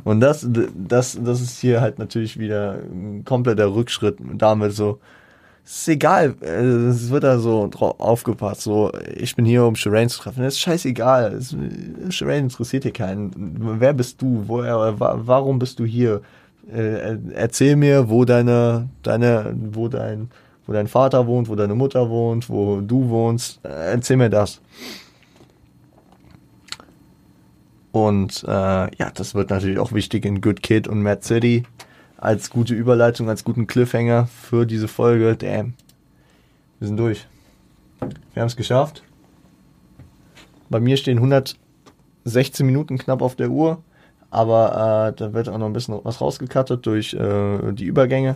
und das, das, das ist hier halt natürlich wieder ein kompletter Rückschritt. Damit so, ist egal, es wird da so aufgepasst, so, ich bin hier, um Shireen zu treffen. Es ist scheißegal, Shireen interessiert hier keinen. Wer bist du? Woher, warum bist du hier? äh, erzähl mir, wo deine, deine, wo dein, wo dein Vater wohnt, wo deine Mutter wohnt, wo du wohnst. Äh, erzähl mir das. Und äh, ja, das wird natürlich auch wichtig in Good Kid und Mad City als gute Überleitung, als guten Cliffhanger für diese Folge. Damn. Wir sind durch. Wir haben es geschafft. Bei mir stehen 116 Minuten knapp auf der Uhr. aber äh, da wird auch noch ein bisschen was rausgekattet durch äh, die Übergänge.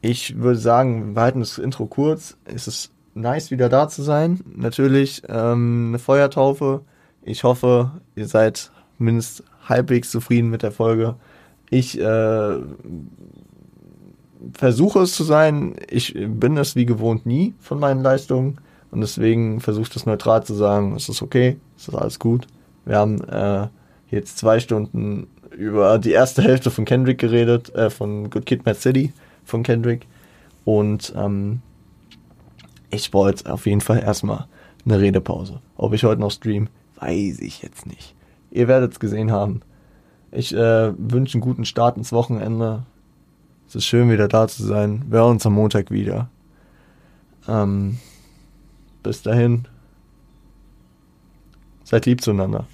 Ich würde sagen, wir halten das Intro kurz. Es ist nice, wieder da zu sein. Natürlich ähm, eine Feuertaufe. Ich hoffe, ihr seid mindestens halbwegs zufrieden mit der Folge. Ich äh, versuche es zu sein. Ich bin es wie gewohnt nie von meinen Leistungen. Und deswegen versuche ich das neutral zu sagen. Es ist okay, es ist alles gut. Wir haben äh, jetzt zwei Stunden über die erste Hälfte von Kendrick geredet, äh, von Good Kid Mad City von Kendrick. Und ähm, ich wollte auf jeden Fall erstmal eine Redepause. Ob ich heute noch stream, weiß ich jetzt nicht. Ihr werdet es gesehen haben. Ich äh, wünsche einen guten Start ins Wochenende. Es ist schön, wieder da zu sein. Wir hören uns am Montag wieder. Ähm, bis dahin. Seid lieb zueinander.